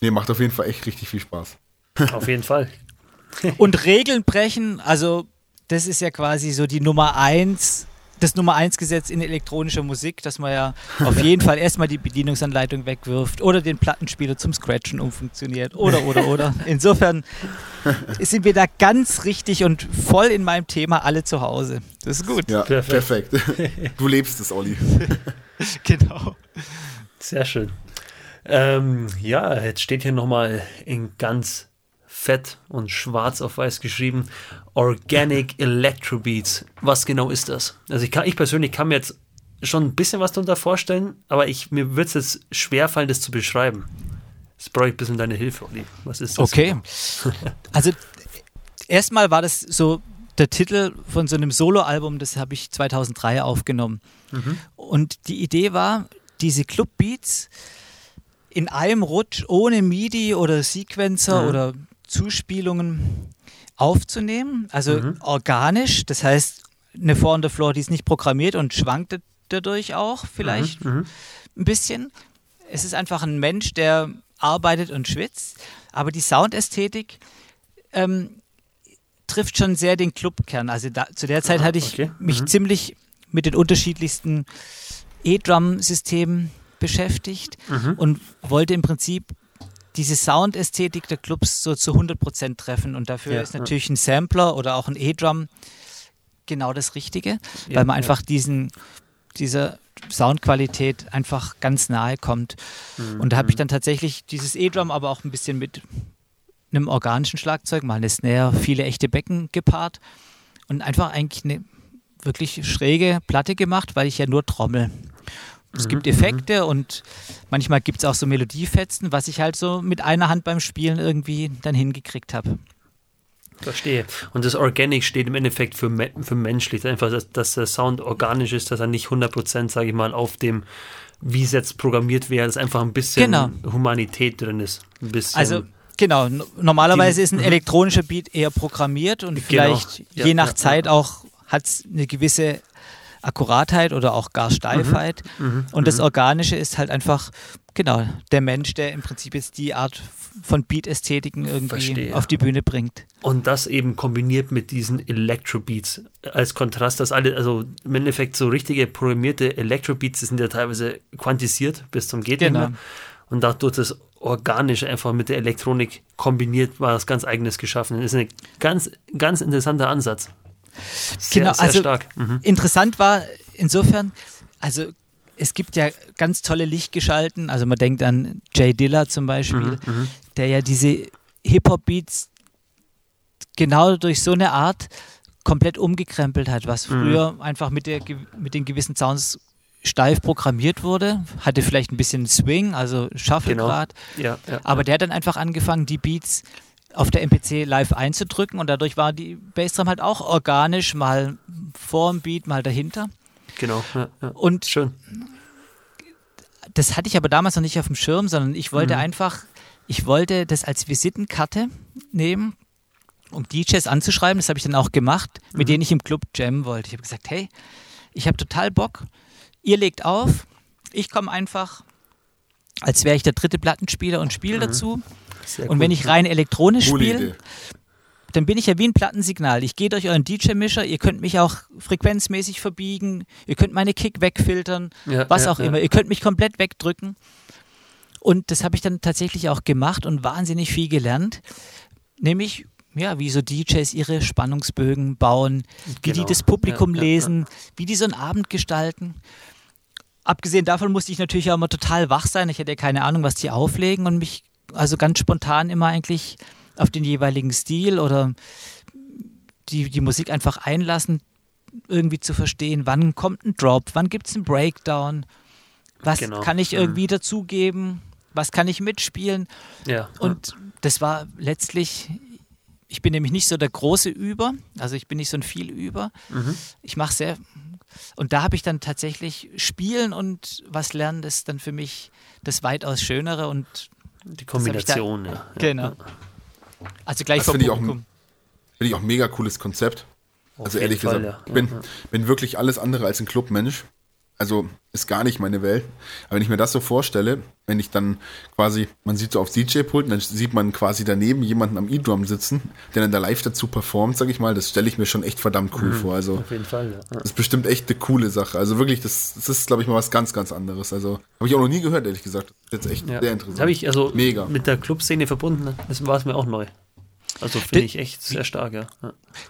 Nee, macht auf jeden Fall echt richtig viel Spaß. Auf jeden Fall. Und Regeln brechen, also das ist ja quasi so die Nummer eins das Nummer 1 Gesetz in elektronischer Musik, dass man ja auf jeden Fall erstmal die Bedienungsanleitung wegwirft oder den Plattenspieler zum Scratchen umfunktioniert oder, oder, oder. Insofern sind wir da ganz richtig und voll in meinem Thema alle zu Hause. Das ist gut. Ja, perfekt. perfekt. Du lebst es, Olli. genau. Sehr schön. Ähm, ja, jetzt steht hier nochmal in ganz fett und schwarz auf weiß geschrieben. Organic Electrobeats. Was genau ist das? Also ich, kann, ich persönlich kann mir jetzt schon ein bisschen was darunter vorstellen, aber ich, mir wird es jetzt schwerfallen, das zu beschreiben. Jetzt brauche ich ein bisschen deine Hilfe, Olli. Was ist das? Okay. also erstmal war das so der Titel von so einem Soloalbum, das habe ich 2003 aufgenommen. Mhm. Und die Idee war, diese Clubbeats in einem Rutsch ohne MIDI oder Sequencer mhm. oder Zuspielungen aufzunehmen, also mhm. organisch, das heißt eine on the Floor, die ist nicht programmiert und schwankt dadurch auch vielleicht mhm. mhm. ein bisschen. Es ist einfach ein Mensch, der arbeitet und schwitzt, aber die Soundästhetik ähm, trifft schon sehr den Clubkern. Also da, zu der Zeit ah, hatte ich okay. mich mhm. ziemlich mit den unterschiedlichsten E-Drum-Systemen beschäftigt mhm. und wollte im Prinzip diese Soundästhetik der Clubs so zu 100% treffen. Und dafür ja, ist natürlich ja. ein Sampler oder auch ein E-Drum genau das Richtige, ja, weil man einfach diesen, dieser Soundqualität einfach ganz nahe kommt. Mhm. Und da habe ich dann tatsächlich dieses E-Drum aber auch ein bisschen mit einem organischen Schlagzeug, mal eine Snare, viele echte Becken gepaart und einfach eigentlich eine wirklich schräge Platte gemacht, weil ich ja nur trommel. Es gibt mhm, Effekte mhm. und manchmal gibt es auch so Melodiefetzen, was ich halt so mit einer Hand beim Spielen irgendwie dann hingekriegt habe. Verstehe. Und das Organic steht im Endeffekt für, für menschlich. Einfach, dass, dass der Sound organisch ist, dass er nicht 100%, sage ich mal, auf dem, wie es jetzt programmiert wäre, dass einfach ein bisschen genau. Humanität drin ist. Ein bisschen. Also, genau. Normalerweise ist ein mhm. elektronischer Beat eher programmiert und genau. vielleicht ja, je nach ja, Zeit ja. auch hat es eine gewisse Akkuratheit oder auch gar Steifheit. Mhm. Mhm. Und das mhm. Organische ist halt einfach, genau, der Mensch, der im Prinzip jetzt die Art von Beat-Ästhetiken irgendwie Verstehe. auf die Bühne bringt. Und das eben kombiniert mit diesen Electro-Beats als Kontrast, dass alle, also im Endeffekt so richtige programmierte Electro-Beats sind ja teilweise quantisiert bis zum geht genau. Und dadurch das organisch einfach mit der Elektronik kombiniert, war das ganz eigenes geschaffen. Das ist ein ganz, ganz interessanter Ansatz. Sehr, genau, sehr also stark. Mhm. Interessant war insofern, also es gibt ja ganz tolle Lichtgeschalten, also man denkt an Jay Diller zum Beispiel, mhm, mhm. der ja diese Hip-Hop-Beats genau durch so eine Art komplett umgekrempelt hat, was mhm. früher mhm. einfach mit, der, mit den gewissen Sounds steif programmiert wurde, hatte vielleicht ein bisschen Swing, also Shuffle-Grad, genau. ja, ja, aber ja. der hat dann einfach angefangen, die Beats auf der MPC live einzudrücken und dadurch war die Bassdrum halt auch organisch, mal vor dem Beat, mal dahinter. Genau. Ja, ja. Und schön. Das hatte ich aber damals noch nicht auf dem Schirm, sondern ich wollte mhm. einfach, ich wollte das als Visitenkarte nehmen, um DJs anzuschreiben. Das habe ich dann auch gemacht, mhm. mit denen ich im Club jammen wollte. Ich habe gesagt, hey, ich habe total Bock. Ihr legt auf, ich komme einfach, als wäre ich der dritte Plattenspieler und spiele mhm. dazu. Sehr und wenn ich rein elektronisch spiele, dann bin ich ja wie ein Plattensignal. Ich gehe durch euren DJ-Mischer, ihr könnt mich auch frequenzmäßig verbiegen, ihr könnt meine Kick wegfiltern, ja, was ja, auch ja. immer. Ihr könnt mich komplett wegdrücken. Und das habe ich dann tatsächlich auch gemacht und wahnsinnig viel gelernt. Nämlich, ja, wie so DJs ihre Spannungsbögen bauen, wie genau. die das Publikum lesen, wie die so einen Abend gestalten. Abgesehen davon musste ich natürlich auch immer total wach sein. Ich hatte ja keine Ahnung, was die auflegen und mich also ganz spontan immer eigentlich auf den jeweiligen Stil oder die, die Musik einfach einlassen, irgendwie zu verstehen, wann kommt ein Drop, wann gibt es einen Breakdown, was genau. kann ich irgendwie mhm. dazugeben, was kann ich mitspielen. Ja. Und das war letztlich, ich bin nämlich nicht so der große Über, also ich bin nicht so ein Vielüber. Mhm. Ich mache sehr, und da habe ich dann tatsächlich Spielen und was lernen, das ist dann für mich das weitaus Schönere und die Kombination, da, ja. Genau. Also gleich das finde ich, auch, find ich auch ein mega cooles Konzept. Auf also ehrlich Fall, gesagt, ja. ich bin, ja. bin wirklich alles andere als ein Clubmensch. Also ist gar nicht meine Welt. Aber wenn ich mir das so vorstelle, wenn ich dann quasi, man sieht so aufs DJ-Pult, dann sieht man quasi daneben jemanden am E-Drum sitzen, der dann da live dazu performt, sag ich mal, das stelle ich mir schon echt verdammt cool mhm, vor. Also, auf jeden Fall, ja. Das ist bestimmt echt eine coole Sache. Also wirklich, das, das ist, glaube ich, mal was ganz, ganz anderes. Also habe ich auch noch nie gehört, ehrlich gesagt. Das ist jetzt echt ja. sehr interessant. Habe ich also Mega. mit der Clubszene verbunden, das war es mir auch neu. Also finde ich echt sehr stark, ja.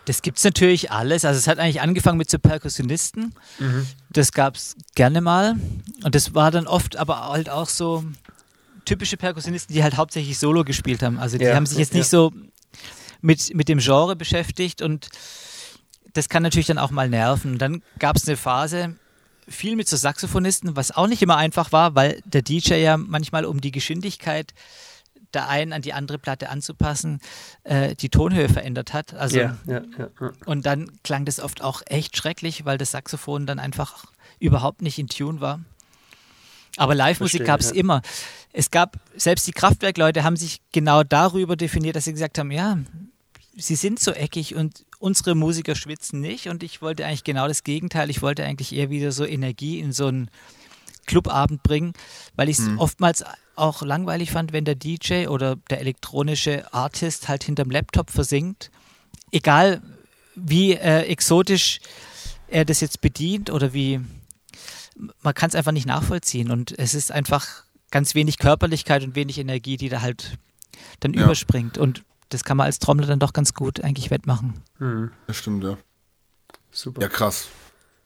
Das gibt es natürlich alles. Also es hat eigentlich angefangen mit so Perkussionisten. Mhm. Das gab es gerne mal. Und das war dann oft aber halt auch so typische Perkussionisten, die halt hauptsächlich Solo gespielt haben. Also die ja, haben sich jetzt nicht so mit, mit dem Genre beschäftigt und das kann natürlich dann auch mal nerven. Dann gab es eine Phase, viel mit so Saxophonisten, was auch nicht immer einfach war, weil der DJ ja manchmal um die Geschwindigkeit der einen an die andere Platte anzupassen, äh, die Tonhöhe verändert hat. Also, ja, ja, ja, Und dann klang das oft auch echt schrecklich, weil das Saxophon dann einfach überhaupt nicht in Tune war. Aber Live-Musik gab es immer. Es gab, selbst die Kraftwerkleute haben sich genau darüber definiert, dass sie gesagt haben, ja, sie sind so eckig und unsere Musiker schwitzen nicht. Und ich wollte eigentlich genau das Gegenteil. Ich wollte eigentlich eher wieder so Energie in so einen Clubabend bringen, weil ich es mhm. oftmals auch langweilig fand, wenn der DJ oder der elektronische Artist halt hinterm Laptop versinkt. Egal wie äh, exotisch er das jetzt bedient oder wie man kann es einfach nicht nachvollziehen und es ist einfach ganz wenig Körperlichkeit und wenig Energie, die da halt dann ja. überspringt und das kann man als Trommler dann doch ganz gut eigentlich wettmachen. Mhm. Das stimmt, ja. Super. Ja, krass.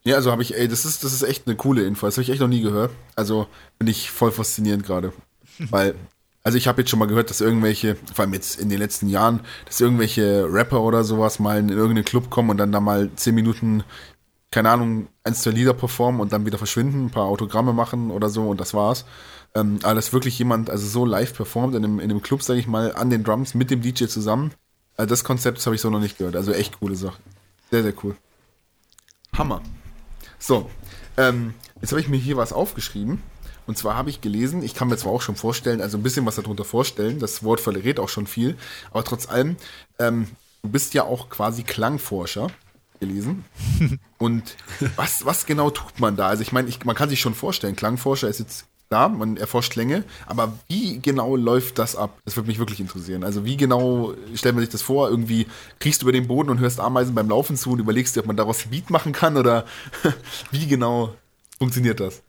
Ja, also habe ich, ey, das ist, das ist echt eine coole Info. Das habe ich echt noch nie gehört. Also bin ich voll faszinierend gerade. Weil, also ich habe jetzt schon mal gehört, dass irgendwelche, vor allem jetzt in den letzten Jahren, dass irgendwelche Rapper oder sowas mal in irgendeinen Club kommen und dann da mal zehn Minuten keine Ahnung, ein, zwei Lieder performen und dann wieder verschwinden, ein paar Autogramme machen oder so und das war's. Ähm, aber dass wirklich jemand also so live performt in einem, in einem Club, sage ich mal, an den Drums mit dem DJ zusammen, also das Konzept habe ich so noch nicht gehört. Also echt coole Sache. Sehr, sehr cool. Hammer. So, ähm, jetzt habe ich mir hier was aufgeschrieben. Und zwar habe ich gelesen, ich kann mir zwar auch schon vorstellen, also ein bisschen was darunter vorstellen, das Wort verrät auch schon viel, aber trotz allem, ähm, du bist ja auch quasi Klangforscher gelesen. Und was, was genau tut man da? Also ich meine, ich, man kann sich schon vorstellen, Klangforscher ist jetzt klar, man erforscht Klänge, aber wie genau läuft das ab? Das würde mich wirklich interessieren. Also wie genau stellt man sich das vor? Irgendwie kriegst du über den Boden und hörst Ameisen beim Laufen zu und überlegst dir, ob man daraus ein Beat machen kann oder wie genau funktioniert das?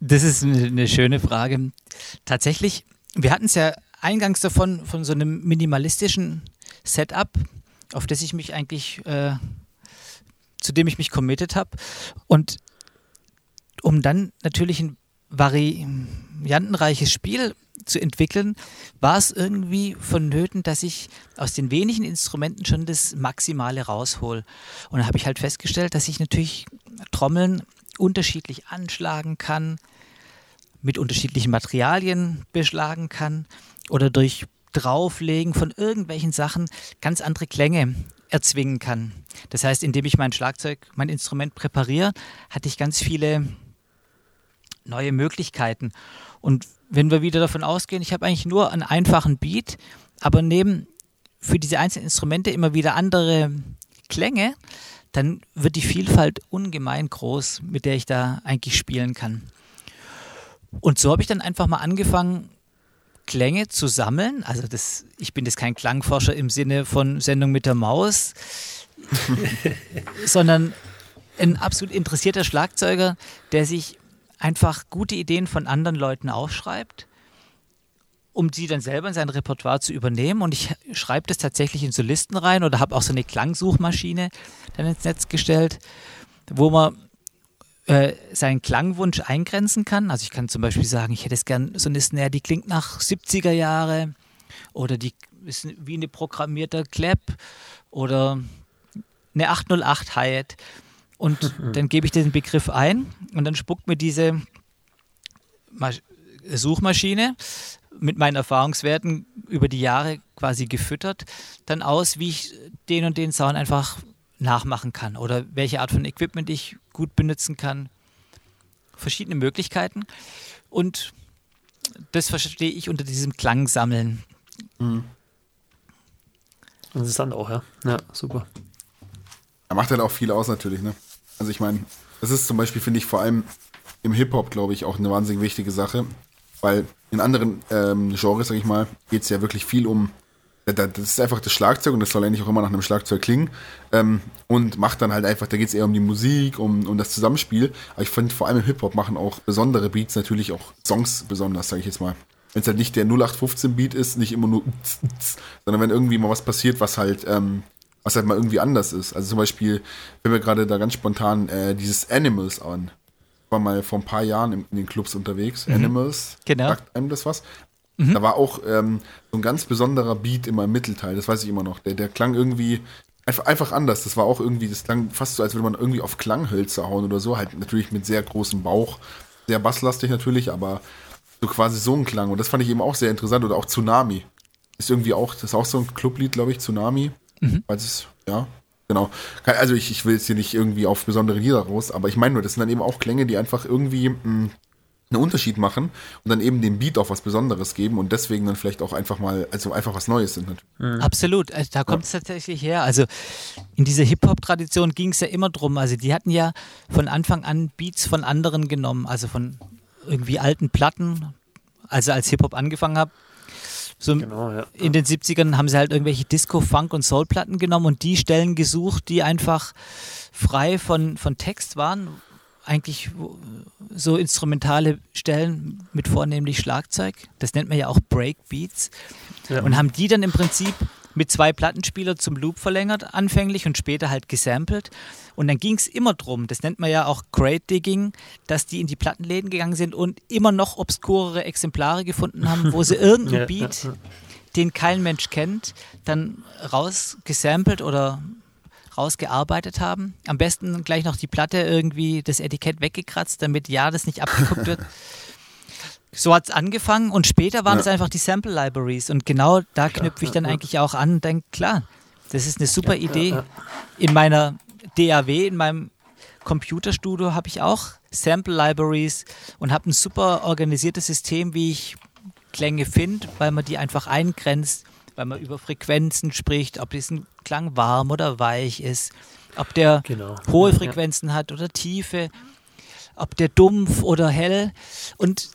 Das ist eine schöne Frage. Tatsächlich, wir hatten es ja eingangs davon, von so einem minimalistischen Setup auf das ich mich eigentlich, äh, zu dem ich mich committed habe. Und um dann natürlich ein variantenreiches Spiel zu entwickeln, war es irgendwie vonnöten, dass ich aus den wenigen Instrumenten schon das Maximale raushol. Und da habe ich halt festgestellt, dass ich natürlich Trommeln unterschiedlich anschlagen kann, mit unterschiedlichen Materialien beschlagen kann oder durch Drauflegen von irgendwelchen Sachen ganz andere Klänge erzwingen kann. Das heißt, indem ich mein Schlagzeug, mein Instrument präpariere, hatte ich ganz viele neue Möglichkeiten. Und wenn wir wieder davon ausgehen, ich habe eigentlich nur einen einfachen Beat, aber neben für diese einzelnen Instrumente immer wieder andere Klänge, dann wird die Vielfalt ungemein groß, mit der ich da eigentlich spielen kann. Und so habe ich dann einfach mal angefangen, Klänge zu sammeln. Also das, ich bin jetzt kein Klangforscher im Sinne von Sendung mit der Maus, sondern ein absolut interessierter Schlagzeuger, der sich einfach gute Ideen von anderen Leuten aufschreibt, um sie dann selber in sein Repertoire zu übernehmen. Und ich schreibe das tatsächlich in so Listen rein oder habe auch so eine Klangsuchmaschine dann ins Netz gestellt, wo man äh, seinen Klangwunsch eingrenzen kann. Also ich kann zum Beispiel sagen, ich hätte es gern so eine Snare, die klingt nach 70er Jahre oder die ist wie eine programmierte Clap oder eine 808 Hi-Hat. Und dann gebe ich den Begriff ein und dann spuckt mir diese Suchmaschine mit meinen Erfahrungswerten über die Jahre quasi gefüttert, dann aus, wie ich den und den Sound einfach nachmachen kann oder welche Art von Equipment ich gut benutzen kann. Verschiedene Möglichkeiten. Und das verstehe ich unter diesem Klangsammeln. Mhm. Interessant auch, ja. Ja, super. Er macht halt auch viel aus natürlich, ne? Also ich meine, das ist zum Beispiel, finde ich, vor allem im Hip-Hop, glaube ich, auch eine wahnsinnig wichtige Sache. Weil in anderen ähm, Genres, sag ich mal, geht es ja wirklich viel um das ist einfach das Schlagzeug und das soll eigentlich auch immer nach einem Schlagzeug klingen. Ähm, und macht dann halt einfach, da geht es eher um die Musik, um, um das Zusammenspiel. Aber ich finde vor allem im Hip-Hop machen auch besondere Beats natürlich auch Songs besonders, sage ich jetzt mal. Wenn es halt nicht der 0815-Beat ist, nicht immer nur, sondern wenn irgendwie mal was passiert, was halt, ähm, was halt mal irgendwie anders ist. Also zum Beispiel, wenn wir gerade da ganz spontan äh, dieses Animals an. War mal vor ein paar Jahren in, in den Clubs unterwegs. Mhm. Animals. Genau. Sagt einem das was? Mhm. Da war auch ähm, so ein ganz besonderer Beat immer im Mittelteil, das weiß ich immer noch. Der, der klang irgendwie einfach, einfach anders. Das war auch irgendwie, das klang fast so, als würde man irgendwie auf Klanghölzer hauen oder so. Halt natürlich mit sehr großem Bauch, sehr basslastig natürlich, aber so quasi so ein Klang. Und das fand ich eben auch sehr interessant. Oder auch Tsunami. Ist irgendwie auch, das ist auch so ein Clublied, glaube ich, Tsunami. Mhm. Weil es, ja, genau. Also ich, ich will jetzt hier nicht irgendwie auf besondere Lieder raus, aber ich meine nur, das sind dann eben auch Klänge, die einfach irgendwie mh, hm, einen Unterschied machen und dann eben dem Beat auch was Besonderes geben und deswegen dann vielleicht auch einfach mal, also einfach was Neues sind. Mhm. Absolut, also da kommt es ja. tatsächlich her. Also in dieser Hip-Hop-Tradition ging es ja immer drum. Also die hatten ja von Anfang an Beats von anderen genommen, also von irgendwie alten Platten. Also als Hip-Hop angefangen habe, so genau, ja. in den 70ern haben sie halt irgendwelche Disco, Funk und Soul-Platten genommen und die Stellen gesucht, die einfach frei von, von Text waren, eigentlich so instrumentale Stellen mit vornehmlich Schlagzeug. Das nennt man ja auch Breakbeats. Ja. Und haben die dann im Prinzip mit zwei Plattenspielern zum Loop verlängert, anfänglich und später halt gesampelt. Und dann ging es immer drum, das nennt man ja auch Crate Digging, dass die in die Plattenläden gegangen sind und immer noch obskurere Exemplare gefunden haben, wo sie irgendeinen Beat, den kein Mensch kennt, dann rausgesampelt oder rausgearbeitet haben. Am besten gleich noch die Platte irgendwie das Etikett weggekratzt, damit ja das nicht abgeguckt wird. So hat es angefangen und später waren es einfach die Sample Libraries und genau da knüpfe ich dann eigentlich auch an und denke, klar, das ist eine super Idee. In meiner DAW, in meinem Computerstudio habe ich auch Sample Libraries und habe ein super organisiertes System, wie ich Klänge finde, weil man die einfach eingrenzt weil man über Frequenzen spricht, ob diesen Klang warm oder weich ist, ob der genau. hohe Frequenzen ja. hat oder tiefe, ob der dumpf oder hell. Und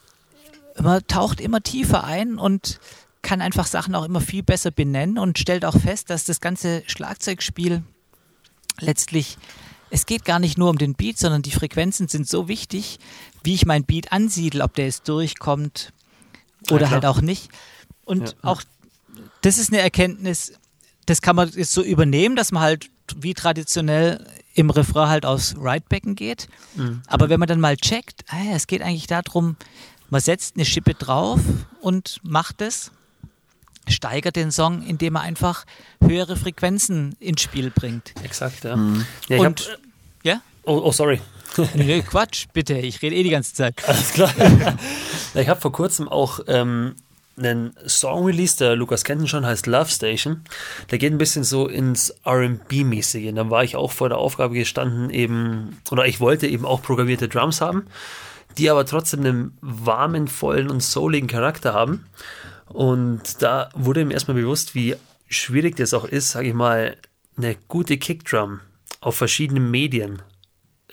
man taucht immer tiefer ein und kann einfach Sachen auch immer viel besser benennen und stellt auch fest, dass das ganze Schlagzeugspiel letztlich, es geht gar nicht nur um den Beat, sondern die Frequenzen sind so wichtig, wie ich mein Beat ansiedle, ob der jetzt durchkommt oder ja, halt auch nicht. Und ja. auch das ist eine Erkenntnis, das kann man jetzt so übernehmen, dass man halt wie traditionell im Refrain halt aufs Right-Becken geht. Mhm. Aber wenn man dann mal checkt, ah, es geht eigentlich darum, man setzt eine Schippe drauf und macht es, steigert den Song, indem er einfach höhere Frequenzen ins Spiel bringt. Exakt, ja. Mhm. ja und, hab, ja? Oh, oh, sorry. nee, Quatsch, bitte, ich rede eh die ganze Zeit. Alles klar. ich habe vor kurzem auch ähm, einen Song release, der Lukas kennt ihn schon, heißt Love Station. Der geht ein bisschen so ins RB-mäßige. Dann war ich auch vor der Aufgabe gestanden, eben, oder ich wollte eben auch programmierte Drums haben, die aber trotzdem einen warmen, vollen und souligen Charakter haben. Und da wurde mir erstmal bewusst, wie schwierig das auch ist, sage ich mal, eine gute Kickdrum auf verschiedenen Medien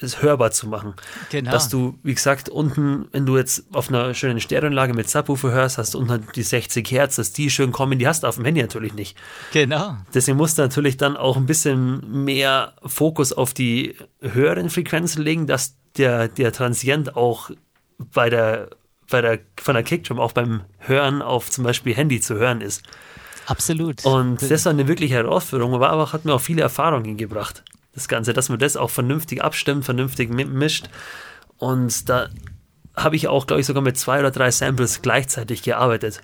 es hörbar zu machen. Genau. Dass du, wie gesagt, unten, wenn du jetzt auf einer schönen Stereoanlage mit Subwoofer hörst, hast du unten die 60 Hertz, dass die schön kommen, die hast du auf dem Handy natürlich nicht. Genau. Deswegen musst du natürlich dann auch ein bisschen mehr Fokus auf die höheren Frequenzen legen, dass der, der Transient auch bei der, bei der, von der Kickdrum auch beim Hören auf zum Beispiel Handy zu hören ist. Absolut. Und das war eine wirkliche Herausforderung, aber, aber hat mir auch viele Erfahrungen gebracht das Ganze, dass man das auch vernünftig abstimmt, vernünftig mischt. Und da habe ich auch, glaube ich, sogar mit zwei oder drei Samples gleichzeitig gearbeitet.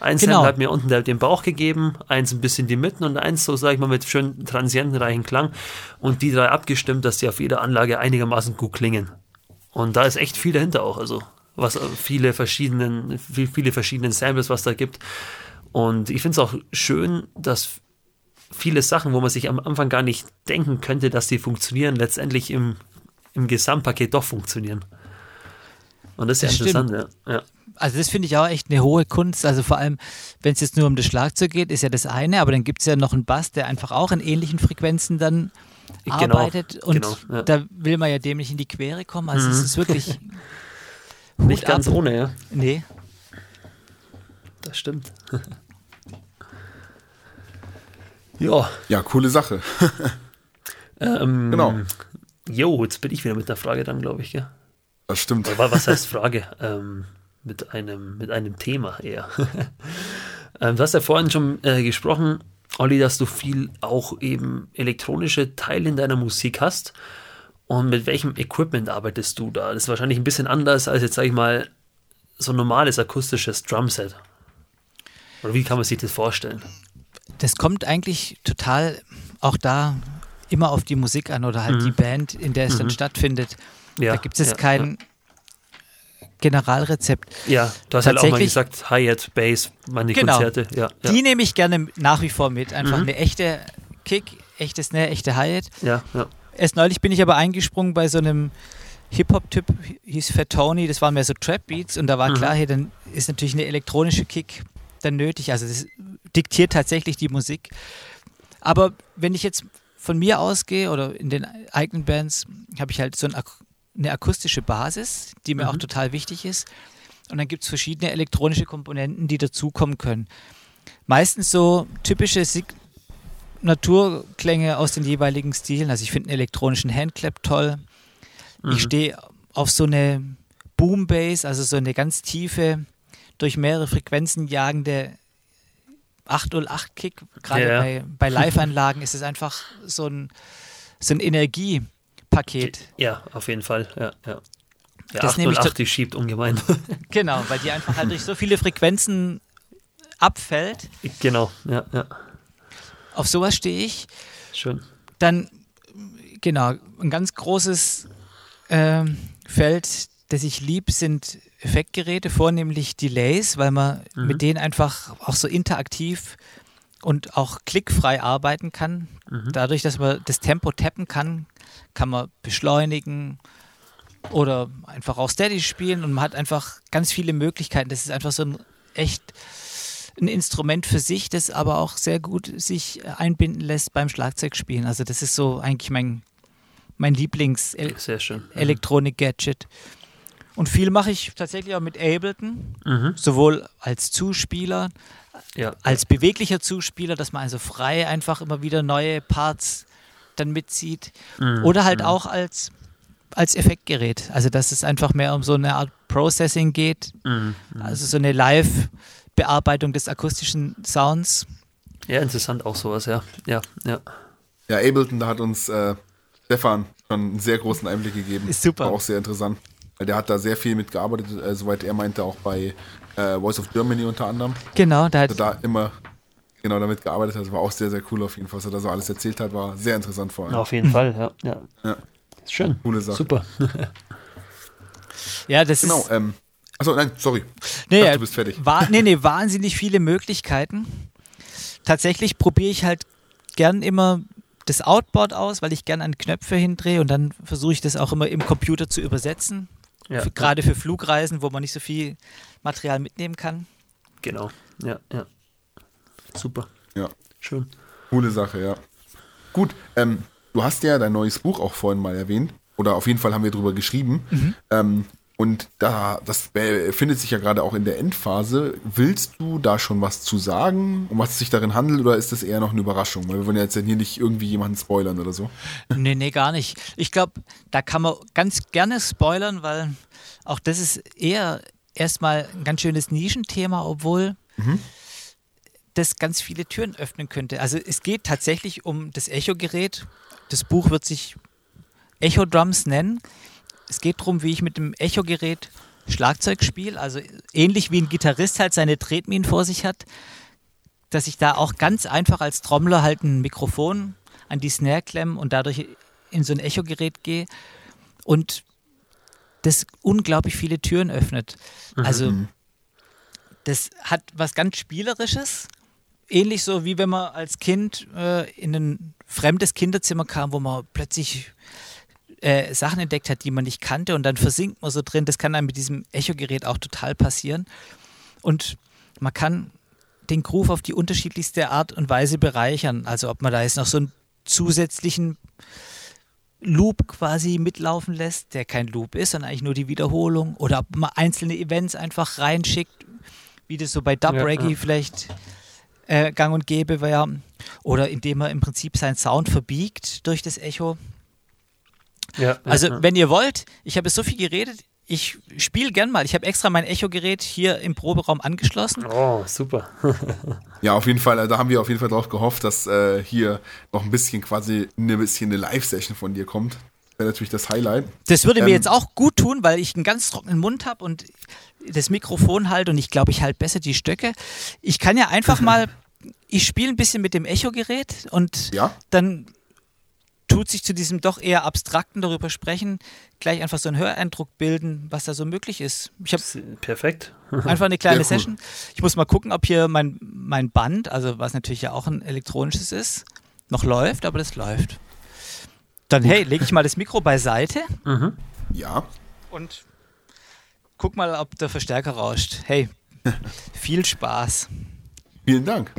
Ein genau. Sample hat mir unten den Bauch gegeben, eins ein bisschen die Mitten und eins so, sage ich mal, mit schön transientenreichen Klang und die drei abgestimmt, dass die auf jeder Anlage einigermaßen gut klingen. Und da ist echt viel dahinter auch, also was viele verschiedenen, viele verschiedene Samples, was da gibt. Und ich finde es auch schön, dass viele Sachen, wo man sich am Anfang gar nicht denken könnte, dass die funktionieren, letztendlich im, im Gesamtpaket doch funktionieren. Und das ist das ja interessant, ja. ja. Also das finde ich auch echt eine hohe Kunst. Also vor allem, wenn es jetzt nur um das Schlagzeug geht, ist ja das eine, aber dann gibt es ja noch einen Bass, der einfach auch in ähnlichen Frequenzen dann genau, arbeitet. Und genau, ja. da will man ja dem nicht in die Quere kommen. Also mhm. es ist wirklich nicht ganz ab. ohne, ja. Nee. Das stimmt. Ja. Ja, coole Sache. ähm, genau. Jo, jetzt bin ich wieder mit der Frage dann, glaube ich, gell? Das stimmt. Aber was heißt Frage? ähm, mit, einem, mit einem Thema eher. ähm, du hast ja vorhin schon äh, gesprochen, Olli, dass du viel auch eben elektronische Teile in deiner Musik hast. Und mit welchem Equipment arbeitest du da? Das ist wahrscheinlich ein bisschen anders als jetzt, sag ich mal, so ein normales akustisches Drumset. Oder wie kann man sich das vorstellen? Das kommt eigentlich total auch da immer auf die Musik an oder halt mhm. die Band, in der es mhm. dann stattfindet. Ja, da gibt es ja, kein ja. Generalrezept. Ja, du hast halt auch mal gesagt, Hi-Hat, Bass, meine genau. Konzerte. Ja, Die nehme ich gerne nach wie vor mit. Einfach mhm. eine echte Kick, echte Snare, echte Hi-Hat. Ja, ja. Erst neulich bin ich aber eingesprungen bei so einem Hip-Hop-Typ, hieß Fat Tony, das waren mehr so Trap-Beats und da war mhm. klar, hier, dann ist natürlich eine elektronische Kick dann nötig. Also das diktiert tatsächlich die Musik. Aber wenn ich jetzt von mir ausgehe oder in den eigenen Bands, habe ich halt so ein, eine akustische Basis, die mir mhm. auch total wichtig ist. Und dann gibt es verschiedene elektronische Komponenten, die dazukommen können. Meistens so typische Naturklänge aus den jeweiligen Stilen. Also ich finde einen elektronischen Handclap toll. Mhm. Ich stehe auf so eine Boom Bass, also so eine ganz tiefe, durch mehrere Frequenzen jagende 808 Kick. Gerade ja. bei, bei Live-Anlagen ist es einfach so ein, so ein Energiepaket. Ja, auf jeden Fall. Ja, ja. Ja, das 808, die schiebt ungemein. Genau, weil die einfach halt durch so viele Frequenzen abfällt. Genau, ja, ja. Auf sowas stehe ich. Schön. Dann, genau, ein ganz großes äh, Feld, das ich lieb, sind Effektgeräte, vornehmlich Delays, weil man mhm. mit denen einfach auch so interaktiv und auch klickfrei arbeiten kann. Mhm. Dadurch, dass man das Tempo tappen kann, kann man beschleunigen oder einfach auch steady spielen und man hat einfach ganz viele Möglichkeiten. Das ist einfach so ein echt ein Instrument für sich, das aber auch sehr gut sich einbinden lässt beim Schlagzeugspielen. Also das ist so eigentlich mein, mein Lieblings-Elektronik-Gadget. Mhm. Und viel mache ich tatsächlich auch mit Ableton, mhm. sowohl als Zuspieler, ja. als beweglicher Zuspieler, dass man also frei einfach immer wieder neue Parts dann mitzieht. Mhm. Oder halt mhm. auch als, als Effektgerät. Also dass es einfach mehr um so eine Art Processing geht. Mhm. Mhm. Also so eine Live-Bearbeitung des akustischen Sounds. Ja, interessant auch sowas, ja. Ja, ja. Ja, Ableton, da hat uns äh, Stefan schon einen sehr großen Einblick gegeben. Ist super. War auch sehr interessant. Der hat da sehr viel mitgearbeitet, äh, soweit er meinte, auch bei äh, Voice of Germany unter anderem. Genau, da hat da immer genau damit gearbeitet hat. Das war auch sehr, sehr cool auf jeden Fall. Was er da so alles erzählt hat, war sehr interessant vor allem. auf jeden Fall, ja. ja. ja. Ist schön. Coole Sache. Super. ja, das genau, ist. Genau, ähm, achso, nein, sorry. Nee, dachte, du bist fertig. War, nee, nee, wahnsinnig viele Möglichkeiten. Tatsächlich probiere ich halt gern immer das Outboard aus, weil ich gern an Knöpfe hindrehe und dann versuche ich das auch immer im Computer zu übersetzen. Ja. Für, gerade für Flugreisen, wo man nicht so viel Material mitnehmen kann. Genau, ja, ja. Super. Ja. Schön. Coole Sache, ja. Gut, ähm, du hast ja dein neues Buch auch vorhin mal erwähnt. Oder auf jeden Fall haben wir drüber geschrieben. Mhm. Ähm, und da, das befindet sich ja gerade auch in der Endphase. Willst du da schon was zu sagen, um was es sich darin handelt, oder ist das eher noch eine Überraschung? Weil wir wollen ja jetzt hier nicht irgendwie jemanden spoilern oder so. Nee, nee, gar nicht. Ich glaube, da kann man ganz gerne spoilern, weil auch das ist eher erstmal ein ganz schönes Nischenthema, obwohl mhm. das ganz viele Türen öffnen könnte. Also es geht tatsächlich um das Echo-Gerät. Das Buch wird sich Echo Drums nennen. Es geht darum, wie ich mit dem Echo-Gerät Schlagzeug spiele, also ähnlich wie ein Gitarrist halt seine Tretminen vor sich hat, dass ich da auch ganz einfach als Trommler halt ein Mikrofon an die Snare klemme und dadurch in so ein Echo-Gerät gehe und das unglaublich viele Türen öffnet. Mhm. Also das hat was ganz Spielerisches, ähnlich so wie wenn man als Kind äh, in ein fremdes Kinderzimmer kam, wo man plötzlich äh, Sachen entdeckt hat, die man nicht kannte und dann versinkt man so drin. Das kann dann mit diesem Echo-Gerät auch total passieren. Und man kann den Groove auf die unterschiedlichste Art und Weise bereichern. Also ob man da jetzt noch so einen zusätzlichen Loop quasi mitlaufen lässt, der kein Loop ist, sondern eigentlich nur die Wiederholung. Oder ob man einzelne Events einfach reinschickt, wie das so bei Dub Reggae ja, ja. vielleicht äh, gang und gäbe wäre. Oder indem man im Prinzip seinen Sound verbiegt durch das Echo. Ja, also, ja. wenn ihr wollt, ich habe so viel geredet, ich spiele gern mal. Ich habe extra mein Echo-Gerät hier im Proberaum angeschlossen. Oh, super. ja, auf jeden Fall. Da haben wir auf jeden Fall drauf gehofft, dass äh, hier noch ein bisschen quasi ein bisschen eine Live-Session von dir kommt. wäre natürlich das Highlight. Das würde ähm, mir jetzt auch gut tun, weil ich einen ganz trockenen Mund habe und das Mikrofon halt und ich glaube, ich halte besser die Stöcke. Ich kann ja einfach mal, ich spiele ein bisschen mit dem Echo-Gerät und ja? dann tut sich zu diesem doch eher abstrakten darüber sprechen, gleich einfach so einen Höreindruck bilden, was da so möglich ist. Ich habe perfekt. einfach eine kleine cool. Session. Ich muss mal gucken, ob hier mein, mein Band, also was natürlich ja auch ein elektronisches ist, noch läuft, aber das läuft. Dann, hey, lege ich mal das Mikro beiseite. Mhm. Ja. Und guck mal, ob der Verstärker rauscht. Hey, viel Spaß. Vielen Dank.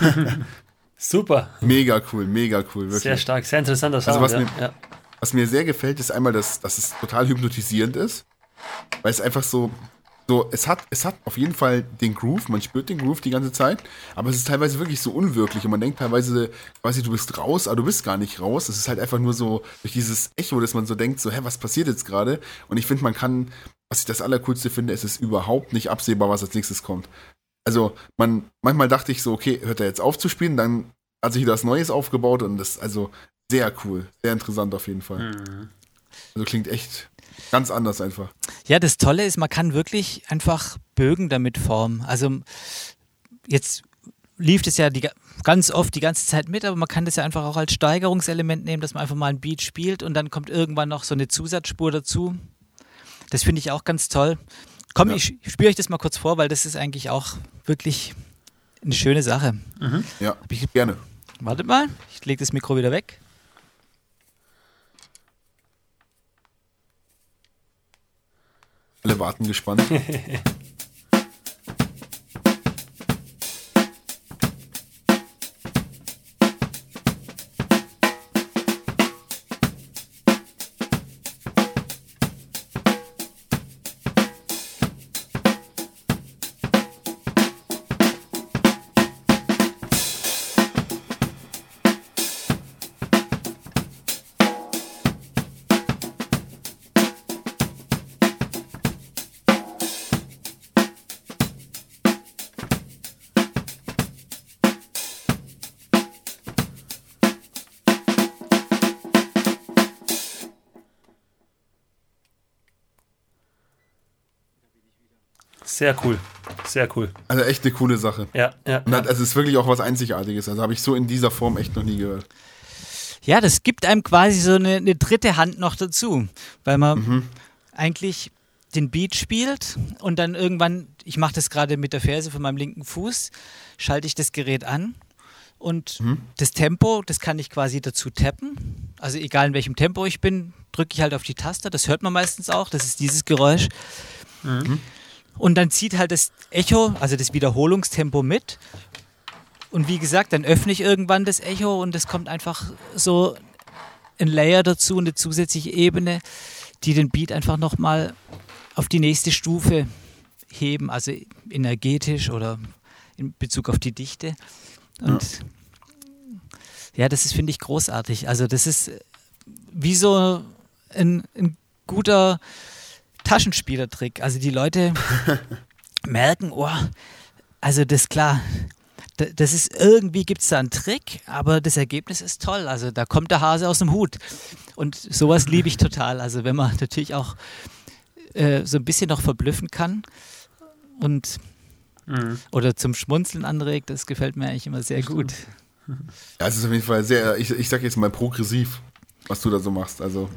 Super. Mega cool, mega cool. Wirklich. Sehr stark, sehr interessanter Sound. Also was, ja. mir, was mir sehr gefällt, ist einmal, dass, dass es total hypnotisierend ist, weil es einfach so, so es, hat, es hat auf jeden Fall den Groove, man spürt den Groove die ganze Zeit, aber es ist teilweise wirklich so unwirklich und man denkt teilweise quasi, du bist raus, aber du bist gar nicht raus. Es ist halt einfach nur so durch dieses Echo, dass man so denkt, so, hä, was passiert jetzt gerade? Und ich finde, man kann, was ich das Allercoolste finde, es ist überhaupt nicht absehbar, was als nächstes kommt also man, manchmal dachte ich so, okay, hört er jetzt auf zu spielen, dann hat sich das Neues aufgebaut und das ist also sehr cool, sehr interessant auf jeden Fall. Mhm. Also klingt echt ganz anders einfach. Ja, das Tolle ist, man kann wirklich einfach Bögen damit formen. Also jetzt lief es ja die, ganz oft die ganze Zeit mit, aber man kann das ja einfach auch als Steigerungselement nehmen, dass man einfach mal ein Beat spielt und dann kommt irgendwann noch so eine Zusatzspur dazu. Das finde ich auch ganz toll. Komm, ja. ich spiele euch das mal kurz vor, weil das ist eigentlich auch wirklich eine schöne Sache. Mhm. Ja, ich, gerne. Wartet mal, ich lege das Mikro wieder weg. Alle warten gespannt. Sehr cool. Sehr cool. Also echt eine coole Sache. Ja, ja. Und also es ist wirklich auch was Einzigartiges. Also habe ich so in dieser Form echt noch nie gehört. Ja, das gibt einem quasi so eine, eine dritte Hand noch dazu, weil man mhm. eigentlich den Beat spielt und dann irgendwann, ich mache das gerade mit der Ferse von meinem linken Fuß, schalte ich das Gerät an und mhm. das Tempo, das kann ich quasi dazu tappen. Also egal in welchem Tempo ich bin, drücke ich halt auf die Taste. Das hört man meistens auch. Das ist dieses Geräusch. Mhm. Und dann zieht halt das Echo, also das Wiederholungstempo mit. Und wie gesagt, dann öffne ich irgendwann das Echo und es kommt einfach so ein Layer dazu, eine zusätzliche Ebene, die den Beat einfach nochmal auf die nächste Stufe heben, also energetisch oder in Bezug auf die Dichte. Und ja, ja das ist, finde ich, großartig. Also das ist wie so ein, ein guter Taschenspielertrick. Also die Leute merken, oh, also das ist klar, das ist irgendwie gibt es da einen Trick, aber das Ergebnis ist toll. Also da kommt der Hase aus dem Hut. Und sowas liebe ich total. Also wenn man natürlich auch äh, so ein bisschen noch verblüffen kann und mhm. oder zum Schmunzeln anregt, das gefällt mir eigentlich immer sehr gut. Ja, es ist auf jeden Fall sehr, ich, ich sag jetzt mal progressiv, was du da so machst. Also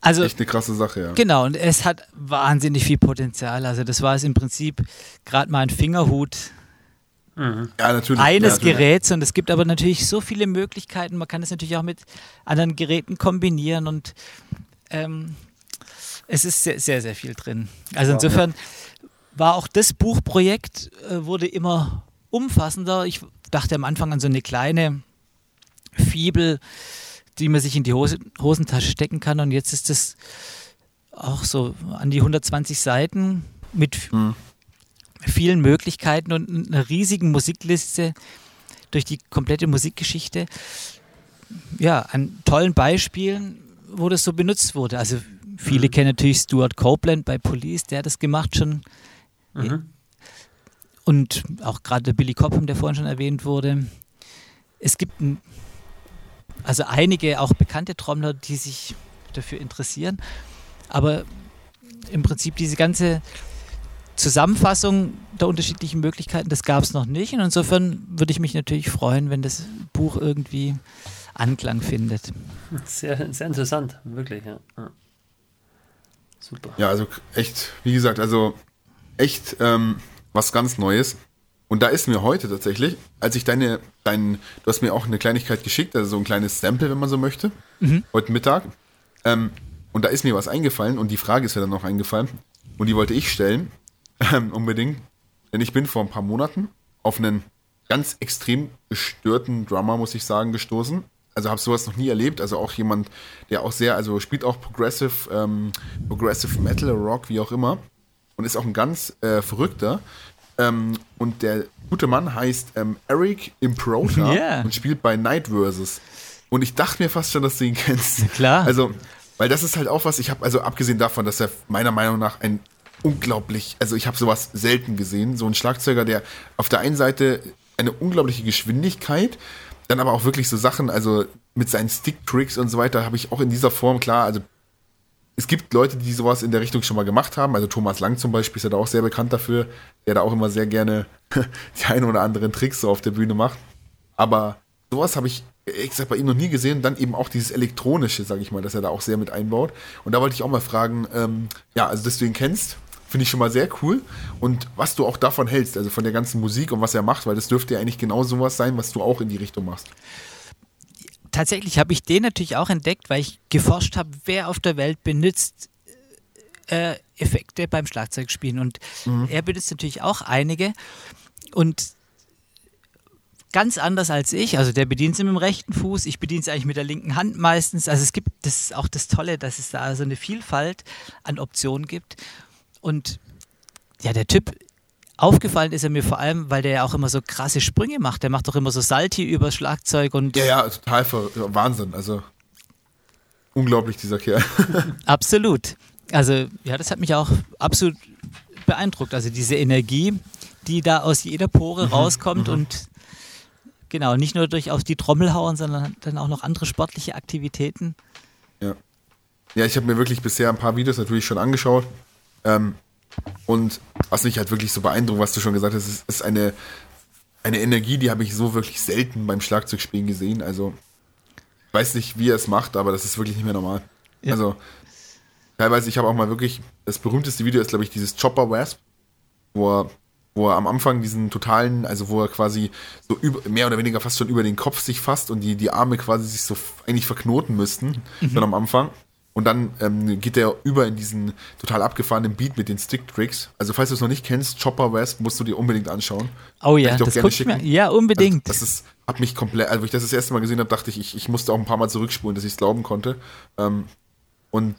also, Echt eine krasse Sache, ja. Genau, und es hat wahnsinnig viel Potenzial. Also das war es im Prinzip gerade mal ein Fingerhut mhm. ja, natürlich. eines ja, natürlich. Geräts. Und es gibt aber natürlich so viele Möglichkeiten. Man kann es natürlich auch mit anderen Geräten kombinieren und ähm, es ist sehr, sehr, sehr viel drin. Also insofern war auch das Buchprojekt, äh, wurde immer umfassender. Ich dachte am Anfang an so eine kleine Fibel, die man sich in die Hose, Hosentasche stecken kann. Und jetzt ist es auch so an die 120 Seiten mit mhm. vielen Möglichkeiten und einer riesigen Musikliste durch die komplette Musikgeschichte. Ja, an tollen Beispielen, wo das so benutzt wurde. Also viele mhm. kennen natürlich Stuart Copeland bei Police, der hat das gemacht schon. Mhm. Und auch gerade Billy Cobham, der vorhin schon erwähnt wurde. Es gibt ein also einige auch bekannte Trommler, die sich dafür interessieren. Aber im Prinzip diese ganze Zusammenfassung der unterschiedlichen Möglichkeiten, das gab es noch nicht. Und insofern würde ich mich natürlich freuen, wenn das Buch irgendwie Anklang findet. Sehr, sehr interessant, wirklich, ja. ja. Super. Ja, also echt, wie gesagt, also echt ähm, was ganz Neues. Und da ist mir heute tatsächlich, als ich deine, dein, du hast mir auch eine Kleinigkeit geschickt, also so ein kleines Sample, wenn man so möchte, mhm. heute Mittag. Ähm, und da ist mir was eingefallen und die Frage ist mir dann noch eingefallen und die wollte ich stellen, ähm, unbedingt. Denn ich bin vor ein paar Monaten auf einen ganz extrem gestörten Drummer, muss ich sagen, gestoßen. Also habe sowas noch nie erlebt. Also auch jemand, der auch sehr, also spielt auch Progressive, ähm, Progressive Metal, Rock, wie auch immer. Und ist auch ein ganz äh, verrückter. Ähm, und der gute Mann heißt ähm, Eric Improta yeah. und spielt bei Night Versus. Und ich dachte mir fast schon, dass du ihn kennst. Klar. Also, weil das ist halt auch was, ich habe, also abgesehen davon, dass er meiner Meinung nach ein unglaublich, also ich habe sowas selten gesehen, so ein Schlagzeuger, der auf der einen Seite eine unglaubliche Geschwindigkeit, dann aber auch wirklich so Sachen, also mit seinen Stick-Tricks und so weiter, habe ich auch in dieser Form, klar, also es gibt Leute, die sowas in der Richtung schon mal gemacht haben. Also Thomas Lang zum Beispiel ist ja da auch sehr bekannt dafür, der da auch immer sehr gerne die ein oder anderen Tricks so auf der Bühne macht. Aber sowas habe ich ich sag, bei ihm noch nie gesehen. Dann eben auch dieses elektronische, sage ich mal, dass er da auch sehr mit einbaut. Und da wollte ich auch mal fragen, ähm, ja, also dass du ihn kennst, finde ich schon mal sehr cool. Und was du auch davon hältst, also von der ganzen Musik und was er macht, weil das dürfte ja eigentlich genau sowas sein, was du auch in die Richtung machst. Tatsächlich habe ich den natürlich auch entdeckt, weil ich geforscht habe, wer auf der Welt benutzt äh, Effekte beim Schlagzeugspielen. Und mhm. er benutzt natürlich auch einige. Und ganz anders als ich. Also der bedient es mit dem rechten Fuß, ich bediene es eigentlich mit der linken Hand meistens. Also es gibt, das ist auch das Tolle, dass es da so eine Vielfalt an Optionen gibt. Und ja, der Typ, aufgefallen ist er mir vor allem, weil der ja auch immer so krasse Sprünge macht. Der macht doch immer so Salti über Schlagzeug und. Ja, ja, total Wahnsinn. Also unglaublich, dieser Kerl. absolut. Also, ja, das hat mich auch absolut beeindruckt. Also diese Energie, die da aus jeder Pore mhm, rauskommt mhm. und Genau, nicht nur durch auf die Trommel hauen, sondern dann auch noch andere sportliche Aktivitäten. Ja. Ja, ich habe mir wirklich bisher ein paar Videos natürlich schon angeschaut. Ähm, und was mich halt wirklich so beeindruckt, was du schon gesagt hast, ist, ist eine, eine Energie, die habe ich so wirklich selten beim Schlagzeugspielen gesehen. Also, ich weiß nicht, wie er es macht, aber das ist wirklich nicht mehr normal. Ja. Also, teilweise, ich habe auch mal wirklich, das berühmteste Video ist, glaube ich, dieses Chopper Wasp, wo er wo er am Anfang diesen totalen, also wo er quasi so über, mehr oder weniger fast schon über den Kopf sich fasst und die, die Arme quasi sich so eigentlich verknoten müssten, mhm. schon am Anfang. Und dann ähm, geht er über in diesen total abgefahrenen Beat mit den Stick-Tricks. Also falls du es noch nicht kennst, Chopper West musst du dir unbedingt anschauen. Oh ja, das gerne schicken. Mir, ja, unbedingt. Also, das ist, hat mich komplett, also ich das das erste Mal gesehen habe, dachte ich, ich, ich musste auch ein paar Mal zurückspulen, dass ich es glauben konnte. Ähm, und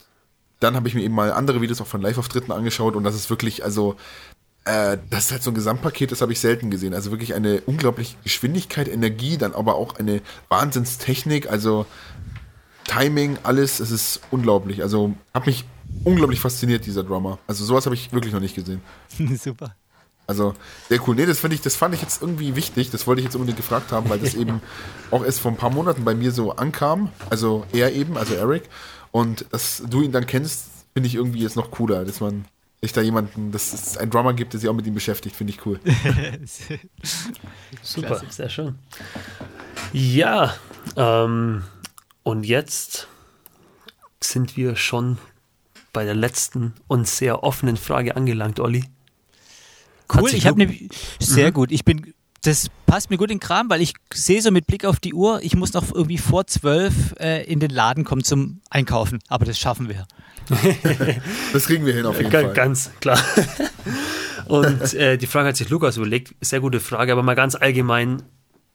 dann habe ich mir eben mal andere Videos auch von Live-Auftritten angeschaut und das ist wirklich, also äh, das ist halt so ein Gesamtpaket, das habe ich selten gesehen. Also wirklich eine unglaubliche Geschwindigkeit, Energie, dann aber auch eine Wahnsinnstechnik, also Timing, alles, es ist unglaublich. Also hat mich unglaublich fasziniert, dieser Drummer. Also sowas habe ich wirklich noch nicht gesehen. Super. Also sehr cool. Nee, das fand ich, das fand ich jetzt irgendwie wichtig. Das wollte ich jetzt unbedingt gefragt haben, weil das eben auch erst vor ein paar Monaten bei mir so ankam. Also er eben, also Eric. Und dass du ihn dann kennst, finde ich irgendwie jetzt noch cooler, dass man sich da jemanden, dass es einen Drummer gibt, der sich auch mit ihm beschäftigt, finde ich cool. Super, Klasse. sehr schön. Ja, ähm, und jetzt sind wir schon bei der letzten und sehr offenen Frage angelangt, Olli. Cool, ich habe eine sehr mhm. gut. Ich bin das passt mir gut in den Kram, weil ich sehe so mit Blick auf die Uhr, ich muss noch irgendwie vor zwölf äh, in den Laden kommen zum Einkaufen. Aber das schaffen wir. das kriegen wir hin auf jeden G Fall. Ganz klar. Und äh, die Frage hat sich Lukas überlegt. Sehr gute Frage, aber mal ganz allgemein.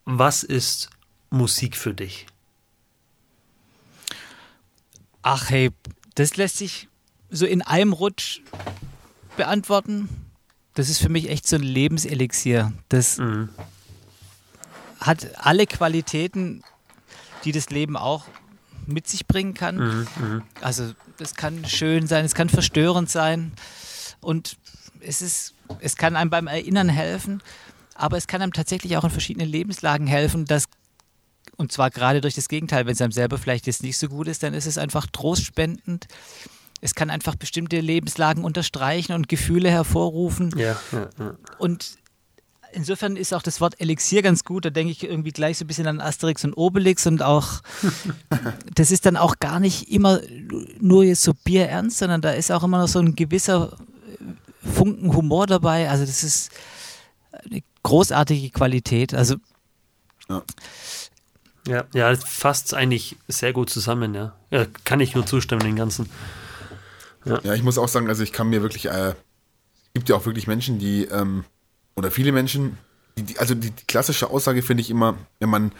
Was ist Musik für dich? Ach hey, das lässt sich so in einem Rutsch beantworten. Das ist für mich echt so ein Lebenselixier. Das mhm. hat alle Qualitäten, die das Leben auch mit sich bringen kann. Mhm, mhm, also es kann schön sein, es kann verstörend sein und es ist, es kann einem beim Erinnern helfen, aber es kann einem tatsächlich auch in verschiedenen Lebenslagen helfen, dass und zwar gerade durch das Gegenteil, wenn es einem selber vielleicht jetzt nicht so gut ist, dann ist es einfach trostspendend. Es kann einfach bestimmte Lebenslagen unterstreichen und Gefühle hervorrufen. Ja, ja, ja. Und insofern ist auch das Wort Elixier ganz gut. Da denke ich irgendwie gleich so ein bisschen an Asterix und Obelix und auch, das ist dann auch gar nicht immer nur jetzt so bierernst, sondern da ist auch immer noch so ein gewisser Funken Humor dabei. Also das ist eine großartige Qualität. Also ja. Ja, ja, das fasst eigentlich sehr gut zusammen, ja. ja. Kann ich nur zustimmen, den ganzen. Ja. ja, ich muss auch sagen, also ich kann mir wirklich, äh, gibt ja auch wirklich Menschen, die ähm, oder viele Menschen, die, die, also die, die klassische Aussage finde ich immer, wenn man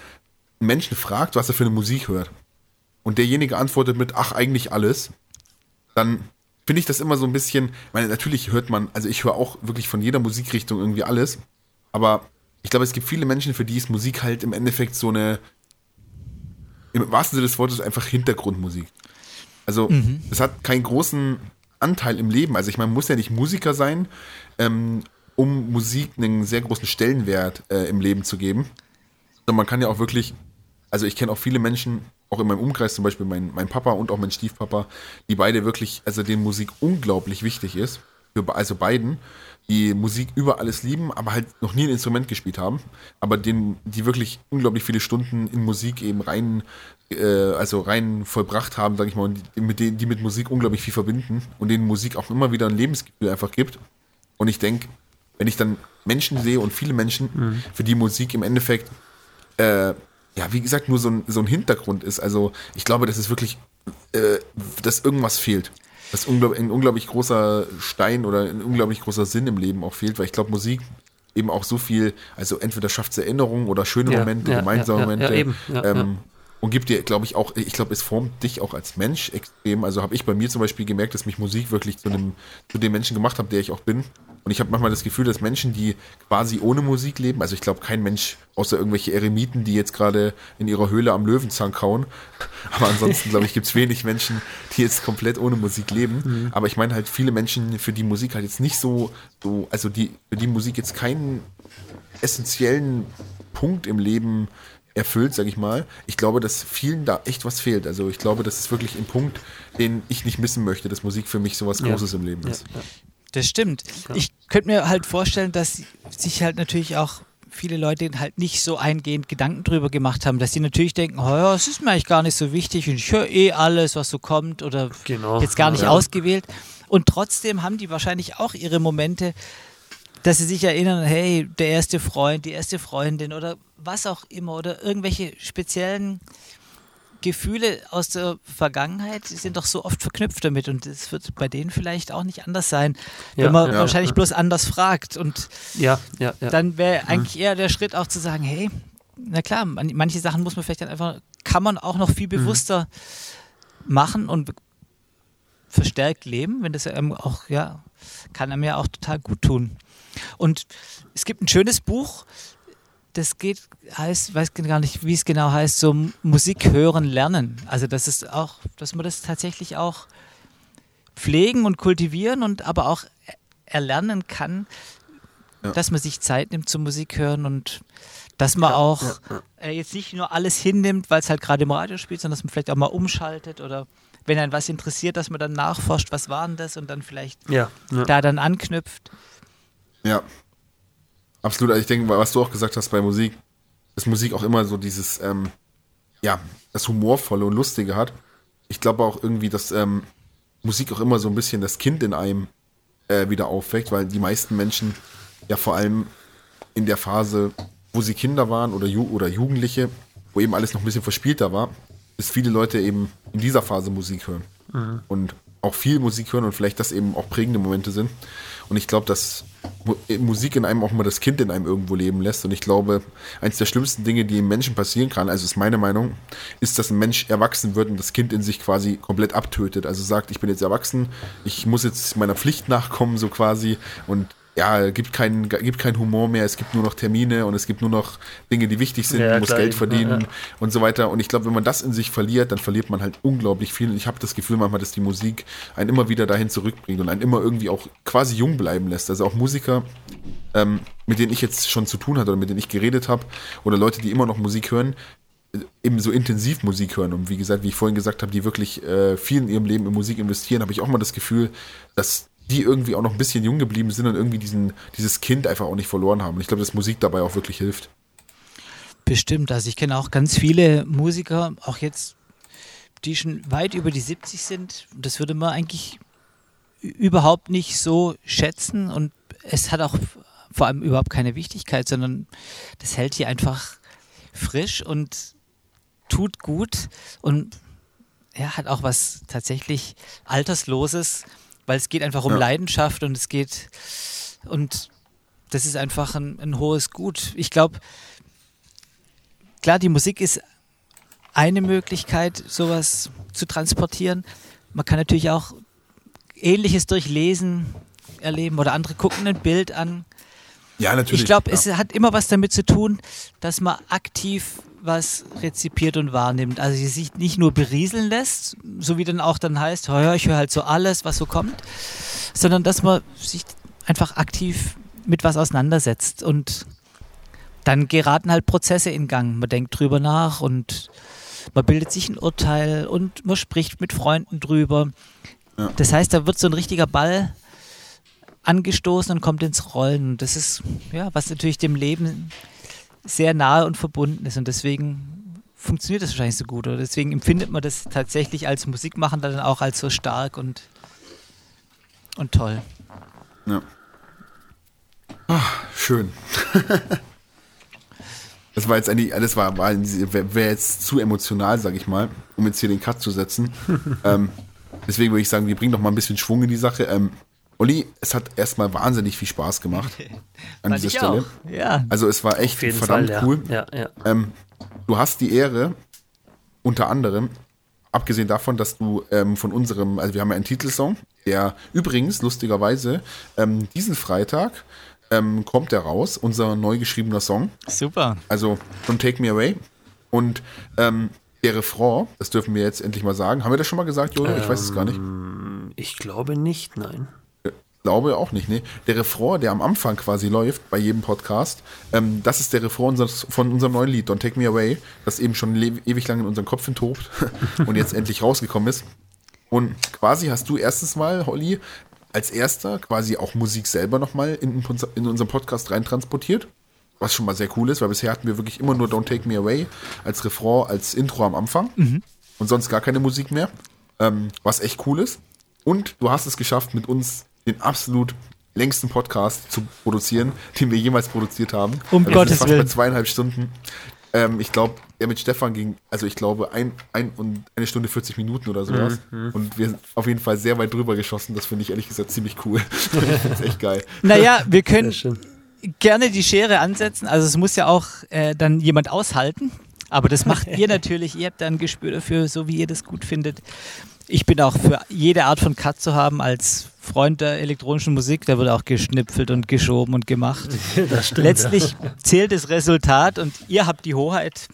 Menschen fragt, was er für eine Musik hört, und derjenige antwortet mit, ach, eigentlich alles, dann finde ich das immer so ein bisschen, meine, natürlich hört man, also ich höre auch wirklich von jeder Musikrichtung irgendwie alles, aber ich glaube, es gibt viele Menschen, für die ist Musik halt im Endeffekt so eine, im wahrsten Sinne des Wortes einfach Hintergrundmusik. Also mhm. es hat keinen großen Anteil im Leben. Also ich meine, man muss ja nicht Musiker sein, ähm, um Musik einen sehr großen Stellenwert äh, im Leben zu geben. Sondern man kann ja auch wirklich, also ich kenne auch viele Menschen, auch in meinem Umkreis, zum Beispiel mein, mein Papa und auch mein Stiefpapa, die beide wirklich, also denen Musik unglaublich wichtig ist. für also beiden, die Musik über alles lieben, aber halt noch nie ein Instrument gespielt haben, aber den, die wirklich unglaublich viele Stunden in Musik eben rein, äh, also rein vollbracht haben, sag ich mal, und die mit, denen, die mit Musik unglaublich viel verbinden und denen Musik auch immer wieder ein Lebensgefühl einfach gibt. Und ich denke, wenn ich dann Menschen sehe und viele Menschen, mhm. für die Musik im Endeffekt, äh, ja, wie gesagt, nur so ein, so ein Hintergrund ist. Also ich glaube, das ist wirklich, äh, dass irgendwas fehlt. Dass unglaublich, ein unglaublich großer Stein oder ein unglaublich großer Sinn im Leben auch fehlt, weil ich glaube, Musik eben auch so viel, also entweder schafft es Erinnerungen oder schöne ja, Momente, ja, gemeinsame ja, Momente. Eben, ähm, und gibt dir, glaube ich, auch, ich glaube, es formt dich auch als Mensch extrem. Also habe ich bei mir zum Beispiel gemerkt, dass mich Musik wirklich zu, einem, zu dem Menschen gemacht hat, der ich auch bin. Und ich habe manchmal das Gefühl, dass Menschen, die quasi ohne Musik leben, also ich glaube, kein Mensch, außer irgendwelche Eremiten, die jetzt gerade in ihrer Höhle am Löwenzahn kauen, aber ansonsten, glaube ich, gibt es wenig Menschen, die jetzt komplett ohne Musik leben. Mhm. Aber ich meine halt viele Menschen, für die Musik halt jetzt nicht so, so, also die, für die Musik jetzt keinen essentiellen Punkt im Leben erfüllt, sage ich mal. Ich glaube, dass vielen da echt was fehlt. Also ich glaube, das ist wirklich ein Punkt, den ich nicht missen möchte, dass Musik für mich so was Großes ja. im Leben ist. Ja, ja. Das stimmt. Ich könnte mir halt vorstellen, dass sich halt natürlich auch viele Leute halt nicht so eingehend Gedanken drüber gemacht haben, dass sie natürlich denken, oh ja, es ist mir eigentlich gar nicht so wichtig und ich höre eh alles, was so kommt oder genau. jetzt gar nicht ja. ausgewählt. Und trotzdem haben die wahrscheinlich auch ihre Momente, dass sie sich erinnern, hey, der erste Freund, die erste Freundin oder was auch immer oder irgendwelche speziellen Gefühle aus der Vergangenheit sind doch so oft verknüpft damit und es wird bei denen vielleicht auch nicht anders sein, wenn ja, man ja, wahrscheinlich bloß anders fragt. Und ja, ja, dann wäre eigentlich eher der Schritt auch zu sagen, hey, na klar, manche Sachen muss man vielleicht dann einfach, kann man auch noch viel mhm. bewusster mhm. machen und verstärkt leben, wenn das einem auch, ja, kann einem ja auch total gut tun. Und es gibt ein schönes Buch, das geht, heißt, weiß gar nicht, wie es genau heißt, so Musik hören lernen. Also das ist auch, dass man das tatsächlich auch pflegen und kultivieren und aber auch erlernen kann, ja. dass man sich Zeit nimmt zum Musik hören und dass man ja, auch ja, äh, jetzt nicht nur alles hinnimmt, weil es halt gerade im Radio spielt, sondern dass man vielleicht auch mal umschaltet oder wenn einen was interessiert, dass man dann nachforscht, was war denn das und dann vielleicht da dann anknüpft. Ja, Absolut, also ich denke, was du auch gesagt hast bei Musik, dass Musik auch immer so dieses, ähm, ja, das Humorvolle und Lustige hat. Ich glaube auch irgendwie, dass ähm, Musik auch immer so ein bisschen das Kind in einem äh, wieder aufweckt, weil die meisten Menschen ja vor allem in der Phase, wo sie Kinder waren oder, Ju oder Jugendliche, wo eben alles noch ein bisschen verspielter war, dass viele Leute eben in dieser Phase Musik hören. Mhm. Und auch viel Musik hören und vielleicht das eben auch prägende Momente sind. Und ich glaube, dass Musik in einem auch mal das Kind in einem irgendwo leben lässt. Und ich glaube, eins der schlimmsten Dinge, die im Menschen passieren kann, also ist meine Meinung, ist, dass ein Mensch erwachsen wird und das Kind in sich quasi komplett abtötet. Also sagt, ich bin jetzt erwachsen, ich muss jetzt meiner Pflicht nachkommen, so quasi. Und ja, gibt keinen gibt keinen Humor mehr, es gibt nur noch Termine und es gibt nur noch Dinge, die wichtig sind, ja, man muss klar, Geld verdienen ja, ja. und so weiter. Und ich glaube, wenn man das in sich verliert, dann verliert man halt unglaublich viel. Und ich habe das Gefühl manchmal, dass die Musik einen immer wieder dahin zurückbringt und einen immer irgendwie auch quasi jung bleiben lässt. Also auch Musiker, ähm, mit denen ich jetzt schon zu tun hatte oder mit denen ich geredet habe, oder Leute, die immer noch Musik hören, äh, eben so intensiv Musik hören und wie gesagt, wie ich vorhin gesagt habe, die wirklich äh, viel in ihrem Leben in Musik investieren, habe ich auch mal das Gefühl, dass die irgendwie auch noch ein bisschen jung geblieben sind und irgendwie diesen, dieses Kind einfach auch nicht verloren haben. Und ich glaube, dass Musik dabei auch wirklich hilft. Bestimmt. Also ich kenne auch ganz viele Musiker, auch jetzt, die schon weit über die 70 sind. Das würde man eigentlich überhaupt nicht so schätzen und es hat auch vor allem überhaupt keine Wichtigkeit, sondern das hält hier einfach frisch und tut gut und ja, hat auch was tatsächlich Altersloses weil es geht einfach um ja. Leidenschaft und es geht und das ist einfach ein, ein hohes Gut. Ich glaube, klar, die Musik ist eine Möglichkeit, sowas zu transportieren. Man kann natürlich auch Ähnliches durch Lesen erleben oder andere gucken ein Bild an. Ja, natürlich. Ich glaube, ja. es hat immer was damit zu tun, dass man aktiv was rezipiert und wahrnimmt. Also sie sich nicht nur berieseln lässt, so wie dann auch dann heißt, ja, ich höre halt so alles, was so kommt, sondern dass man sich einfach aktiv mit was auseinandersetzt und dann geraten halt Prozesse in Gang. Man denkt drüber nach und man bildet sich ein Urteil und man spricht mit Freunden drüber. Ja. Das heißt, da wird so ein richtiger Ball angestoßen und kommt ins Rollen. Das ist, ja, was natürlich dem Leben sehr nahe und verbunden ist. Und deswegen funktioniert das wahrscheinlich so gut. Oder deswegen empfindet man das tatsächlich als Musikmacher dann auch als so stark und, und toll. Ja. Ach, schön. das war jetzt eigentlich, das war, war wäre jetzt zu emotional, sag ich mal, um jetzt hier den Cut zu setzen. ähm, deswegen würde ich sagen, wir bringen noch mal ein bisschen Schwung in die Sache. Ähm, Olli, es hat erstmal wahnsinnig viel Spaß gemacht an dieser Stelle. Auch. Ja. Also es war echt verdammt Fall, cool. Ja. Ja, ähm, du hast die Ehre, unter anderem, abgesehen davon, dass du ähm, von unserem, also wir haben ja einen Titelsong, der übrigens lustigerweise ähm, diesen Freitag ähm, kommt der raus, unser neu geschriebener Song. Super. Also Don't Take Me Away. Und ähm, der Refrain, das dürfen wir jetzt endlich mal sagen. Haben wir das schon mal gesagt, Jojo? Ich weiß es gar nicht. Ich glaube nicht, nein glaube auch nicht, ne? Der Refrain, der am Anfang quasi läuft bei jedem Podcast, ähm, das ist der Refrain von unserem neuen Lied, Don't Take Me Away, das eben schon ewig lang in unserem Kopf tobt und jetzt endlich rausgekommen ist. Und quasi hast du erstens mal, Holly, als erster quasi auch Musik selber nochmal in, in unseren Podcast reintransportiert. Was schon mal sehr cool ist, weil bisher hatten wir wirklich immer nur Don't Take Me Away als Refrain, als Intro am Anfang mhm. und sonst gar keine Musik mehr. Ähm, was echt cool ist. Und du hast es geschafft, mit uns den absolut längsten Podcast zu produzieren, den wir jemals produziert haben. Um also Gottes fast Willen. Bei zweieinhalb Stunden. Ähm, ich glaube, er mit Stefan ging, also ich glaube, ein, ein und eine Stunde 40 Minuten oder sowas. Mhm. Und wir sind auf jeden Fall sehr weit drüber geschossen. Das finde ich ehrlich gesagt ziemlich cool. das ist echt geil. Naja, wir können gerne die Schere ansetzen. Also es muss ja auch äh, dann jemand aushalten. Aber das macht ihr natürlich. Ihr habt da ein Gespür dafür, so wie ihr das gut findet ich bin auch für jede Art von Cut zu haben als Freund der elektronischen Musik. Da wird auch geschnipfelt und geschoben und gemacht. Das stimmt, Letztlich ja. zählt das Resultat und ihr habt die Hoheit.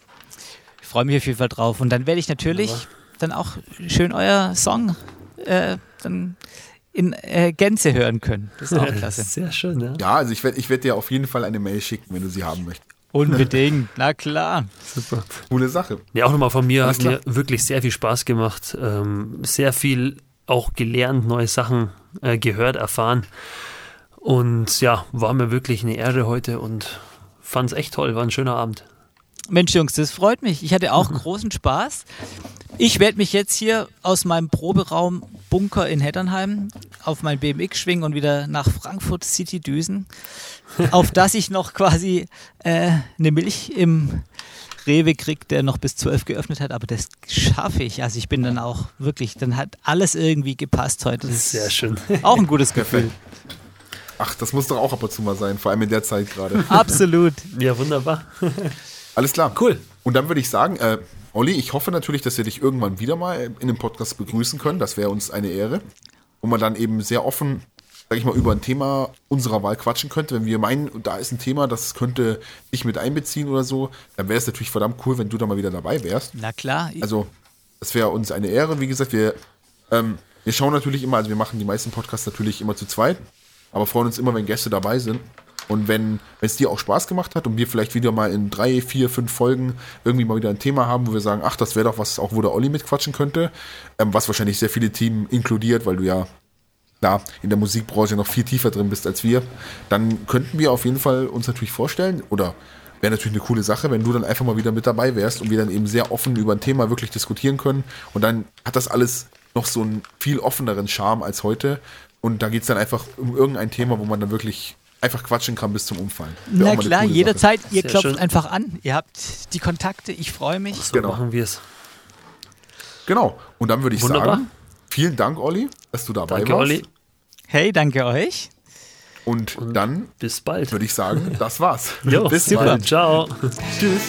Ich freue mich auf jeden Fall drauf. Und dann werde ich natürlich Aber. dann auch schön euer Song äh, dann in äh, Gänze hören können. Das ist auch klasse. Sehr schön, ja. Ja, also ich werde ich werd dir auf jeden Fall eine Mail schicken, wenn du sie haben möchtest. Unbedingt, na klar. Super. Coole Sache. Ja, auch nochmal von mir hat mir wirklich sehr viel Spaß gemacht. Ähm, sehr viel auch gelernt, neue Sachen äh, gehört, erfahren. Und ja, war mir wirklich eine Ehre heute und fand es echt toll. War ein schöner Abend. Mensch, Jungs, das freut mich. Ich hatte auch großen Spaß. Ich werde mich jetzt hier aus meinem Proberaum Bunker in Heddernheim auf mein BMX schwingen und wieder nach Frankfurt City düsen, auf das ich noch quasi äh, eine Milch im Rewe kriege, der noch bis 12 geöffnet hat, aber das schaffe ich. Also ich bin dann auch wirklich, dann hat alles irgendwie gepasst heute. Das ist Sehr schön. Auch ein gutes Gefühl. Ach, das muss doch auch ab und zu mal sein, vor allem in der Zeit gerade. Absolut. Ja, wunderbar. Alles klar. Cool. Und dann würde ich sagen, äh, Olli, ich hoffe natürlich, dass wir dich irgendwann wieder mal in dem Podcast begrüßen können. Das wäre uns eine Ehre. Und man dann eben sehr offen, sag ich mal, über ein Thema unserer Wahl quatschen könnte. Wenn wir meinen, da ist ein Thema, das könnte dich mit einbeziehen oder so, dann wäre es natürlich verdammt cool, wenn du da mal wieder dabei wärst. Na klar. Also, das wäre uns eine Ehre. Wie gesagt, wir, ähm, wir schauen natürlich immer, also wir machen die meisten Podcasts natürlich immer zu zweit, aber freuen uns immer, wenn Gäste dabei sind. Und wenn es dir auch Spaß gemacht hat und wir vielleicht wieder mal in drei, vier, fünf Folgen irgendwie mal wieder ein Thema haben, wo wir sagen, ach, das wäre doch was, auch wo der Olli mitquatschen könnte, ähm, was wahrscheinlich sehr viele Team inkludiert, weil du ja da in der Musikbranche noch viel tiefer drin bist als wir, dann könnten wir auf jeden Fall uns natürlich vorstellen oder wäre natürlich eine coole Sache, wenn du dann einfach mal wieder mit dabei wärst und wir dann eben sehr offen über ein Thema wirklich diskutieren können. Und dann hat das alles noch so einen viel offeneren Charme als heute. Und da geht es dann einfach um irgendein Thema, wo man dann wirklich einfach quatschen kann bis zum Umfallen. Na klar, jederzeit, Sache. ihr klopft schön. einfach an. Ihr habt die Kontakte, ich freue mich. So genau. machen wir es. Genau. Und dann würde ich Wunderbar. sagen, vielen Dank, Olli, dass du dabei danke, warst. Olli. Hey, danke euch. Und, Und dann bis bald. Würde ich sagen, das war's. Jo, bis super. bald. Ciao. Tschüss.